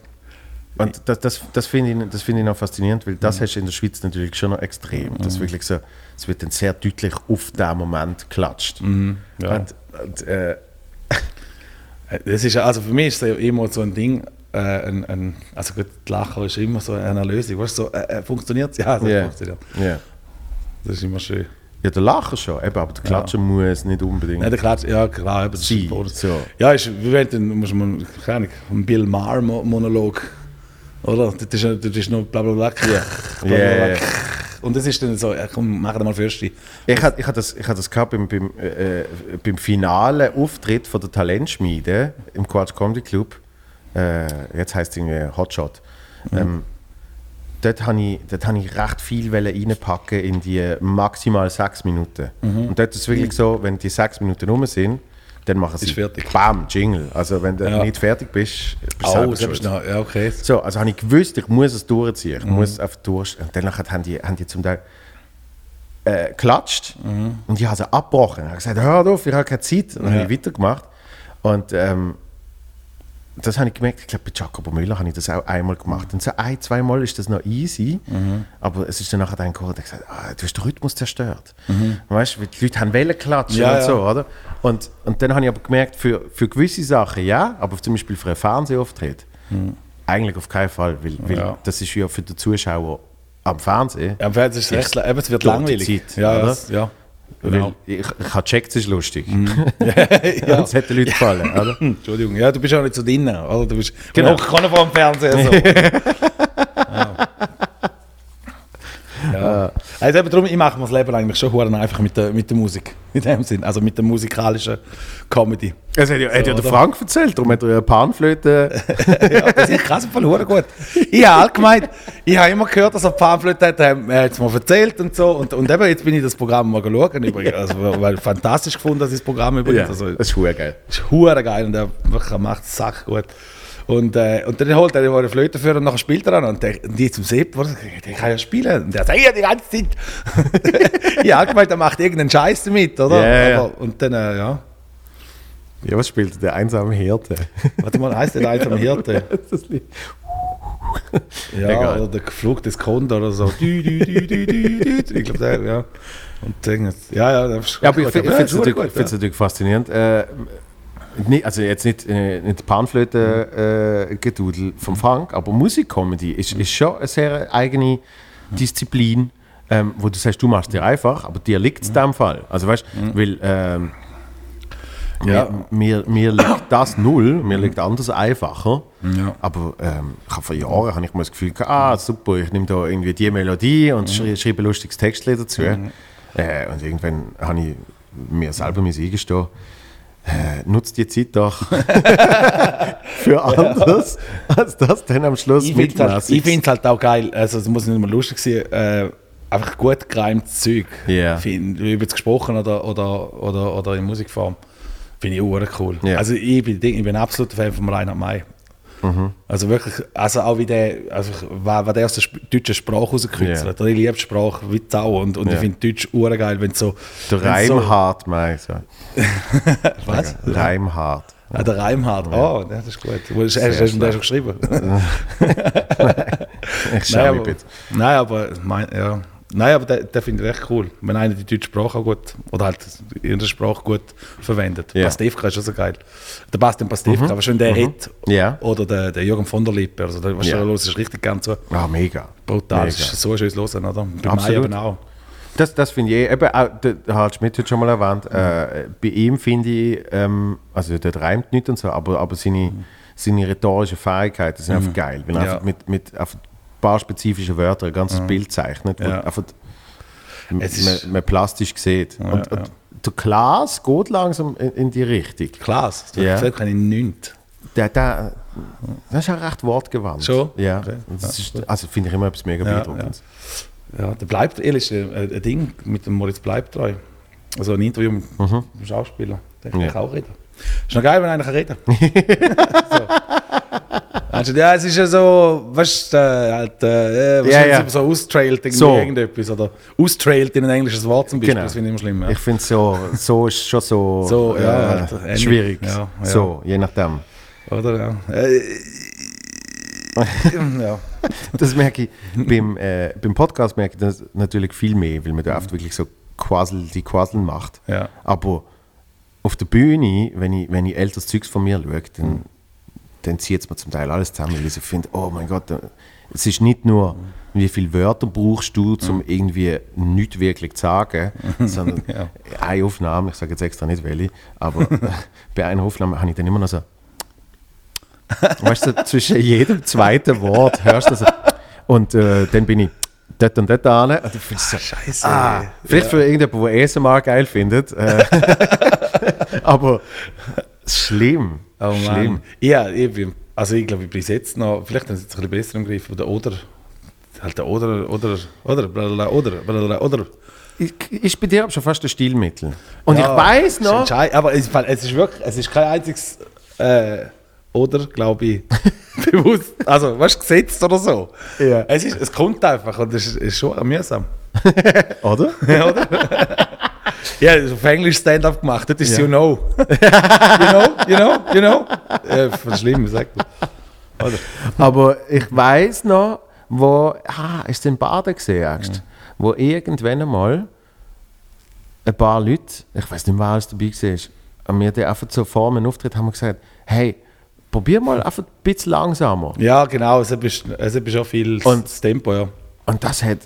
und das, das, das finde ich, das finde ich noch faszinierend, weil das hast du in der Schweiz natürlich schon noch extrem. Das wirklich so, es wird dann sehr deutlich auf den Moment geklatscht. ja. Und, und, äh, [LAUGHS] Das ist, also für mich ist es ja immer so ein Ding, äh, ein, ein, also gut, die Lacher ist immer so eine Lösung. Weißt du, so, äh, äh, funktioniert es? Ja, es ja, funktioniert. ja. Das ist immer schön. Ja, der Lacher schon, eben, aber der Klatschen muss nicht unbedingt. Ja, der Klatsch, ja klar, eben, das Sie, ist so. Ja, ist, wie wenn dann muss man, keine Ahnung, ein Bill Maher Mo- Monolog, oder? Das ist, das ist noch bla bla bla. Ja. bla, bla, Ja, bla. ja. Und das ist dann so, ja, komm, mach mal Fürste. Ich hatte ich hatte das, ich das gehabt beim, beim, äh, beim finalen Auftritt von der Talentschmiede im Quatsch Comedy Club. Äh, jetzt heißt es irgendwie Hotshot. Ähm, dort habe ich, dort habe ich recht viel reinpacken in die maximal sechs Minuten. Und dort ist es wirklich so, wenn die sechs Minuten rum sind, dann machen sie Ist fertig. Bam, Jingle. Also wenn du Ja. nicht fertig bist, bist du Oh, selbst noch, ja, okay. So, also habe ich gewusst, ich muss es durchziehen. Ich Mhm. muss es einfach durch. Und danach haben die, haben die zum Teil äh, geklatscht Mhm. und ich habe sie abgebrochen. Ich habe gesagt, hör auf, ich habe keine Zeit. Und dann Ja. habe ich weitergemacht. Und ähm, das habe ich gemerkt, ich glaube, bei Jacobo Müller habe ich das auch einmal gemacht. Und so ein, zwei Mal ist das noch easy. Mhm. Aber es ist dann nachher dann gekommen, der gesagt, ah, du hast den Rhythmus zerstört. Weißt du, die Leute haben Wellen klatschen Mhm. Ja, und ja. so, oder? Und, und dann habe ich aber gemerkt, für, für gewisse Sachen ja, aber zum Beispiel für einen Fernsehauftritt eigentlich auf keinen Fall, weil, weil Mhm. Ja. das ist ja für den Zuschauer am Fernsehen. Ja, aber es ist recht, Ich- eben, es wird langweilig. Zeit, ja, ja, Weil Genau. ich, ich habe gecheckt, es ist lustig. [LAUGHS] ja. Das hat den Leuten gefallen, oder? Entschuldigung, ja, du bist ja nicht so drin, oder? Du bist Genau. genau. keiner vor dem Fernseher. So. ja. [LAUGHS] Ja. Also eben darum, ich mache mir das Leben eigentlich schon einfach mit der, mit der Musik. [LAUGHS] In dem Sinn, also mit der musikalischen Comedy. Das hat ja, hat ja der? Frank erzählt, darum hat er eine Panflöte. [LAUGHS] ja, das ist krass verdammt gut. Ich habe allgemein, ich habe immer gehört, dass er Pamphlet hat, er hat es mir erzählt und so. Und, und eben, jetzt bin ich das Programm mal schauen, übrigens. Also, weil fantastisch gefunden, dass ich das Programm übrigens. Also, das ist hure geil. Das ist hure geil und er macht es sack gut. Und, äh, und dann holt er eine Flöte für und nachher spielt er an und, der, und die zum Sepp, der kann ja spielen. Und der sagt, ja, die ganze Zeit. [LAUGHS] ja, allgemein, der macht irgendeinen Scheiß damit, oder? Ja, ja. Aber, und dann, äh, ja. Ja, was spielt der einsame Hirte? Warte mal, heißt der einsame Hirte? [LAUGHS] das Lied. Ja, Egal. oder der Flug des Kondor oder so. [LAUGHS] Ich glaube, der, ja. Und dann, ja, ja, das ist Ja, aber ich finde es natürlich, natürlich faszinierend. Äh, nicht, also jetzt nicht, äh, nicht Panflöte-Gedudel vom Frank, aber Musikcomedy ist, ist schon eine sehr eigene Disziplin, ähm, wo du sagst, du machst dir einfach, aber dir liegt es in dem Fall. Also weißt du, weil ähm, Ja. mir, mir, mir liegt das null, mir liegt anders einfacher. Ja. Aber ähm, vor Jahren habe ich mal das Gefühl ah super, ich nehme da irgendwie die Melodie und schreibe, schreibe ein lustiges Textlied dazu. Äh, und irgendwann habe ich mir selber eingestehen, äh, nutzt die Zeit doch [LAUGHS] für anderes, als das dann am Schluss Ich finde es halt, mitmäßig- ich find's halt auch geil, also es muss nicht immer lustig sein, äh, einfach gut gereimtes Zeug. Ja. Find, über das gesprochen oder, oder, oder, oder in Musikform. Finde ich auch cool. Ja. Also ich bin, ich bin ein absoluter Fan von Reinhard May. Mhm. Also wirklich, also auch wie der, also was der aus der deutschen Sprache rauskürzelt. Ja. Ich liebe die Sprache wie die Sau und, und Ja. ich finde Deutsch geil, wenn so... Der wenn's so- Reimhard, mein so. [LAUGHS] Was? Reimhard. Ah, der Reimhard. Oh, ja, das ist gut. Wo ist, hast, hast du den schon geschrieben? [LAUGHS] Ich schau Nein, mich aber, bitte. nein, aber, mein, ja. Nein, aber den, den finde ich echt cool. Wenn einer die deutsche Sprache auch gut, oder halt ihre Sprache gut verwendet. Ja. Pastewka ist schon so geil. Der Bastian Pastewka, was schon der Hit. Ja. Oder der, der Jürgen von der Lippe. Also der, was Ja. los ist richtig ganz so Ah, mega. brutal. Das Mega. ist so schön los, oder? Bei Absolut. eben auch. Das, das finde ich, eh- eben auch, der Harald Schmidt hat schon mal erwähnt, äh, bei ihm finde ich, ähm, also der reimt nicht und so, aber, aber seine, seine rhetorischen Fähigkeiten sind einfach geil. Er Ja. einfach mit, mit einfach ein paar spezifischen Wörtern ein ganzes Bild zeichnet. Ja. Und einfach man, man plastisch sieht. und, ja. und der Klaas geht langsam in, in die Richtung. Klaas, das Ja. ja. kann ich nichts. Der, der, das ist auch recht wortgewandt. Schon? Ja. Okay. Das ist, also finde ich immer etwas mega Ja, beeindruckendes. Ja, der bleibt, ehrlich, ist ein, ein Ding mit dem Moritz bleibt treu. Also ein Interview mit dem Schauspieler, der kann Ja. ich auch reden. Ist noch geil, wenn einer kann reden [LAUGHS] so. Also, ja, es ist ja so, weißt du, äh, halt, äh, was Ja, ja, ja. so austrailt irgendwie So. irgendetwas. Oder austrailt in ein englisches Wort zum Beispiel, Genau. das finde ich immer schlimm. Ja. Ich finde so, so ist schon so, [LAUGHS] So, ja, äh, halt, ähnlich. schwierig. Ja, ja. So, je nachdem. Oder? Ja. Äh, [LAUGHS] ja. Das merke ich beim, äh, beim Podcast merke ich das natürlich viel mehr, weil man da oft wirklich so Quasel, die Quaseln macht. Ja. Aber auf der Bühne, wenn ich, wenn ich älteres Zeugs von mir schaue, dann, dann zieht es mir zum Teil alles zusammen, weil ich so finde, oh mein Gott, es ist nicht nur, wie viele Wörter brauchst du, um irgendwie nichts wirklich zu sagen, [LAUGHS] sondern Ja. eine Aufnahme, ich sage jetzt extra nicht welche, aber [LAUGHS] bei einer Aufnahme habe ich dann immer noch so, weißt du, zwischen jedem zweiten Wort hörst du so, und äh, dann bin ich dort und dort an. Und ich finde so, Scheiße. Ah, vielleicht für irgendjemanden, der ASMR geil findet. Äh, [LAUGHS] aber schlimm. Oh schlimm. Ja, ich bin, also ich glaube, ich bin jetzt noch, vielleicht haben sie jetzt ein bisschen besser im Griff, aber der Oder, halt der Oder, Oder, Oder, Oder, Oder. Ich- Ist bei dir aber schon fast ein Stilmittel. Und Ja, ich weiß noch, Aber es, es ist wirklich, es ist kein einziges äh, Oder, glaube ich, [LAUGHS] bewusst, also weißt du, gesetzt oder so. Ja. Es, ist, es kommt einfach und es ist, ist schon mühsam. [LAUGHS] oder? [LAUGHS] Ja, oder? Ja, also auf Englisch Stand-up gemacht, das ist Ja. you know. [LAUGHS] you know, you know, you know. Ja, voll schlimm, sagt man. Oder? Aber ich weiß noch, wo, ah, ist in Baden gesehen, Angst, wo irgendwann einmal ein paar Leute, ich weiß nicht mehr, wer alles dabei war, und wir die einfach so vor einem Auftritt haben wir gesagt, hey, probier mal einfach ein bisschen langsamer. Ja, genau, es ist, es ist schon viel Und- Tempo, ja. Und das hat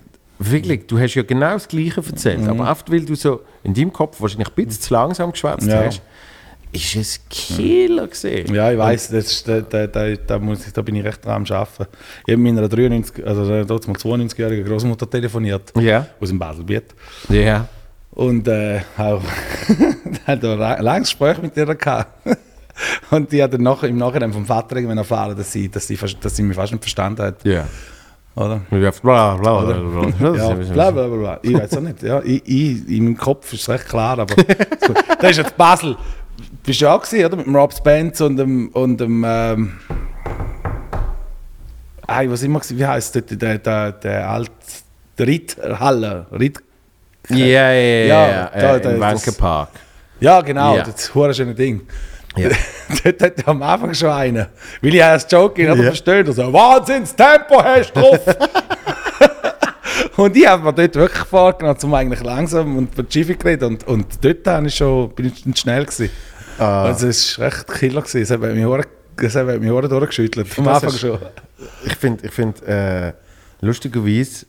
wirklich, du hast ja genau das Gleiche erzählt, Mhm. aber oft, weil du so in deinem Kopf wahrscheinlich ein bisschen zu langsam geschwätzt Ja. hast, ist es Killer gesehen. Ja, ich weiß, das da, da, da, da, muss ich, da bin ich recht dran am Arbeiten. Ich habe mit einer 93, also dort mal 92-jährigen Großmutter telefoniert, Ja. aus dem Baselbiet. Ja. Und äh, auch [LAUGHS] hat ein langes Gespräch mit ihr gehabt. Und die hat dann nach, im Nachhinein vom Vater irgendwann erfahren, dass sie, dass sie, dass sie mich fast nicht verstanden hat. Ja. Oder? Bla, bla, bla, bla, bla. Ja, bla bla bla. Ich weiß auch nicht. Ja, ich, ich, in meinem Kopf ist es recht klar, aber ist gut. da ist jetzt Basel. Bist du auch gewesen, oder? Mit dem Rob Spence und dem, und dem ähm, ah, was immer wie heißt der, der, der, der alte Ritthalle, Ritt, Ja, ja, ja, ja, Ja, ja, äh, da- im das- Wankenpark. ja genau, Ja. das hure schöne Ding. Ja. [LAUGHS] Dort hat am Anfang schon einen. Will ich erst joken, aber Ja. versteht er so, Wahnsinns Tempo hast du drauf. [LAUGHS] und ich habe mir dort wirklich vorgenommen, um eigentlich langsam und mit Schiffe geredet. Und, und dort ich schon, bin ich schon schnell gewesen. Ah. Also es war echt Killer. Gewesen. Es hat mich hure- es hat mich durchgeschüttelt. Am Das Anfang ist- schon. Ich finde, ich find, äh, lustigerweise,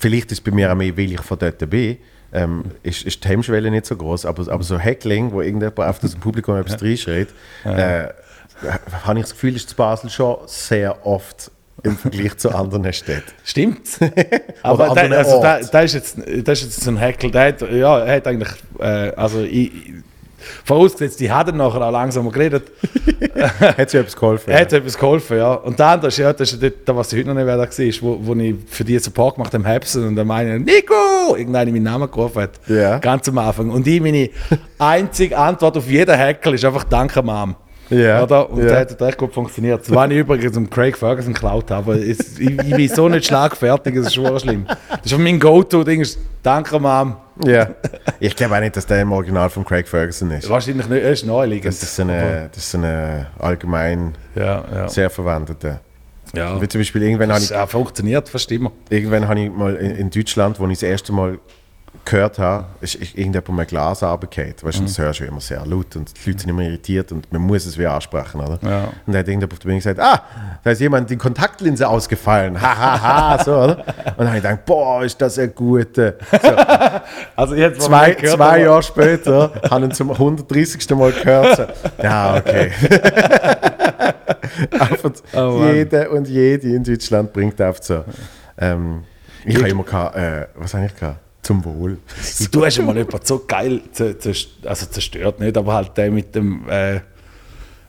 vielleicht ist es bei mir auch mehr, weil ich von dort bin, ähm, ist, ist die Hemmschwelle nicht so groß, aber, aber so Heckling, wo irgendjemand auf das Publikum etwas reinschreit, äh, habe ich das Gefühl, ist zu Basel schon sehr oft im Vergleich zu anderen Städten. Stimmt. [LAUGHS] Aber da, also da, da, ist jetzt, da ist jetzt so ein Heckel, der hat, ja, hat eigentlich, äh, also ich- vorausgesetzt, die haben nachher auch langsamer geredet. [LAUGHS] Hat sie etwas geholfen? Er hat etwas geholfen, ja. Und der andere ist ja, das ist ja dort, was ich heute noch nicht weiter gesehen wo, wo ich für die Support gemacht habe, Hebsen und dann meine Nico! Irgendeiner meinen Namen gerufen hat. Ja. Ganz am Anfang. Und ich, meine [LAUGHS] einzige Antwort auf jeden Heckel ist einfach Danke, Mom. Ja. Oder? Und Ja. der hat echt gut funktioniert. Das war ich übrigens um Craig Ferguson geklaut habe. ich, ich bin so nicht schlagfertig, es ist schon schlimm. Das ist mein Go-To-Ding, ist Danke, Mom. Ja. [LAUGHS] Ich glaube auch nicht, dass der im Original von Craig Ferguson ist. Wahrscheinlich nicht, er ist naheliegend. Das ist eine, das ist eine allgemein ja, ja. sehr verwendete. ja. Wie zum Beispiel irgendwann habe Das ich funktioniert fast immer. Irgendwann habe ich mal in, in Deutschland, wo ich das erste Mal gehört habe, ist ist irgendjemand mein Glas runtergefallen. Weißt du, das hörst du immer sehr laut und die Leute sind immer irritiert und man muss es wieder ansprechen. Oder? Ja. Und dann hat irgendjemand auf der Bühne gesagt, ah, da ist jemand die Kontaktlinse ausgefallen. Ha, ha, ha, so, oder? Und dann habe ich gedacht, boah, ist das ein guter. So, [LAUGHS] Also jetzt, zwei zwei Jahre später habe ich ihn zum 130. Mal gehört. So. Ja, okay. [LAUGHS] Oh jeder und jede in Deutschland bringt auf so. Ähm, ich habe immer gehabt, äh, was habe ich gehabt? Zum Wohl. Du hast mal jemanden so geil also zerstört, nicht, aber halt der mit dem. Äh,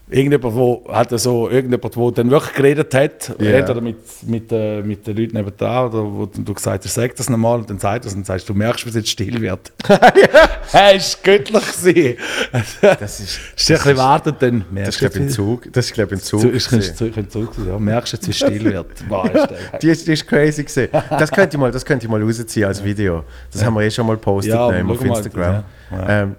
irgendjemand, wo halt so, irgendjemand, wo dann wirklich geredet hat, Ja. entweder mit, mit, äh, mit den Leuten nebenan oder wo du gesagt hast, sag das nochmal und dann sagt es und dann sagst du, du merkst, wie es jetzt still wird. [LAUGHS] Er ist göttlich gewesen. Das ist, Ist ein bisschen wartet, dann das merkst ist glaube ich, ein jetzt, Zug. Das ist, glaube ich, ein Zug. Zu- ist gewesen. Zug, ein Zug, ja. Merkst jetzt, wie still wird. [LAUGHS] Boah, ist der Die ist, die ist crazy. Das könnte ich mal, das könnte ich mal rausziehen als Video. Das haben wir eh schon mal gepostet Ja, nehmen schau auf mal, Instagram. ja. Ja. Ähm,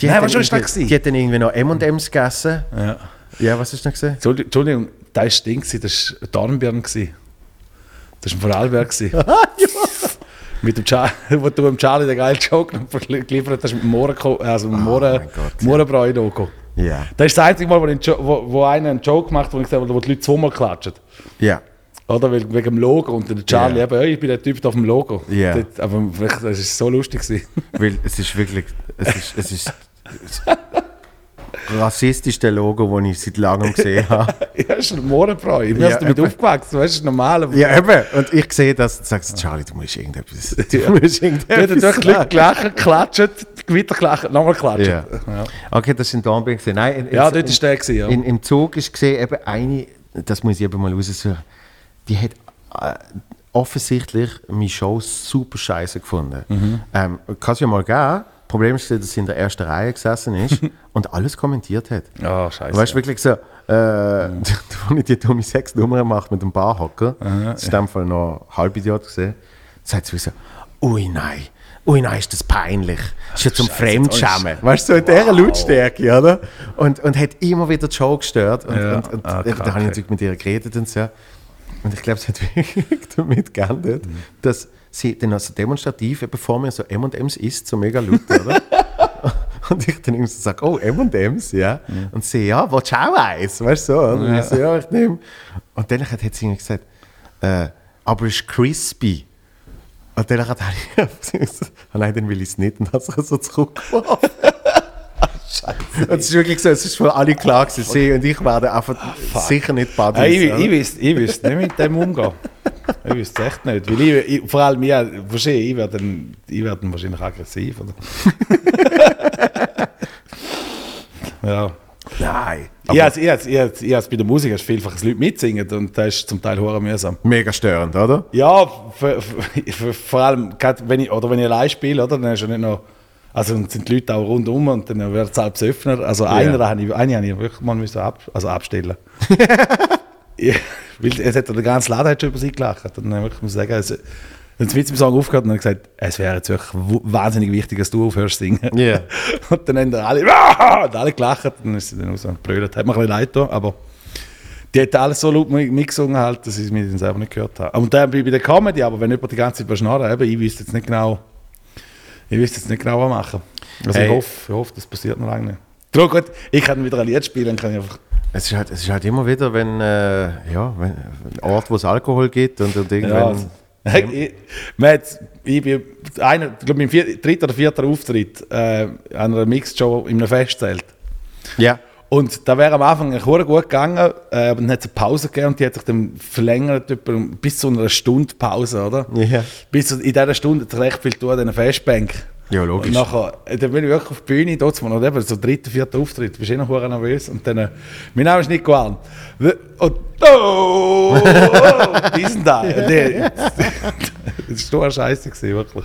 die Nein, was das irgendwie- gewesen? Die hat dann irgendwie noch M&M's gegessen. Ja. Ja, was hast du noch gesehen? Entschuldigung, das war Ding, das war Dornbirn. Das war ein Vorarlberg. gewesen. [LAUGHS] Mit dem Char [LAUGHS] wo du dem Charlie den geilen Joke geliefert hast mit dem Mohren, also Gott, ja. Ja. Das ist das einzige Mal, wo, ich, wo, wo einer einen Joke macht, wo ich habe, wo die Leute zweimal klatschen. Ja. Oder? Wegen dem Logo. Und der Charlie Ja. eben, «Ey, ich bin der Typ auf dem Logo. Ja. Das, aber das ist so lustig. Gewesen. Weil es ist wirklich, es ist, es ist [LAUGHS] [LAUGHS] rassistischste Logo, das ich seit langem gesehen habe. [LAUGHS] ja, ist ein Mohrenbräu. Ich bin Ja, damit eben. aufgewachsen. Weißt du, normal. Ja, eben. Und ich sehe das und sage, Charlie, du musst irgendetwas. [LAUGHS] Du musst Ja, irgendetwas dann durch die Leute sagen. gelacht, klatscht, weiter gelacht, nochmal klatscht. Ja. Ja. Okay, das ist in Dornbirn. Nein, in, Ja, in- dort ist der gewesen, ja. In, Im Zug ist gesehen, eben eine, das muss ich eben mal raussuchen, die hat äh, offensichtlich meine Show super scheiße gefunden. Mhm. Ähm, Kann es ja mal geben. Problem ist, dass sie in der ersten Reihe gesessen ist [LAUGHS] und alles kommentiert hat. Ja, scheiße. Weißt du, wirklich so, äh, Mhm. [LAUGHS] als ich die dumme Sexnummer mache mit dem Barhocker, das ist in dem Fall noch ein Halbidiot gesehen, sagt sie so, ui nein, ui nein, ist das peinlich. Das ist ja zum Fremdschämen. Weißt du, so in dieser Lautstärke, oder? Und, und hat immer wieder die Show gestört. Und, Ja, und, und ah, da habe ich natürlich mit ihr geredet und so. Und ich glaube, es hat [LAUGHS] wirklich damit geendet, Mhm. dass sie dann also demonstrativ, eben vor mir so M&M's isst, so mega laut, oder? [LAUGHS] Und ich dann irgendwie so sage, oh, M&M's, ja. Und sie, ja, willst du auch eins? Weißt du so? Und ich so, ja, ich nehme. Und dann hat sie irgendwie gesagt, äh, aber es ist crispy. Und dann hat [LAUGHS] ich gesagt, oh nein, dann will ich es nicht. Und dann hat sie so zurückgeworfen. Scheiße. Und es ist wirklich so, es ist für alle klar gewesen, sie und ich werden einfach sicher nicht Buddies. Hey, ich, oder? ich, wüsste, ich wüsste nicht mit dem umgehen. Ich wüsste es echt nicht. Weil ich, ich, vor allem, ja, ich werde dann, ich werde dann wahrscheinlich aggressiv. Oder? [LAUGHS] ja. Nein. Ich habe ich bei der Musik hast vielfach dass Leute mitsingen und das ist zum Teil hure mühsam. Mega störend, oder? Ja, für, für, für, vor allem, wenn ich, oder wenn ich allein spiele, oder, dann ist ja nicht noch, also dann sind die Leute auch rundum und dann wird es halb öffner. Also einer habe ich, eine habe ich wirklich mal müssen ab, also abstellen. [LAUGHS] weil es hat der ganze Laden hat schon über sie gelacht. Und dann wirklich muss ich sagen, also, es mit dem Song aufgehört und dann gesagt, es wäre jetzt wirklich wahnsinnig wichtig, dass du aufhörst zu singen. Ja. [LAUGHS] Und dann haben dann alle, und alle gelacht. Und dann ist sie dann raus und brüllt. Hat mir ein bisschen leid getan, aber die hat alles so laut mi- mitgesungen, halt, dass ich es mir dann selber nicht gehört habe. Und dann bei bei der Comedy, aber wenn jemand die ganze Zeit überschnarrt, eben, ich wüsste jetzt nicht genau, ich wüsste jetzt nicht genau, was machen. Also Hey. ich, hoffe, ich hoffe, das passiert noch lange nicht. Darum gut, ich kann wieder ein Lied spielen, dann kann ich einfach... Es ist halt, es ist halt immer wieder, wenn, äh, ja, wenn, ein Ort, wo es Alkohol gibt und, und Ja, irgendwann. also, [LAUGHS] ich, ich bin einer, ich glaube, mein vier, dritter oder vierter Auftritt äh, an einer Mixed-Show in einem Festzelt. Ja. Und da wäre am Anfang verdammt gut gegangen, äh, aber dann hat es eine Pause gegeben und die hat sich dann verlängert etwa bis zu einer Stunde Pause, oder? Ja. Bis zu, in dieser Stunde hat sich recht viel tun an diesen Festbank. Ja, logisch. Und nachher, äh, dann bin ich wirklich auf die Bühne, dort mal eben so dritter, vierter Auftritt, du bist eh noch nervös und dann, äh, mein Name ist Nico. W- Und, oh, oh, diesen da. [LAUGHS] Und der- [LAUGHS] Das war eine Scheiße, gewesen, wirklich.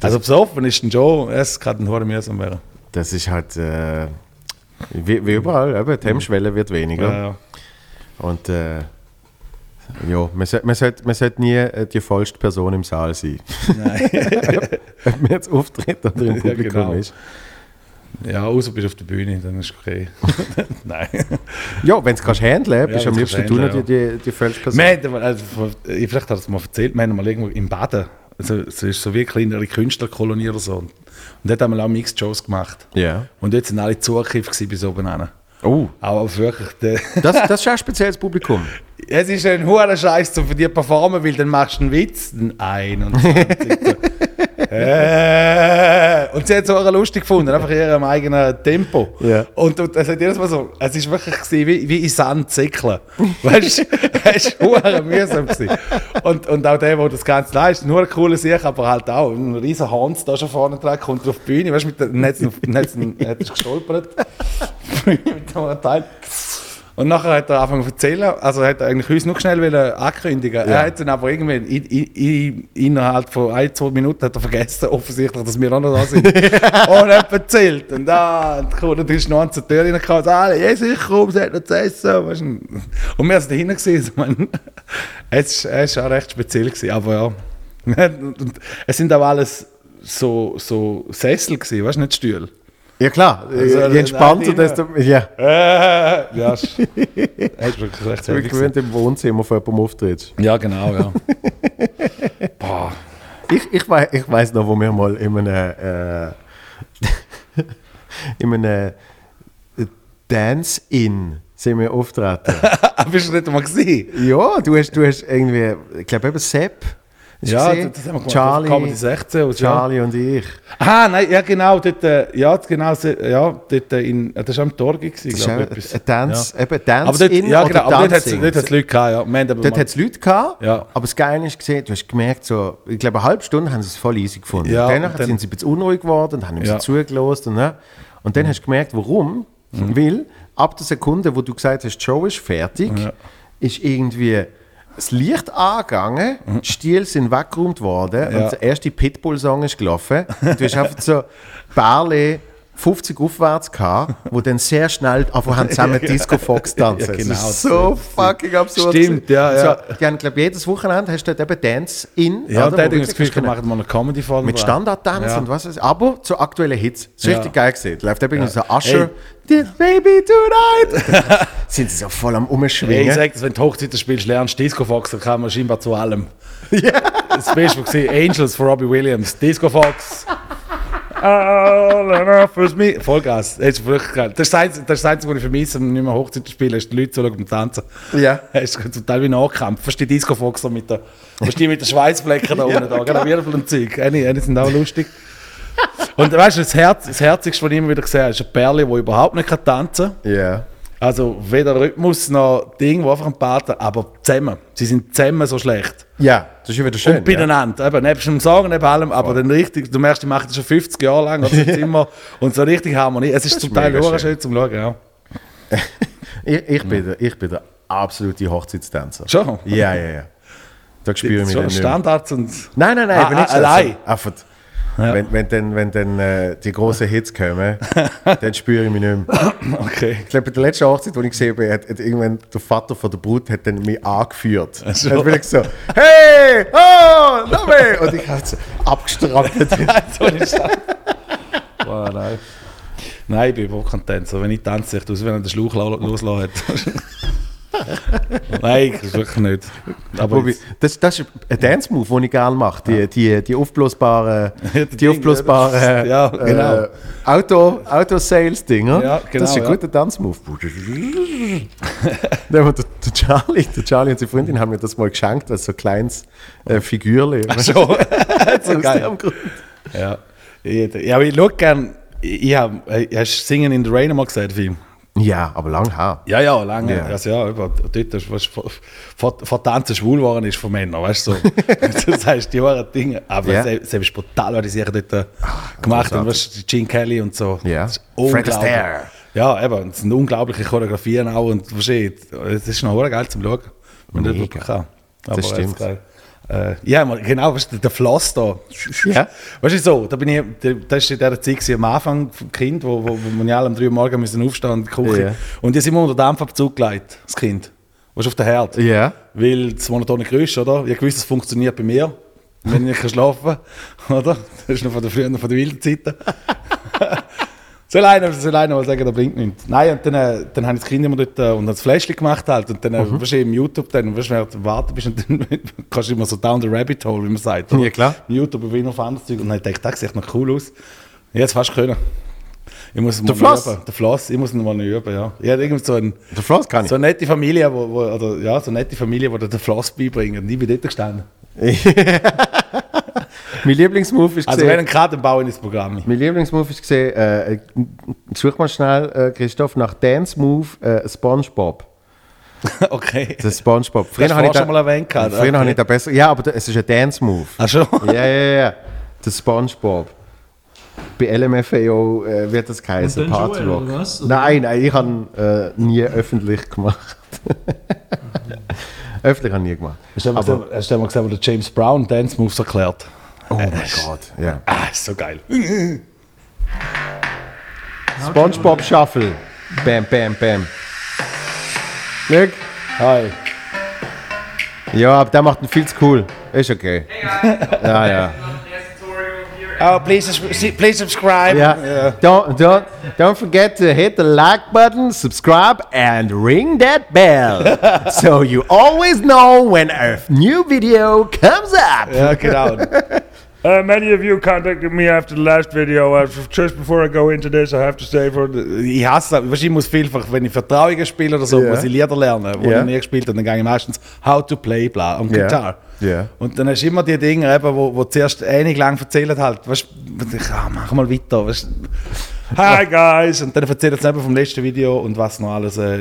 Also besoffen ist ein Joe, es kann ein verdammt mühsam werden. Das ist halt, äh, wie, wie überall, eben, die Hemmschwelle wird weniger. Ja, ja. Und äh, ja, man sollte man sollt, man sollt nie äh, die vollste Person im Saal sein. Nein. [LAUGHS] Ob man jetzt auftritt oder im Ja, Publikum genau. ist. Ja, außer du bist auf der Bühne, dann ist okay. [LAUGHS] Nein. Ja, wenn du es kannst handeln, bist du am liebsten kannst du noch handeln, die, die, die falsche Person. Wir also, ich- vielleicht hat es mal erzählt, wir haben mal irgendwo im Baden, also, es ist so wie eine kleinere Künstlerkolonie oder so. Und dort haben wir auch Mixed-Shows gemacht. Ja. Und dort sind alle Zugriff gewesen bis oben hin. Oh, Aber wirklich, das, das ist ein spezielles Publikum. [LAUGHS] es ist ein hoher Scheiß, um für dich performen, weil dann machst du einen Witz, den 21. [LAUGHS] äh, und sie hat es auch lustig gefunden, einfach in ihrem eigenen Tempo. Ja. Und, und es hat jedes Mal so, es ist wirklich wie, wie in Sand säckeln. [LAUGHS] Weißt du, es war mühsam. Gewesen. Und, und auch der, der das Ganze leistet, nur ein cooler Sieg, aber halt auch ein riesen Hans da schon vorne dran, kommt auf die Bühne, weißt du, mit es- dann hat es gestolpert. [LAUGHS] mit dem Teil. Und nachher hat er angefangen zu erzählen, also hat er eigentlich uns noch schnell wollen ankündigen. Er hat dann aber irgendwie in, in, in, innerhalb von ein, zwei Minuten hat er vergessen, offensichtlich, dass wir auch noch da sind. [LAUGHS] und hat erzählt. Und da, und cool, dann ist noch ein zur Tür reingekommen und alle, ja sicher, komm, es hat noch zu essen. Weißt du. Und wir sind dahinten gesehen. Ich meine, [LAUGHS] es war auch recht speziell, gewesen, aber ja. [LAUGHS] Es sind auch alles so, so Sessel gewesen, weißt du, nicht Stühle. Ja klar, Also, je entspannter, desto... Ja, Äh, ja, ist [LAUGHS] wirklich recht ich bin heavy gewesen. gewöhnt im Wohnzimmer von jemandem auftrittst. Ja, genau, ja. [LAUGHS] Boah. Ich, ich, wei ich weiß noch, wo wir mal in einem, äh, [LAUGHS] in einem äh, Dance-In sind wir auftreten. Aber bist du nicht mal gesehen? ja, du hast, du hast irgendwie, ich glaube eben Sepp. Ja, das haben wir gemacht. Charlie, Comedy 16 aus, ja. Charlie und ich. Ah, nein, ja genau, dort, äh, ja, genau, ja, dort äh, in, das war am Torgi glaube ich. etwas. ein Dance, Ja. eben Aber dort, Dance-In ja, oder genau, aber dort hat es Leute gehabt, ja. Dort hat es Leute gehabt, Ja. aber das Geile ist gesehen, du hast gemerkt, so, ich glaube, eine halbe Stunde haben sie es voll easy gefunden. Ja, Danach und dann- sind sie ein bisschen unruhig geworden und haben ihm Ja. Mhm. zugelassen. Und, ne? und dann hast du gemerkt, warum. Weil ab der Sekunde, wo du gesagt hast, die Show ist fertig, Ja. ist irgendwie das Licht angegangen, die Stiele sind weggeräumt worden Mhm. Ja. und der erste Pitbull-Song ist gelaufen. Du hast einfach so Barley 50 aufwärts gehabt, wo dann sehr schnell haben zusammen [LAUGHS] Disco Fox tanzen. Ja, genau, so fucking absurd. Stimmt, ja, Und so, ja. Die haben, glaube jedes Wochenende hast du dort eben. Ja, und oder, der hat wo irgendwie das Gefühl, wir machen mal eine Comedy-Folge. mit Standardtanz Ja. und was weiß ich. Aber zu aktuellen Hits. Das ist Ja. richtig geil gesehen. Läuft eben Ja. so Usher. Ey. This baby tonight. [LAUGHS] sind sie so voll am Hey, Umschwingen. ich sag wenn du Hochzeiten spielst, lernst Disco Fox, dann kann man scheinbar zu allem. [LAUGHS] Das Beste war Angels von Robbie Williams, Disco Fox. All enough for me. Vollgas. Das ist. Das Einzige, das Einzige, was ich vermisse, wenn ich nicht mehr Hochzeiten spiele, ist die Leute zuschauen beim Tanzen. Ja. Es ist zum Teil wie Nachkampf. Fast die Disco Fox so mit der, die mit den Schweißflecken [LAUGHS] da unten, da, genau, Wirbel und Zeug. Eine, eine sind auch lustig. Und weißt du, das, Herz, das Herzigste, was ich immer wieder gesehen habe, ist ein Perle, der überhaupt nicht tanzen kann. Ja. Also weder Rhythmus noch Ding, wo einfach ein Partner, aber zusammen. Sie sind zusammen so schlecht. Ja, das ist ja wieder schön. und beieinander. Eben, nebst dem Song, neben allem, aber dann richtig, du merkst, die machen das schon 50 Jahre lang, sind [LAUGHS] immer, und so richtig Harmonie. Es ist zum Teil schön. schön zum Schauen, ja. ja. [LAUGHS] Ich, ich, bin der, ich bin der absolute Hochzeitstänzer. Schon? Ja, ja, ja. Da spüre ich mich Schon. Standards und... Nein, nein, nein, Ah, ich bin nicht ah, allein? Einfach, Ja. wenn, wenn dann, wenn dann äh, die großen Hits kommen, [LAUGHS] dann spüre ich mich nicht mehr. Okay. Ich glaube, bei der letzten Hochzeit, die ich gesehen habe, hat, hat irgendwann der Vater von der Brut hat dann mich angeführt. Ach so. Er hat wirklich so, hey, oh, mehr. Und ich habe [LAUGHS] so abgestrampelt. so. Boah, nein. Nein, ich bin überhaupt kein Tänzer. Wenn ich tanze, ich aus, wenn er den Schlauch lo- loslassen hat. Nein, das ist wirklich nicht. Aber Wobei, das, das ist ein Dance-Move, den ich gerne mache. Die, die, die aufblasen, [LAUGHS] Ja, die aufblasbaren ja, genau. äh, Auto, Auto-Sales-Dinger. Ja, genau, das ist ein ja. guter Dance-Move. [LAUGHS] der, der, Charlie, der Charlie und seine Freundin haben mir das mal geschenkt als so ein kleines äh, Figürchen. schon. [LAUGHS] so Aus geil. Ja. Ja, aber ich schaue gerne. Ich, ich hab, äh, hast Singen in the Rain mal den Film? Ja, aber lang her. Ja, ja, lange. Ja. Also, ja, über, dort ist, was vor, vor, Tanzen schwul waren ist von Männern, weißt du? So. [LAUGHS] das heißt, die waren Dinge. Aber Ja. es, es ist brutal, was die sich dort äh, gemacht haben. Weißt du, Gene Kelly und so. Ja. Das unglaublich. Astaire. Ja, eben. Es sind unglaubliche Choreografien auch. Und versteht, es ist noch geil zum Schauen. Wenn das Mega. wirklich kann. Aber Das stimmt. geil. Äh, ja, genau, weißt du, der Floss da. Ja. Weißt du so, da bin ich, da- das war in dieser Zeit gewesen, am Anfang vom Kind, wo, wo, wo wir alle um 3 Uhr morgens müssen aufstehen und Küche. Ja. Und die sind wir unter Dampfabzug gelegt, das Kind. Du, auf den Herd. Ja. Weil das monotone Geräusch, oder? Ich wusste, es funktioniert bei mir, wenn ich nicht schlafen kann, [LAUGHS] oder? Das ist noch von der frühen, von der wilden Zeiten. [LAUGHS] Soll einer, soll einer mal sagen, der bringt nichts. Nein, und dann, äh, dann haben das Kind immer dort äh, und das Fläschchen gemacht halt. Und dann, äh, Mhm. weißt du, im YouTube, dann, weißt du, während warten bist, und dann [LAUGHS] kannst du immer so down the rabbit hole, wie man sagt. Ja, klar. Im YouTube ich auf anderes Zeug. Und dann dachte ich, das sieht noch cool aus. Jetzt fast können. Ich muss mal Der Floss? Üben. Der Floss, ich muss ihn mal üben, ja. Ich hatte irgendwie so, ein, Der Floss kann ich. so eine nette Familie, wo, wo, oder, ja, so eine nette Familie, die dir den Floss beibringen. Und ich bin dort gestanden. [LAUGHS] mein Lieblingsmove ist Also gesehen- wenn ein Cut, dann baue ich ins Programm. Mein Lieblingsmove ist gesehen, äh, such mal schnell, äh, Christoph, nach Dance Move äh, Spongebob. [LAUGHS] okay. Das ist Spongebob. hast du habe ich schon mal erwähnt gehabt, Früher okay. habe ich da besser. Ja, aber da- es ist ein Dance Move. Ach schon? ja, ja, ja, ja. Der Spongebob. Bei LMFAO äh, wird das geheißen, Party Joel, Rock. oder was? Oder? Nein, nein, ich habe äh, nie öffentlich gemacht. [LAUGHS] öffentlich habe ich nie gemacht. Hast du Aber- gesehen, hast du mal gesehen, wo der James Brown Dance Moves erklärt? Oh mein Gott, ja. Ah, ist so geil. [LAUGHS] Spongebob Shuffle. Bam, bam, bam. Look. Hi. Ja, aber der macht ihn viel zu cool. Ist okay. [LAUGHS] Ja, ja. Oh, please, please subscribe. Yeah. Don't don't don't forget to hit the like button, subscribe, and ring that bell, [LAUGHS] so you always know when a new video comes up. Ja, genau. Uh, many of you contacted me after the last video. Uh, just before I go into this, I have to say for the, Ich hasse das. Du, Ich muss vielfach, wenn ich Vertrauungen spiele oder so, Ja. muss ich Lieder lernen, die Ja. ich nie gespielt habe. Dann gehe ich meistens How to Play bla am Ja. Gitarre. Ja. Und dann hast du immer die Dinge, eben, wo, wo zuerst ähnlich lang erzählt halt. Weißt du, ich, ah, mach mal weiter. Weißt, du. Hi guys! Und dann erzählt es eben vom letzten Video und was noch alles, äh,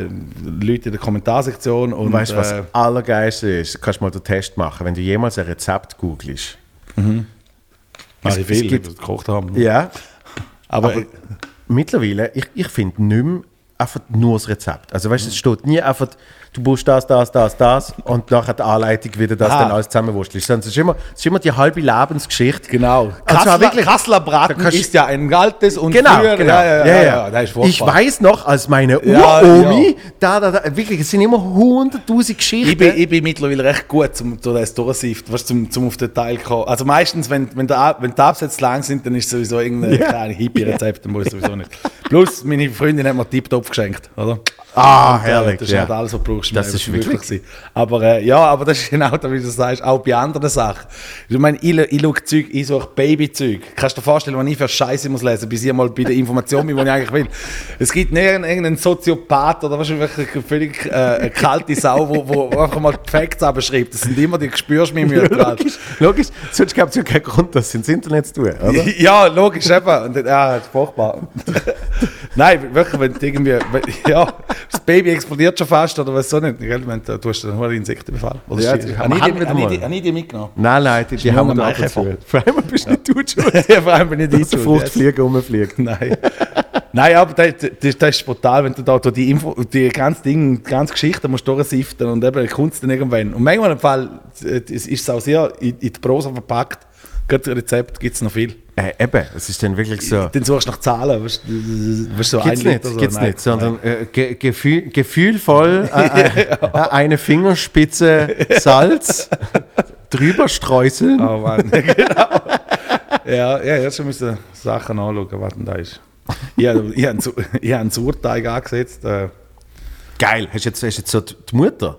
Leute in der Kommentarsektion. Und, Und weißt du, was äh, Allergeilste ist? Du kannst mal den Test machen, wenn du jemals ein Rezept googelst. mache ich es viel, gibt- die gekocht haben. Ja. Aber, Aber mittlerweile, ich, ich finde nicht mehr einfach nur das Rezept. Also weißt du, es steht nie einfach, du brauchst das, das, das, das und nachher die Anleitung wieder, dass Ah. dann alles zusammenwurstelst. Sondern es ist immer, ist immer die halbe Lebensgeschichte. genau. Also Kassler, wirklich- Kassler Braten kannst- ist ja ein altes und Genau, früher, genau. Ja, ja, ja, ja, das ist ich weiß noch, als meine Ja, Uromi, da, da, da, wirklich, es sind immer hunderttausend Geschichten. Ich bin, ich bin mittlerweile recht gut, zum, zum das durchsiften, weißt, zum, zum auf den Teil kommen. Also meistens, wenn, wenn, der, wenn die Absätze lang sind, dann ist sowieso irgendein Ja. kleines Hippie-Rezept, dann muss ich sowieso [LAUGHS] nicht. Plus, meine Freundin hat mir Tipptopp geschenkt, oder? ah, Und, äh, herrlich. Das ist ja. nicht alles, was du im Das ist wirklich- sein. Aber äh, ja, aber das ist genau das, wie du sagst, auch bei anderen Sachen. Ich meine, ich, ich schaue Zeug, ich suche Babyzeug. Kannst du dir vorstellen, was ich für Scheiße muss lesen, bis ich mal bei der Information bin, die ich eigentlich will. Es gibt nicht irgendeinen Soziopath oder was wirklich eine völlig äh, eine kalte Sau, wo, wo einfach mal die Facts abschreibt. Das sind immer die spürst du mir mir Logisch, logisch. Sonst gab es ja keinen Grund, das ins Internet zu tun, oder? [LAUGHS] Ja, logisch, eben. Und, dann- ja, das ist furchtbar. [LAUGHS] Nein, wirklich, wenn du irgendwie, wenn, [LAUGHS] ja, das Baby explodiert schon fast oder was so nicht, gell? Wenn, du du hast dann nur einen Insektenbefall. Oder Ja, die- ich, haben die- ich, die- habe ich die mitgenommen? Nein, nein, die, die haben wir da ab. Vor allem bist nicht du [LAUGHS] schuld. ja, vor allem bin ich nicht der Fruchtflieger rumfliegt. [LAUGHS] Nein. Nein, aber das, das, das ist brutal, wenn du da die, Info, die ganze Ding, die ganze Geschichte musst durchsiften und eben kommt es dann irgendwann. Und manchmal im Fall äh, es ist es auch sehr in, in die Prosa verpackt. Gerade Rezept gibt es noch viel. Äh, eben, es ist dann wirklich so. Dann suchst du nach Zahlen, weißt du, so Gibt's ein nicht, so. gibt's Nein, nicht, sondern äh, ge gefühl, gefühlvoll äh, [LAUGHS] äh, eine Fingerspitze Salz drüber streuseln. Oh Mann, [LAUGHS] genau. Ja, ja, jetzt müssen wir Sachen anschauen, was denn da ist. Ich habe ich einen, einen Sauerteig angesetzt. Äh, Geil, hast du jetzt, hast jetzt so die die Mutter?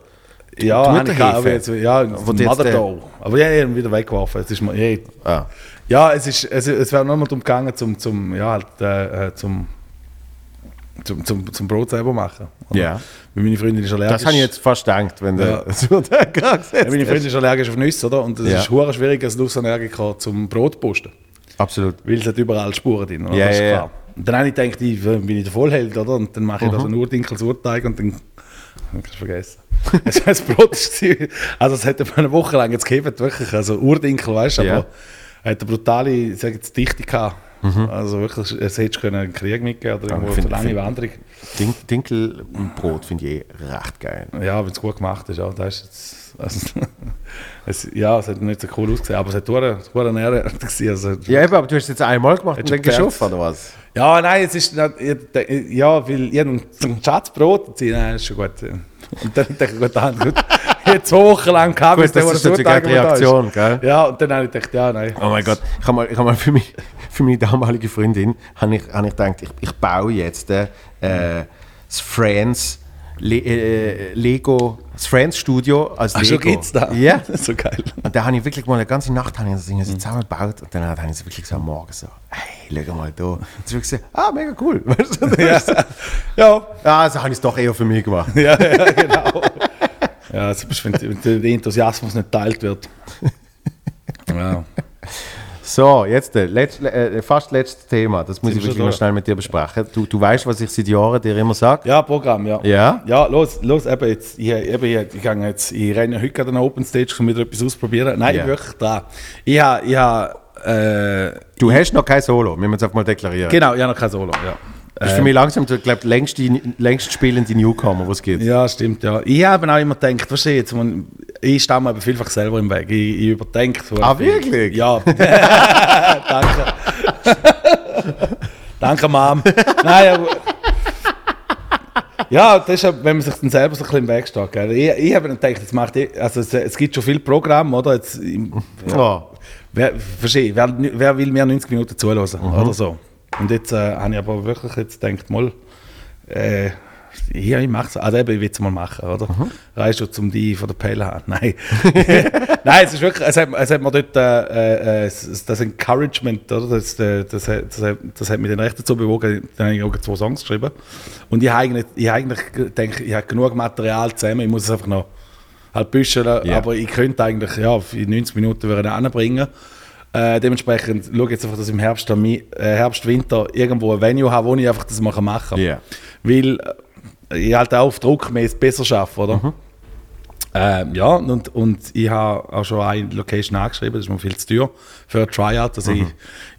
ja, die habe ich aber jetzt, ja, die jetzt, Mother äh. Aber ja, ich habe ihn wieder weggeworfen. Jetzt ist mir, ja, Ah. Ja, es, ist, es, es wäre nur mal darum gegangen, zum, zum, ja, halt, äh, äh, zum, zum, zum, zum Brot selber machen. oder? Ja. Weil meine Freundin ist allergisch. Das habe ich jetzt fast gedacht, wenn Ja. du [LAUGHS] so da [LAUGHS] Ja, meine. Freundin ist allergisch auf Nüsse, oder? Und es Ja. ist hure schwierig als Nussallergiker zum Brot posten. Absolut. Weil es hat überall Spuren drin, oder? Ja, das ist klar. Und dann habe ich gedacht, ich bin ich der Vollheld, oder? Und dann mache ich da Mhm. so einen Urdinkel Surteig und dann hab ich [LAUGHS] es vergessen. Also das Brot war, also es hat eine Woche lang jetzt gegeben, wirklich, also Urdinkel, weißt du, aber er hat eine brutale, sage jetzt, Dichte gehabt. Mhm. Also wirklich, es hätte einen Krieg mitgeben oder irgendwo find- eine lange find- Wanderung. Dink, Dinkelbrot finde ich eh recht geil. Ja, wenn es gut gemacht ist, ja, das ist jetzt, also, [LAUGHS] es, ja, es hat nicht so cool ausgesehen, aber es hat hure hure nährend gewesen, also, Ja, eben, aber du hast es jetzt einmal gemacht und dann geschafft, oder was? Ja, nein, es ist ja, weil ich einen Schatzbrot ziehen, nein, ist schon gut. Und dann denke ich, gut, gut. Habe Wochen lang gehabt, Gut, das ist natürlich die Reaktion, gell? Ja, und dann habe ich gedacht, ja, nein. Oh mein Gott, ich habe mal, ich hab mal für, mich, [LAUGHS] für meine damalige Freundin habe ich, hab ich gedacht, ich, ich baue jetzt äh, das Friends Le äh, Lego, das Friends Studio als Ach, Lego. schon geht's da? Ja. [LAUGHS] so geil. Und da habe ich wirklich mal eine ganze Nacht habe ich das Ding so zusammengebaut und dann habe ich es wirklich so am Morgen so, hey, schau mal da. Und habe ich gesagt, ah, mega cool. Weißt [LAUGHS] du, Ja, ja. ja, ja, also habe ich es doch eher für mich gemacht. ja, ja genau. Ja, das ist, wenn, wenn der Enthusiasmus nicht geteilt wird. [LAUGHS] Ja. So, jetzt äh, letzt, äh, fast letztes Thema. Das muss Sind ich wir wirklich da? schnell mit dir besprechen. Du, du weißt, was ich seit Jahren dir immer sage. Ja, Programm, ja. Ja? Ja, los, los, eben jetzt, ich, eben, ich, ich, gehe jetzt, ich renne heute an eine Open Stage, um wieder etwas ausprobieren. Nein, Ja. wirklich dran. Ich habe, ich habe, äh, Du hast noch kein Solo, müssen wir jetzt einfach mal deklarieren. genau, ich habe noch kein Solo, ja. Das ist für mich langsam, ich glaube, längst, die, längst spielende Newcomer, was geht. Ja, stimmt, ja. Ich habe auch immer gedacht, du, jetzt, man, ich stehe mir aber vielfach selber im Weg. Ich, ich überdenke Ah, wirklich? Ja. [LAUGHS] Danke. Danke, Mom. Nein, aber... Ja, das ist ja, wenn man sich dann selber so ein bisschen im Weg steht. Gell? Ich, ich habe dann gedacht, das macht eh- also es, es gibt schon viele Programme, oder? Jetzt, im- Ja. Wer, verstehe, wer, wer will mir 90 Minuten zuhören oder so? Und jetzt äh, habe ich aber wirklich jetzt gedacht, mal, äh, ja, ich mache es. Also eben, ich will es mal machen, oder? Reicht schon, um die von der Pelle haben. [LAUGHS] Nein. [LAUGHS] Nein, es ist wirklich, es hat, es hat mir dort äh, äh, das Encouragement, oder? Das, äh, das, hat- das, hat- das hat mich dann recht dazu bewogen, dann habe ich auch zwei Songs geschrieben. Und ich habe eigentlich, ich habe eigentlich denke, ich habe genug Material zusammen, ich muss es einfach noch halt büscheln, Ja. aber ich könnte eigentlich, ja, in 90 Minuten würde ich anbringen. Äh, dementsprechend schaue ich jetzt einfach, dass ich im Herbst, äh, Herbst, Winter irgendwo ein Venue habe, wo ich einfach das machen kann. Ja. Weil äh, ich halt auch auf Druck mehr besser schaffe, oder? Mhm. Ähm, ja, und, und ich habe auch schon eine Location angeschrieben, das ist mir viel zu teuer für ein Tryout. Also Mhm. ich,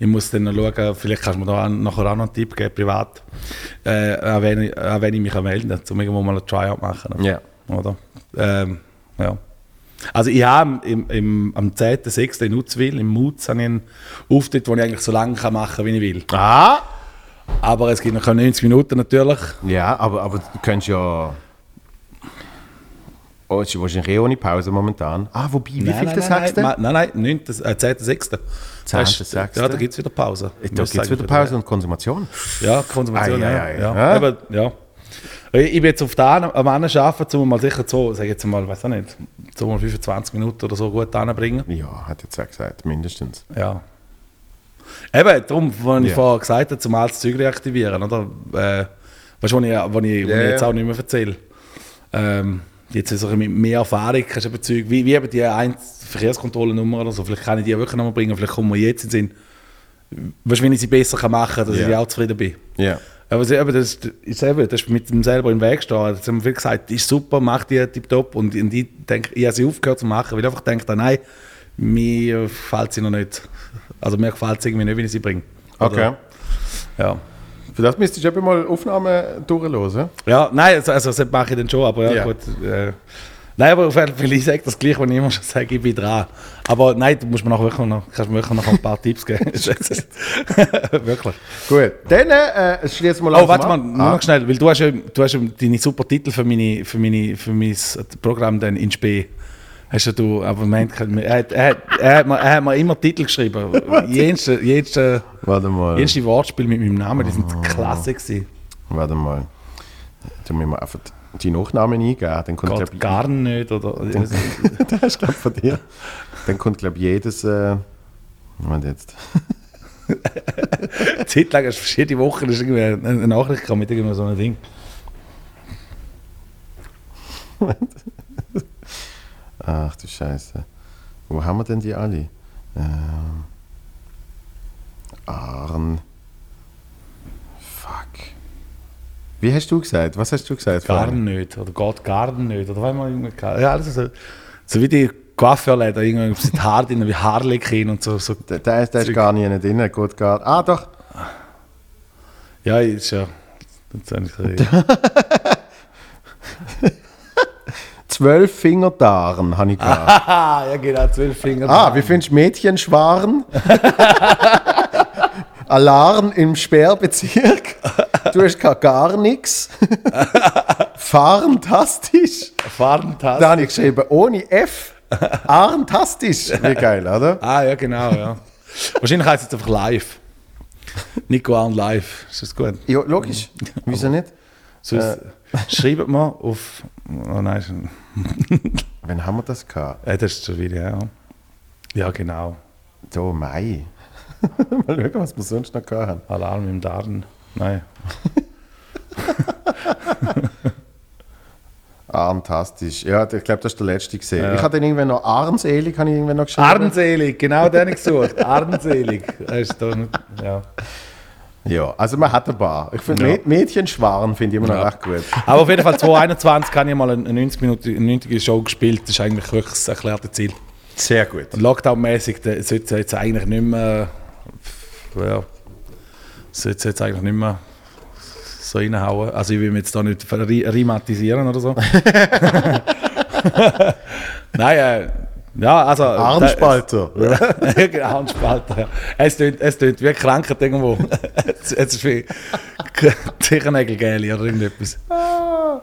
ich muss dann noch schauen, vielleicht kannst du mir da nachher auch noch einen Tipp geben, privat, äh, auch, wenn ich, auch wenn ich mich melden kann, um irgendwo mal ein Tryout machen. Ja. Oder? Ähm, ja. Also ich habe im, im, am 10.06. in Utzwil, im Mutz, einen Auftritt, den ich eigentlich so lange kann machen kann, wie ich will. Ah! Aber es gibt noch 90 Minuten natürlich. Ja, aber, aber du könntest ja. Oh, es ist wahrscheinlich eh ohne Pause momentan. Ah, wobei, wie viel das nein, sagst du? nein, nein, nein, 9., äh, 10.06. 10.06.. Ja, da gibt es wieder Pause. Da gibt es wieder Pause und Konsumation. Ja, Konsumation, Ei, ja. ei, ei. ja. Ja. Aber, ja. Ich bin jetzt auf da am anderen arbeiten, um mal sicher so, sag jetzt mal, weiß auch nicht, so mal 25 Minuten oder so gut anbringen. Ja, hat jetzt auch gesagt, mindestens. Ja. Eben, darum, was ich Ja. vorher gesagt habe, zum altes Zeug aktivieren, oder? Äh, weißt du, was ich, was ich, was Ja, ich jetzt auch nicht mehr erzähle? Ähm, jetzt so mit mehr Erfahrung hast du eben Zeug, wie, wie eben die ein Verkehrskontrollennummer oder so, vielleicht kann ich die wirklich noch mal bringen, vielleicht kommen wir jetzt in den Sinn, weißt du, wenn ich sie besser kann machen kann, dass Ja. ich auch zufrieden bin. Ja. Aber es- eben, das, ist eben, das ist mit dem selber im Weg stehen. Das haben wir viel gesagt, ist super, mach die tipptopp. Und, und ich denke, ich habe sie aufgehört zu machen, weil ich einfach denke, ah, nein, mir gefällt sie noch nicht. Also mir gefällt es irgendwie nicht, wie ich sie bringe. Okay. Ja. Für das müsstest du eben mal Aufnahmen durchhören. Ja, nein, also, also das mache ich dann schon, aber ja, Ja. gut. Äh, nein, aber auf jeden Fall, ich sage das gleiche, was ich immer schon sage, ich bin dran. Aber nein, du musst mir wirklich noch, kannst mir noch ein paar Tipps geben. [LAUGHS] wirklich. Gut. Dann äh, schließen wir Oh, langsam warte mal, nur noch schnell, weil du hast ja, du hast ja deine super Titel für, meine, für, meine, für mein Programm dann in Spee. Hast ja du, aber Moment, er hat, er, hat, er, hat mir, er hat mir immer Titel geschrieben. [LAUGHS] Jenste, jenste, Warte mal. jenste Wortspiel mit meinem Namen, die sind klasse gewesen. Warte mal. Tu mir mal einfach die Nachnamen eingeben. Dann kommt, Geht glaub, gar nicht, oder? [LAUGHS] [LAUGHS] das ist glaub, von dir. Dann kommt, glaube ich, jedes. Äh, Moment jetzt. [LAUGHS] Zeit lang, du verschiedene Wochen, ist irgendwie eine Nachricht gekommen mit irgendeinem so einem Ding. Ach du Scheiße. Wo haben wir denn die alle? Ähm, Arn. Fuck. Wie hast du gesagt? Was hast du gesagt? Gar nicht, oder geht gar nicht, oder haben wir irgendwie? Ja, ist so, so wie die Coiffeurläden, irgendwie sind Haare drin, wie Harlequin und so. so. Der, der, ist, der ist gar nicht drin. Geht gar. Ah, doch. Ja, ist ja. Das habe [LAUGHS] ich so, Zwölf Fingerdaren habe ich gehabt. [LAUGHS] Ja genau, zwölf Finger. ah, wie findest du Mädchenschwaren? [LAUGHS] Alarm im Sperrbezirk. Du hast gar, gar nichts. [LAUGHS] Fahrentastisch. Fahrentastisch. Da habe ich geschrieben, ohne F. Arntastisch. Wie geil, oder? Ah, ja, genau, ja. Wahrscheinlich heißt es jetzt einfach live. Nico Arn live. Ist das gut? Ja, logisch. Wieso nicht? Sonst schreibt mal auf. Oh nein, Wann haben wir das gehabt? äh, das ist schon wieder, ja. Ja, genau. So, Mai. [LAUGHS] Mal schauen, was wir sonst noch gehabt haben. Alarm im Darn. Nein. [LAUGHS] Fantastisch. Ja, ich glaube, das ist der letzte gesehen. Ich hatte dann irgendwann noch armselig, habe ich irgendwann noch geschrieben. Arnselig, genau den habe ich gesucht. Arnselig. Ja. Ja, also man hat ein paar. Ich finde Ja. Mädchenschwarm finde ich immer noch Ja. recht gut. Aber auf jeden Fall 2021 habe ich mal eine 90 Minuten eine 90 Show gespielt. Das ist eigentlich wirklich das erklärte Ziel. Sehr gut. Und Lockdown-mäßig sollte es jetzt eigentlich nicht mehr. Ja, sollte es jetzt eigentlich nicht mehr so reinhauen. Also ich will mich jetzt da nicht re rematisieren oder so. [LAUGHS] [LAUGHS] Nein, äh, ja, also. Armspalter. Ja, [LAUGHS] genau, Armspalter. Ja. Es tönt es tönt wie Krankheit irgendwo. [LAUGHS] es es ist wie [LAUGHS] Zechernägelgel oder irgendetwas. Ja,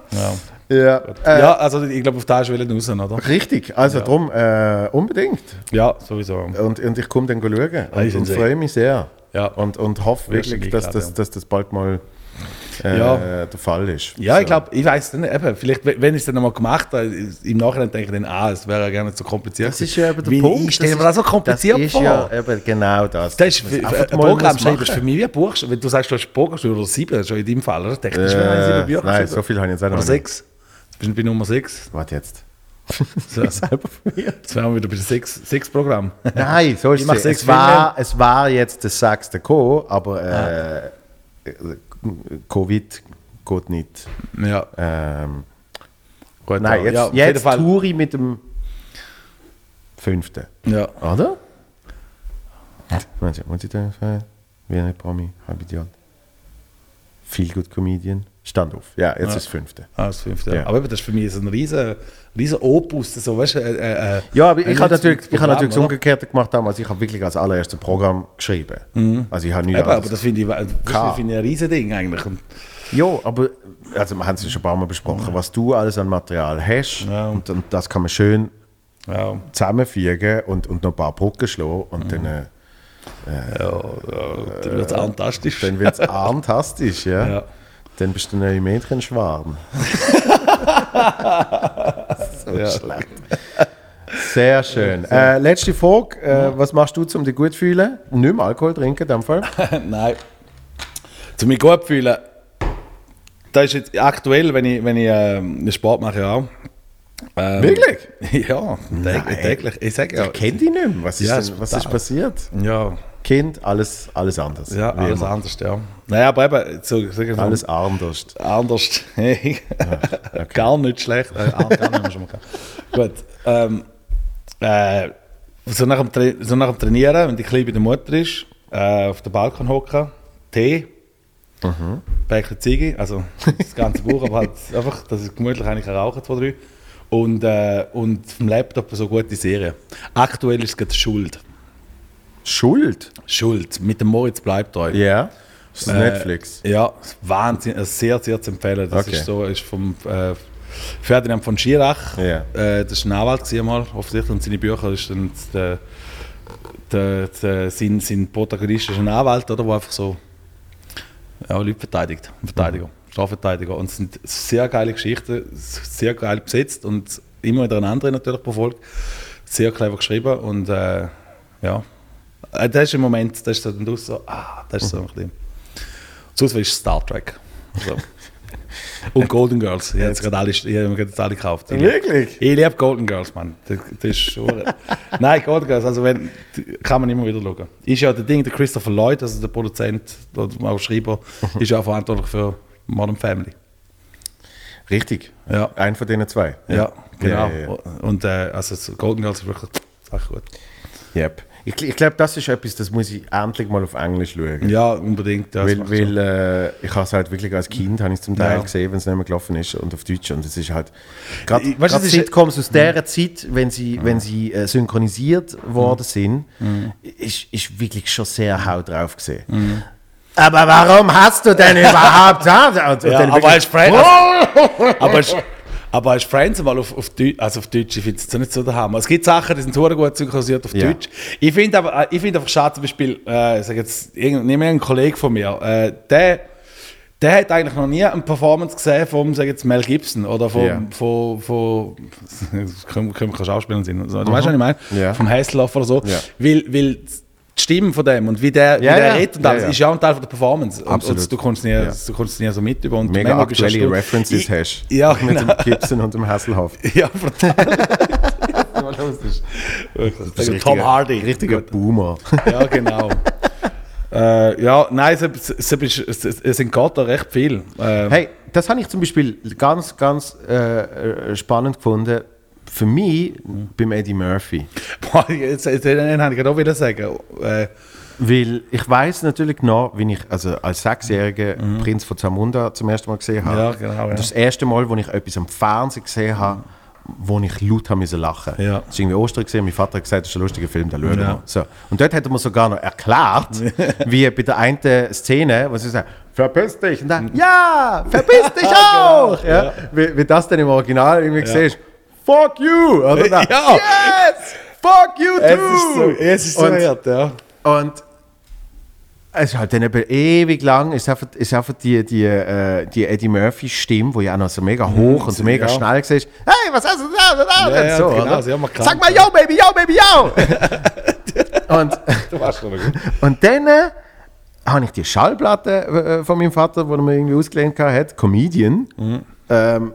Ja, äh, ja also ich glaube, auf das will ich raus, oder? richtig. Also drum äh, unbedingt. Ja, sowieso. Und, und ich komme dann schauen. ich Und, und find's freue mich sehr. Ja. Und, und hoffe wirklich, dass das, dass das bald mal äh, Ja. der Fall ist. Ja, So. ich glaube, ich weiß nicht, eben, vielleicht, wenn ich es dann nochmal gemacht habe, im Nachhinein denke ich dann, ah, es wäre ja gar nicht so kompliziert. Das ist ja eben der Wie Punkt. Ich stelle mir Das so kompliziert das ist vor. ja eben genau das. Das ist für, ein Programm schreiben, ist für mich wie ein Buch. Wenn du sagst, du hast Programm oder sieben, schon in deinem Fall, oder? Ich, äh, sieben Äh, Bücher. nein, so viel habe ich jetzt auch noch Oder sechs. Bist du bei Nummer sechs. Warte jetzt. [LAUGHS] So. [LAUGHS] Selber von mir. Jetzt wären wir wieder bei sechs, sechs Programm. Nein, so [LAUGHS] ist Ich es. Es war, es war jetzt das sechste Co, aber äh, Covid geht nicht. ja, Ähm, gut. nein, jetzt, ja, jetzt Fall. tour ich mit dem fünften. Ja. Oder? Moment, muss ich da sagen? Wie ein Promi, halb Idiot. Viel gut Comedian. Stand auf. Ja, jetzt Ja. ist das fünfte. Ah, das fünfte. Ja. Aber das ist für mich so ein riesen, riesen Opus. So, weißt du, äh, äh, Ja, aber ich habe natürlich, ich habe Programm, natürlich das? Umgekehrte gemacht damals. Ich habe wirklich als allererstes Programm geschrieben. Also ich habe nie Eben, aber das finde ich, das Klar. finde ich ein riesen Ding eigentlich. Ja, aber also wir haben es ja schon ein paar Mal besprochen, was du alles an Material hast Ja. und, und das kann man schön ja, zusammenfügen und, und noch ein paar Brücken schlagen und dann, äh, ja, ja, dann wird es fantastisch. dann wird es [LAUGHS] fantastisch, ja. Dann bist du ein neuer Mädchenschwarm. [LAUGHS] so Ja. schlecht. Sehr schön. Äh, letzte Frage. Äh, was machst du, um dich gut zu fühlen? Nicht mehr Alkohol trinken in dem Fall? [LAUGHS] Nein. Zu mich gut fühlen, das ist jetzt aktuell, wenn ich, wenn ich ähm, Sport mache, ja. Ähm, Wirklich? [LAUGHS] Ja, täglich. Ich sage ja. Ich kenne dich nicht mehr. Was ist, Ja, denn, was ist passiert? Ja, Kind, alles, alles anders. ja alles immer. anders, ja. Naja, aber eben, so, mal, Alles anders. anders. [LAUGHS] Gar nicht schlecht. Äh, ah, gar nicht schon mal. Gut. Ähm, äh, so, nach dem Tra so nach dem Trainieren, wenn die Kleine bei der Mutter ist, äh, auf dem Balkon hocken, Tee, Mhm. Päckchen Ziege, also das ganze Buch, aber halt einfach, dass ich gemütlich eigentlich rauchen, zwei, drei. Und, äh, und vom Laptop so gute Serien. Aktuell ist es gerade Schuld. Schuld? Schuld, mit dem Moritz bleibt treu. Ja. Das ist Äh, Netflix. Ja, Wahnsinn, äh, sehr, sehr zu empfehlen. Das Okay. ist so, ist vom äh, Ferdinand von Schirach. Ja. Äh, das ist ein Anwalt gewesen mal, offensichtlich. Und seine Bücher ist dann der, der, der, sein, sein Protagonist ist ein Anwalt, oder, der einfach so ja, Leute verteidigt. Verteidiger, Strafverteidiger. Und es sind sehr geile Geschichten, sehr geil besetzt und immer wieder eine andere natürlich pro Folge. Sehr clever geschrieben und äh, ja. Äh, Das ist im Moment, das ist so, du so, ah, das ist so ein bisschen. Sonst ist Star Trek. So. [LAUGHS] Und Golden Girls. Ich habe jetzt gerade alle, ich habe jetzt alle gekauft. Ich Wirklich? Ich liebe Golden Girls, Mann. Das, das ist schon. [LAUGHS] Nein, Golden Girls, also wenn, kann man immer wieder schauen. Ist ja der Ding, der Christopher Lloyd, also der Produzent oder auch Schreiber, ist ja auch verantwortlich für Modern Family. Richtig. Ja. Ein von denen zwei. Ja, genau. Ja, ja, ja. Und äh, also so Golden Girls ist wirklich echt gut. Yep. Ich, ich glaube, das ist etwas, das muss ich endlich mal auf Englisch schauen. Ja, unbedingt. Ja, das weil weil äh, ich habe es halt wirklich als Kind habe ich zum Teil Ja. gesehen, wenn es nicht mehr gelaufen ist und auf Deutsch und es ist halt gerade Sitcoms aus dieser Zeit, wenn sie wenn sie äh, synchronisiert worden sind, ist, ist wirklich schon sehr haut drauf gesehen. Aber warum hast du denn [LAUGHS] überhaupt und Ja, [LAUGHS] aber als Friends, aber als, aber als Friends mal auf, auf, Deutsch, also auf Deutsch, ich finde es nicht so der Hammer. Es gibt Sachen, die sind sehr gut synchronisiert auf Ja. Deutsch. Ich finde aber, äh, ich finde einfach schade, zum Beispiel, äh, ich sage jetzt, irgend- nehmen wir einen Kollegen von mir, äh, der, der hat eigentlich noch nie eine Performance gesehen vom, sag jetzt Mel Gibson oder vom, Ja. von, von, können, [LAUGHS] können wir kein Schauspieler sein, also, du weißt, was ich meine? Ja. Vom Hasselhoff oder so. Ja. Weil, weil die Stimme von dem und wie der, wie Ja, der ja. redet und alles, ja. ist ja auch ein Teil von der Performance. Und, Absolut. und du kommst nie, du kommst nie so mit über. Und Mega aktuelle. References Ich- hast. Ja, Mit genau. dem Gibson und dem Hasselhoff. [LAUGHS] Ja, brutal. [LAUGHS] das ist, ist Tom Hardy. Richtiger. Boomer. [LAUGHS] Ja, genau. äh, ja, nein, es, es, es, es, entgeht da recht viel. Ähm, Hey, das habe ich zum Beispiel ganz, ganz äh, äh, spannend gefunden. Für mich beim Eddie Murphy. Boah, jetzt, jetzt, den habe ich auch wieder sagen. Äh, Weil ich weiß natürlich noch, wie ich also als Sechsjähriger Prinz von Zamunda zum ersten Mal gesehen habe. Mhm. Ja, genau, ja. Das erste Mal, wo ich etwas am Fernsehen gesehen habe, wo ich laut haben müssen lachen. Ja. Das war irgendwie Ostern gesehen. Mein Vater hat gesagt, das ist ein lustiger Film, den schauen. Ja. So. Und dort hat er mir sogar noch erklärt, [LAUGHS] wie bei der einen Szene, wo sie sagt, verpiss dich. Und dann, ja, verpiss dich [LAUGHS] auch. ja, Mhm. ja. Wie, wie das dann im Original irgendwie gesehen ist, fuck you. Oder dann, Ja. yes, fuck you too. es ist so, es ist so Und- hart, ja. und es ist halt dann eben ewig lang, ist einfach, ist einfach die, die, äh, die Eddie Murphy-Stimme, wo ja auch noch so mega hoch und so mega ja. schnell war. Hey, was hast du da? da, da? Ja, ja, so, genau, oder? mal gekannt. Sag mal, yo, Baby, yo, Baby, yo! [LAUGHS] und, Du warst schon gut. und dann äh, habe ich die Schallplatte äh, von meinem Vater, die er mir irgendwie ausgelehnt hat, Comedian, Mhm. ähm,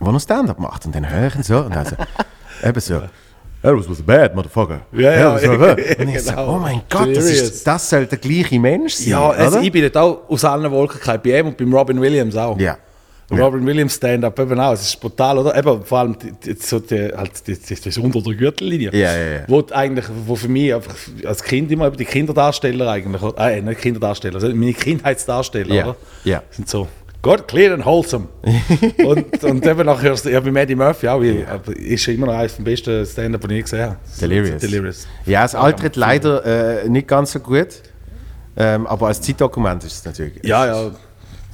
wo er Stand-up macht. Und dann höre ich ihn so und dann so, [LAUGHS] eben so, That was, was bad, motherfucker. Ja, ja. was. [LAUGHS] Und ich so, Genau. oh mein Gott, das, ist, das soll der gleiche Mensch sein, Ja, also oder? ich bin auch aus allen Wolken. Bei ihm und beim Robin Williams auch. Ja. Robin Williams Stand-up eben auch. Es ist brutal, oder? Eben, vor allem die, so die, halt, die, die, das unter der Gürtellinie. Ja, ja, ja. Wo eigentlich, wo für mich einfach als Kind immer die Kinderdarsteller eigentlich, oder? äh, nicht Kinderdarsteller, also meine Kindheitsdarsteller, Ja, oder? ja. Sind so, Gott, clear and wholesome. [LAUGHS] und, und eben nachher, hörst du- ja, bei Eddie Murphy auch, aber ist immer noch eines der besten Stand-up, die ich gesehen habe. Delirious. Delirious. Ja, es altert leider äh, nicht ganz so gut. Ähm, aber als Zeitdokument ist es natürlich. Ja, ja.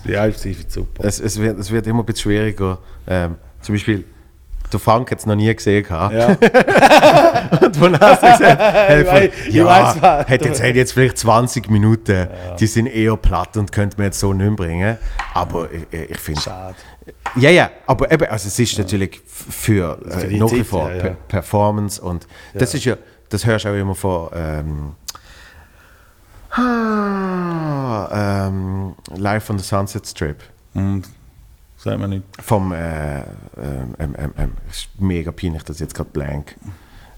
Ja, ich finde es super. Es, es, wird, es wird immer ein bisschen schwieriger. Ähm, zum Beispiel, der Frank es noch nie gesehen. gehabt. Ja. [LAUGHS] Und von hast du gesagt, hey, ich ja, hat jetzt, hat jetzt vielleicht 20 Minuten, die sind eher platt und könnte man jetzt so nicht bringen. Aber ich, ich finde. Schade. Ja, ja, aber eben, also es ist natürlich f- für, äh, die nach wie vor ja, ja. Per Performance und das ist ja, das hörst du auch immer von ähm, ah, ähm, Live on the Sunset Strip Und sagt man nicht. vom äh, ähm, ähm, ähm, ähm, ist mega peinlich, das ist jetzt gerade blank.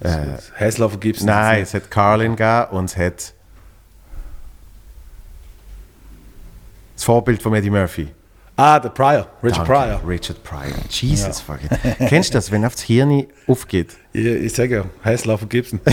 Äh, Häslaufer Gibson. nein, es hat Carlin gegeben und es hat das Vorbild von Eddie Murphy. Ah, der Pryor. Richard Danke, Pryor. Richard Pryor. Jesus fucking. Kennst du das, wenn auf das Hirn aufgeht? [LAUGHS] Ich, ich sage ja, Häslaufer Gibson. [LAUGHS]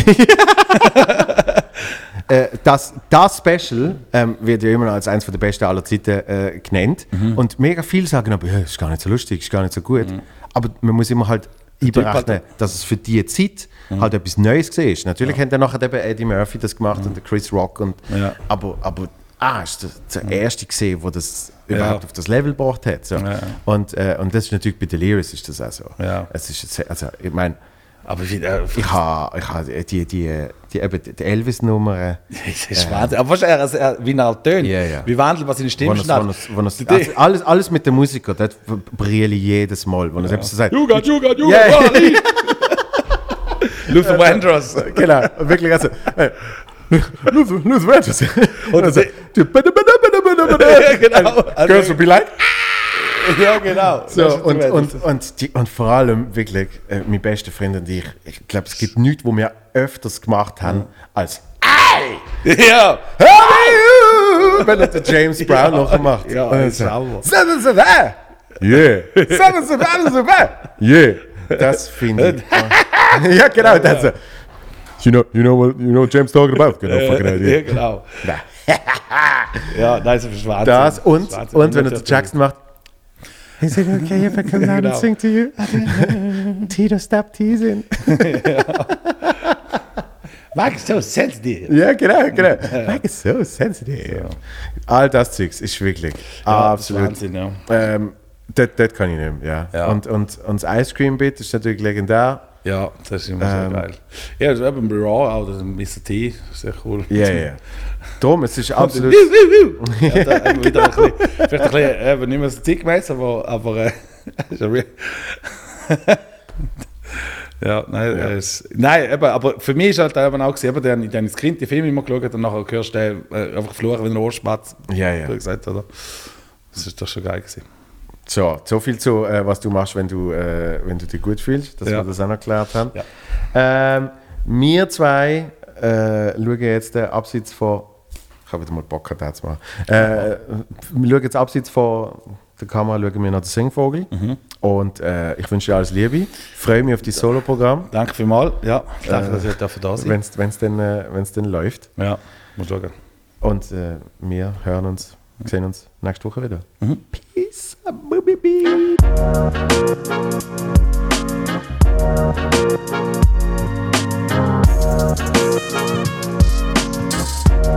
Äh, das, das Special ähm, wird ja immer noch als eines der besten aller Zeiten äh, genannt. Mhm. Und mega viele sagen aber, ja, ist gar nicht so lustig, ist gar nicht so gut. Aber man muss immer halt Typ einberechnen, halt- dass es für die Zeit Mhm. halt etwas Neues war. Natürlich hat dann nachher eben Eddie Murphy das gemacht und der Chris Rock. Und, Ja. Aber, aber ah, ist der, der erste gesehen, der das überhaupt Ja. auf das Level gebracht hat. So. Ja. Und, äh, und das ist natürlich bei Delirious ist das auch so. Ja. Es ist, also, ich meine, Aber ich äh, ich habe ich ha die, die, die, eben die Elvis-Nummer. [LAUGHS] das ist Wahnsinn. Aber weißt du, er, wie er halt tönt, Ja, ja. wie Stimme schnell. wo er's- wo er's- Die- also alles, alles mit der Musiker, dort brille ich jedes Mal. Wenn er selbst so sagt, Ja, ja. got, Wally. [LAUGHS] Luther Vandross. genau, [LAUGHS] wirklich, also, hey, Luther, Luther Vandross. Und also, Ja, genau. Girls will be like, [LAUGHS] ja, genau. [LAUGHS] so, Das ist und, der und, und, die, und vor allem wirklich, äh, mein bester Freund und ich, ich glaube, es gibt nichts, wo wir öfters gemacht haben, als [LAUGHS] Ja. wenn er den James Brown noch macht. ja, Und dann das ist so, Hammer. Seven Seven Yeah. Seven Seven Seven Yeah. Das finde ich. ja, genau. Das so. You know, you know what you know what James talking about? Genau, fucking Ja, idea. genau. Nein. Ja, nein, das ist. Das und, Das ist und wenn er den Jackson macht. Is it okay if I come [LAUGHS] down Genau. and sing to you? [LAUGHS] Tito, stop teasing. Mike is so sensitive. Ja, genau, genau. [LAUGHS] Mike is so sensitive. All das Zeugs ist wirklich Ja, absolut. Wahnsinn, ja. Ähm, das, das kann ich mehr, ja. Ja. Und, und, und das Ice Cream Bit ist natürlich legendär. Ja, das ist immer Ähm, so geil. Ja, das ist eben Raw auch, das Mr. T, sehr cool. Ja, ja. Darum, es ist [LAUGHS] absolut. [LAUGHS] ja, da, eben wieder ein bisschen, vielleicht ein bisschen, eben nicht mehr so zeitgemäß, aber, aber äh, [LAUGHS] ja real. Ja, nein, Es, nein eben, aber für mich ist halt eben auch gesehen, eben, dann, dann das Kind die Filme immer geschaut und nachher hörst du äh, einfach fluchen wie ein Ohrspatz. Ja, ja. gesagt, oder? Das ist doch schon geil gewesen. So, so viel zu, äh, was du machst, wenn du, äh, wenn du dich gut fühlst, dass Ja. wir das auch noch geklärt haben. Ja. Ähm, wir zwei äh, schauen jetzt äh, abseits von. Ich habe wieder mal Bock gehabt, das zu machen. Äh, wir schauen jetzt abseits von der Kamera schauen wir noch den Singvogel. Mhm. Und äh, ich wünsche dir alles Liebe. Freue mich auf dein Solo-Programm, Danke vielmals. Ja, danke, dass ich dafür da sein wenn es dann, äh, wenn's dann läuft. Ja, muss schauen. Und äh, wir hören uns, sehen uns nächste Woche wieder. Mhm. Peace. Bye.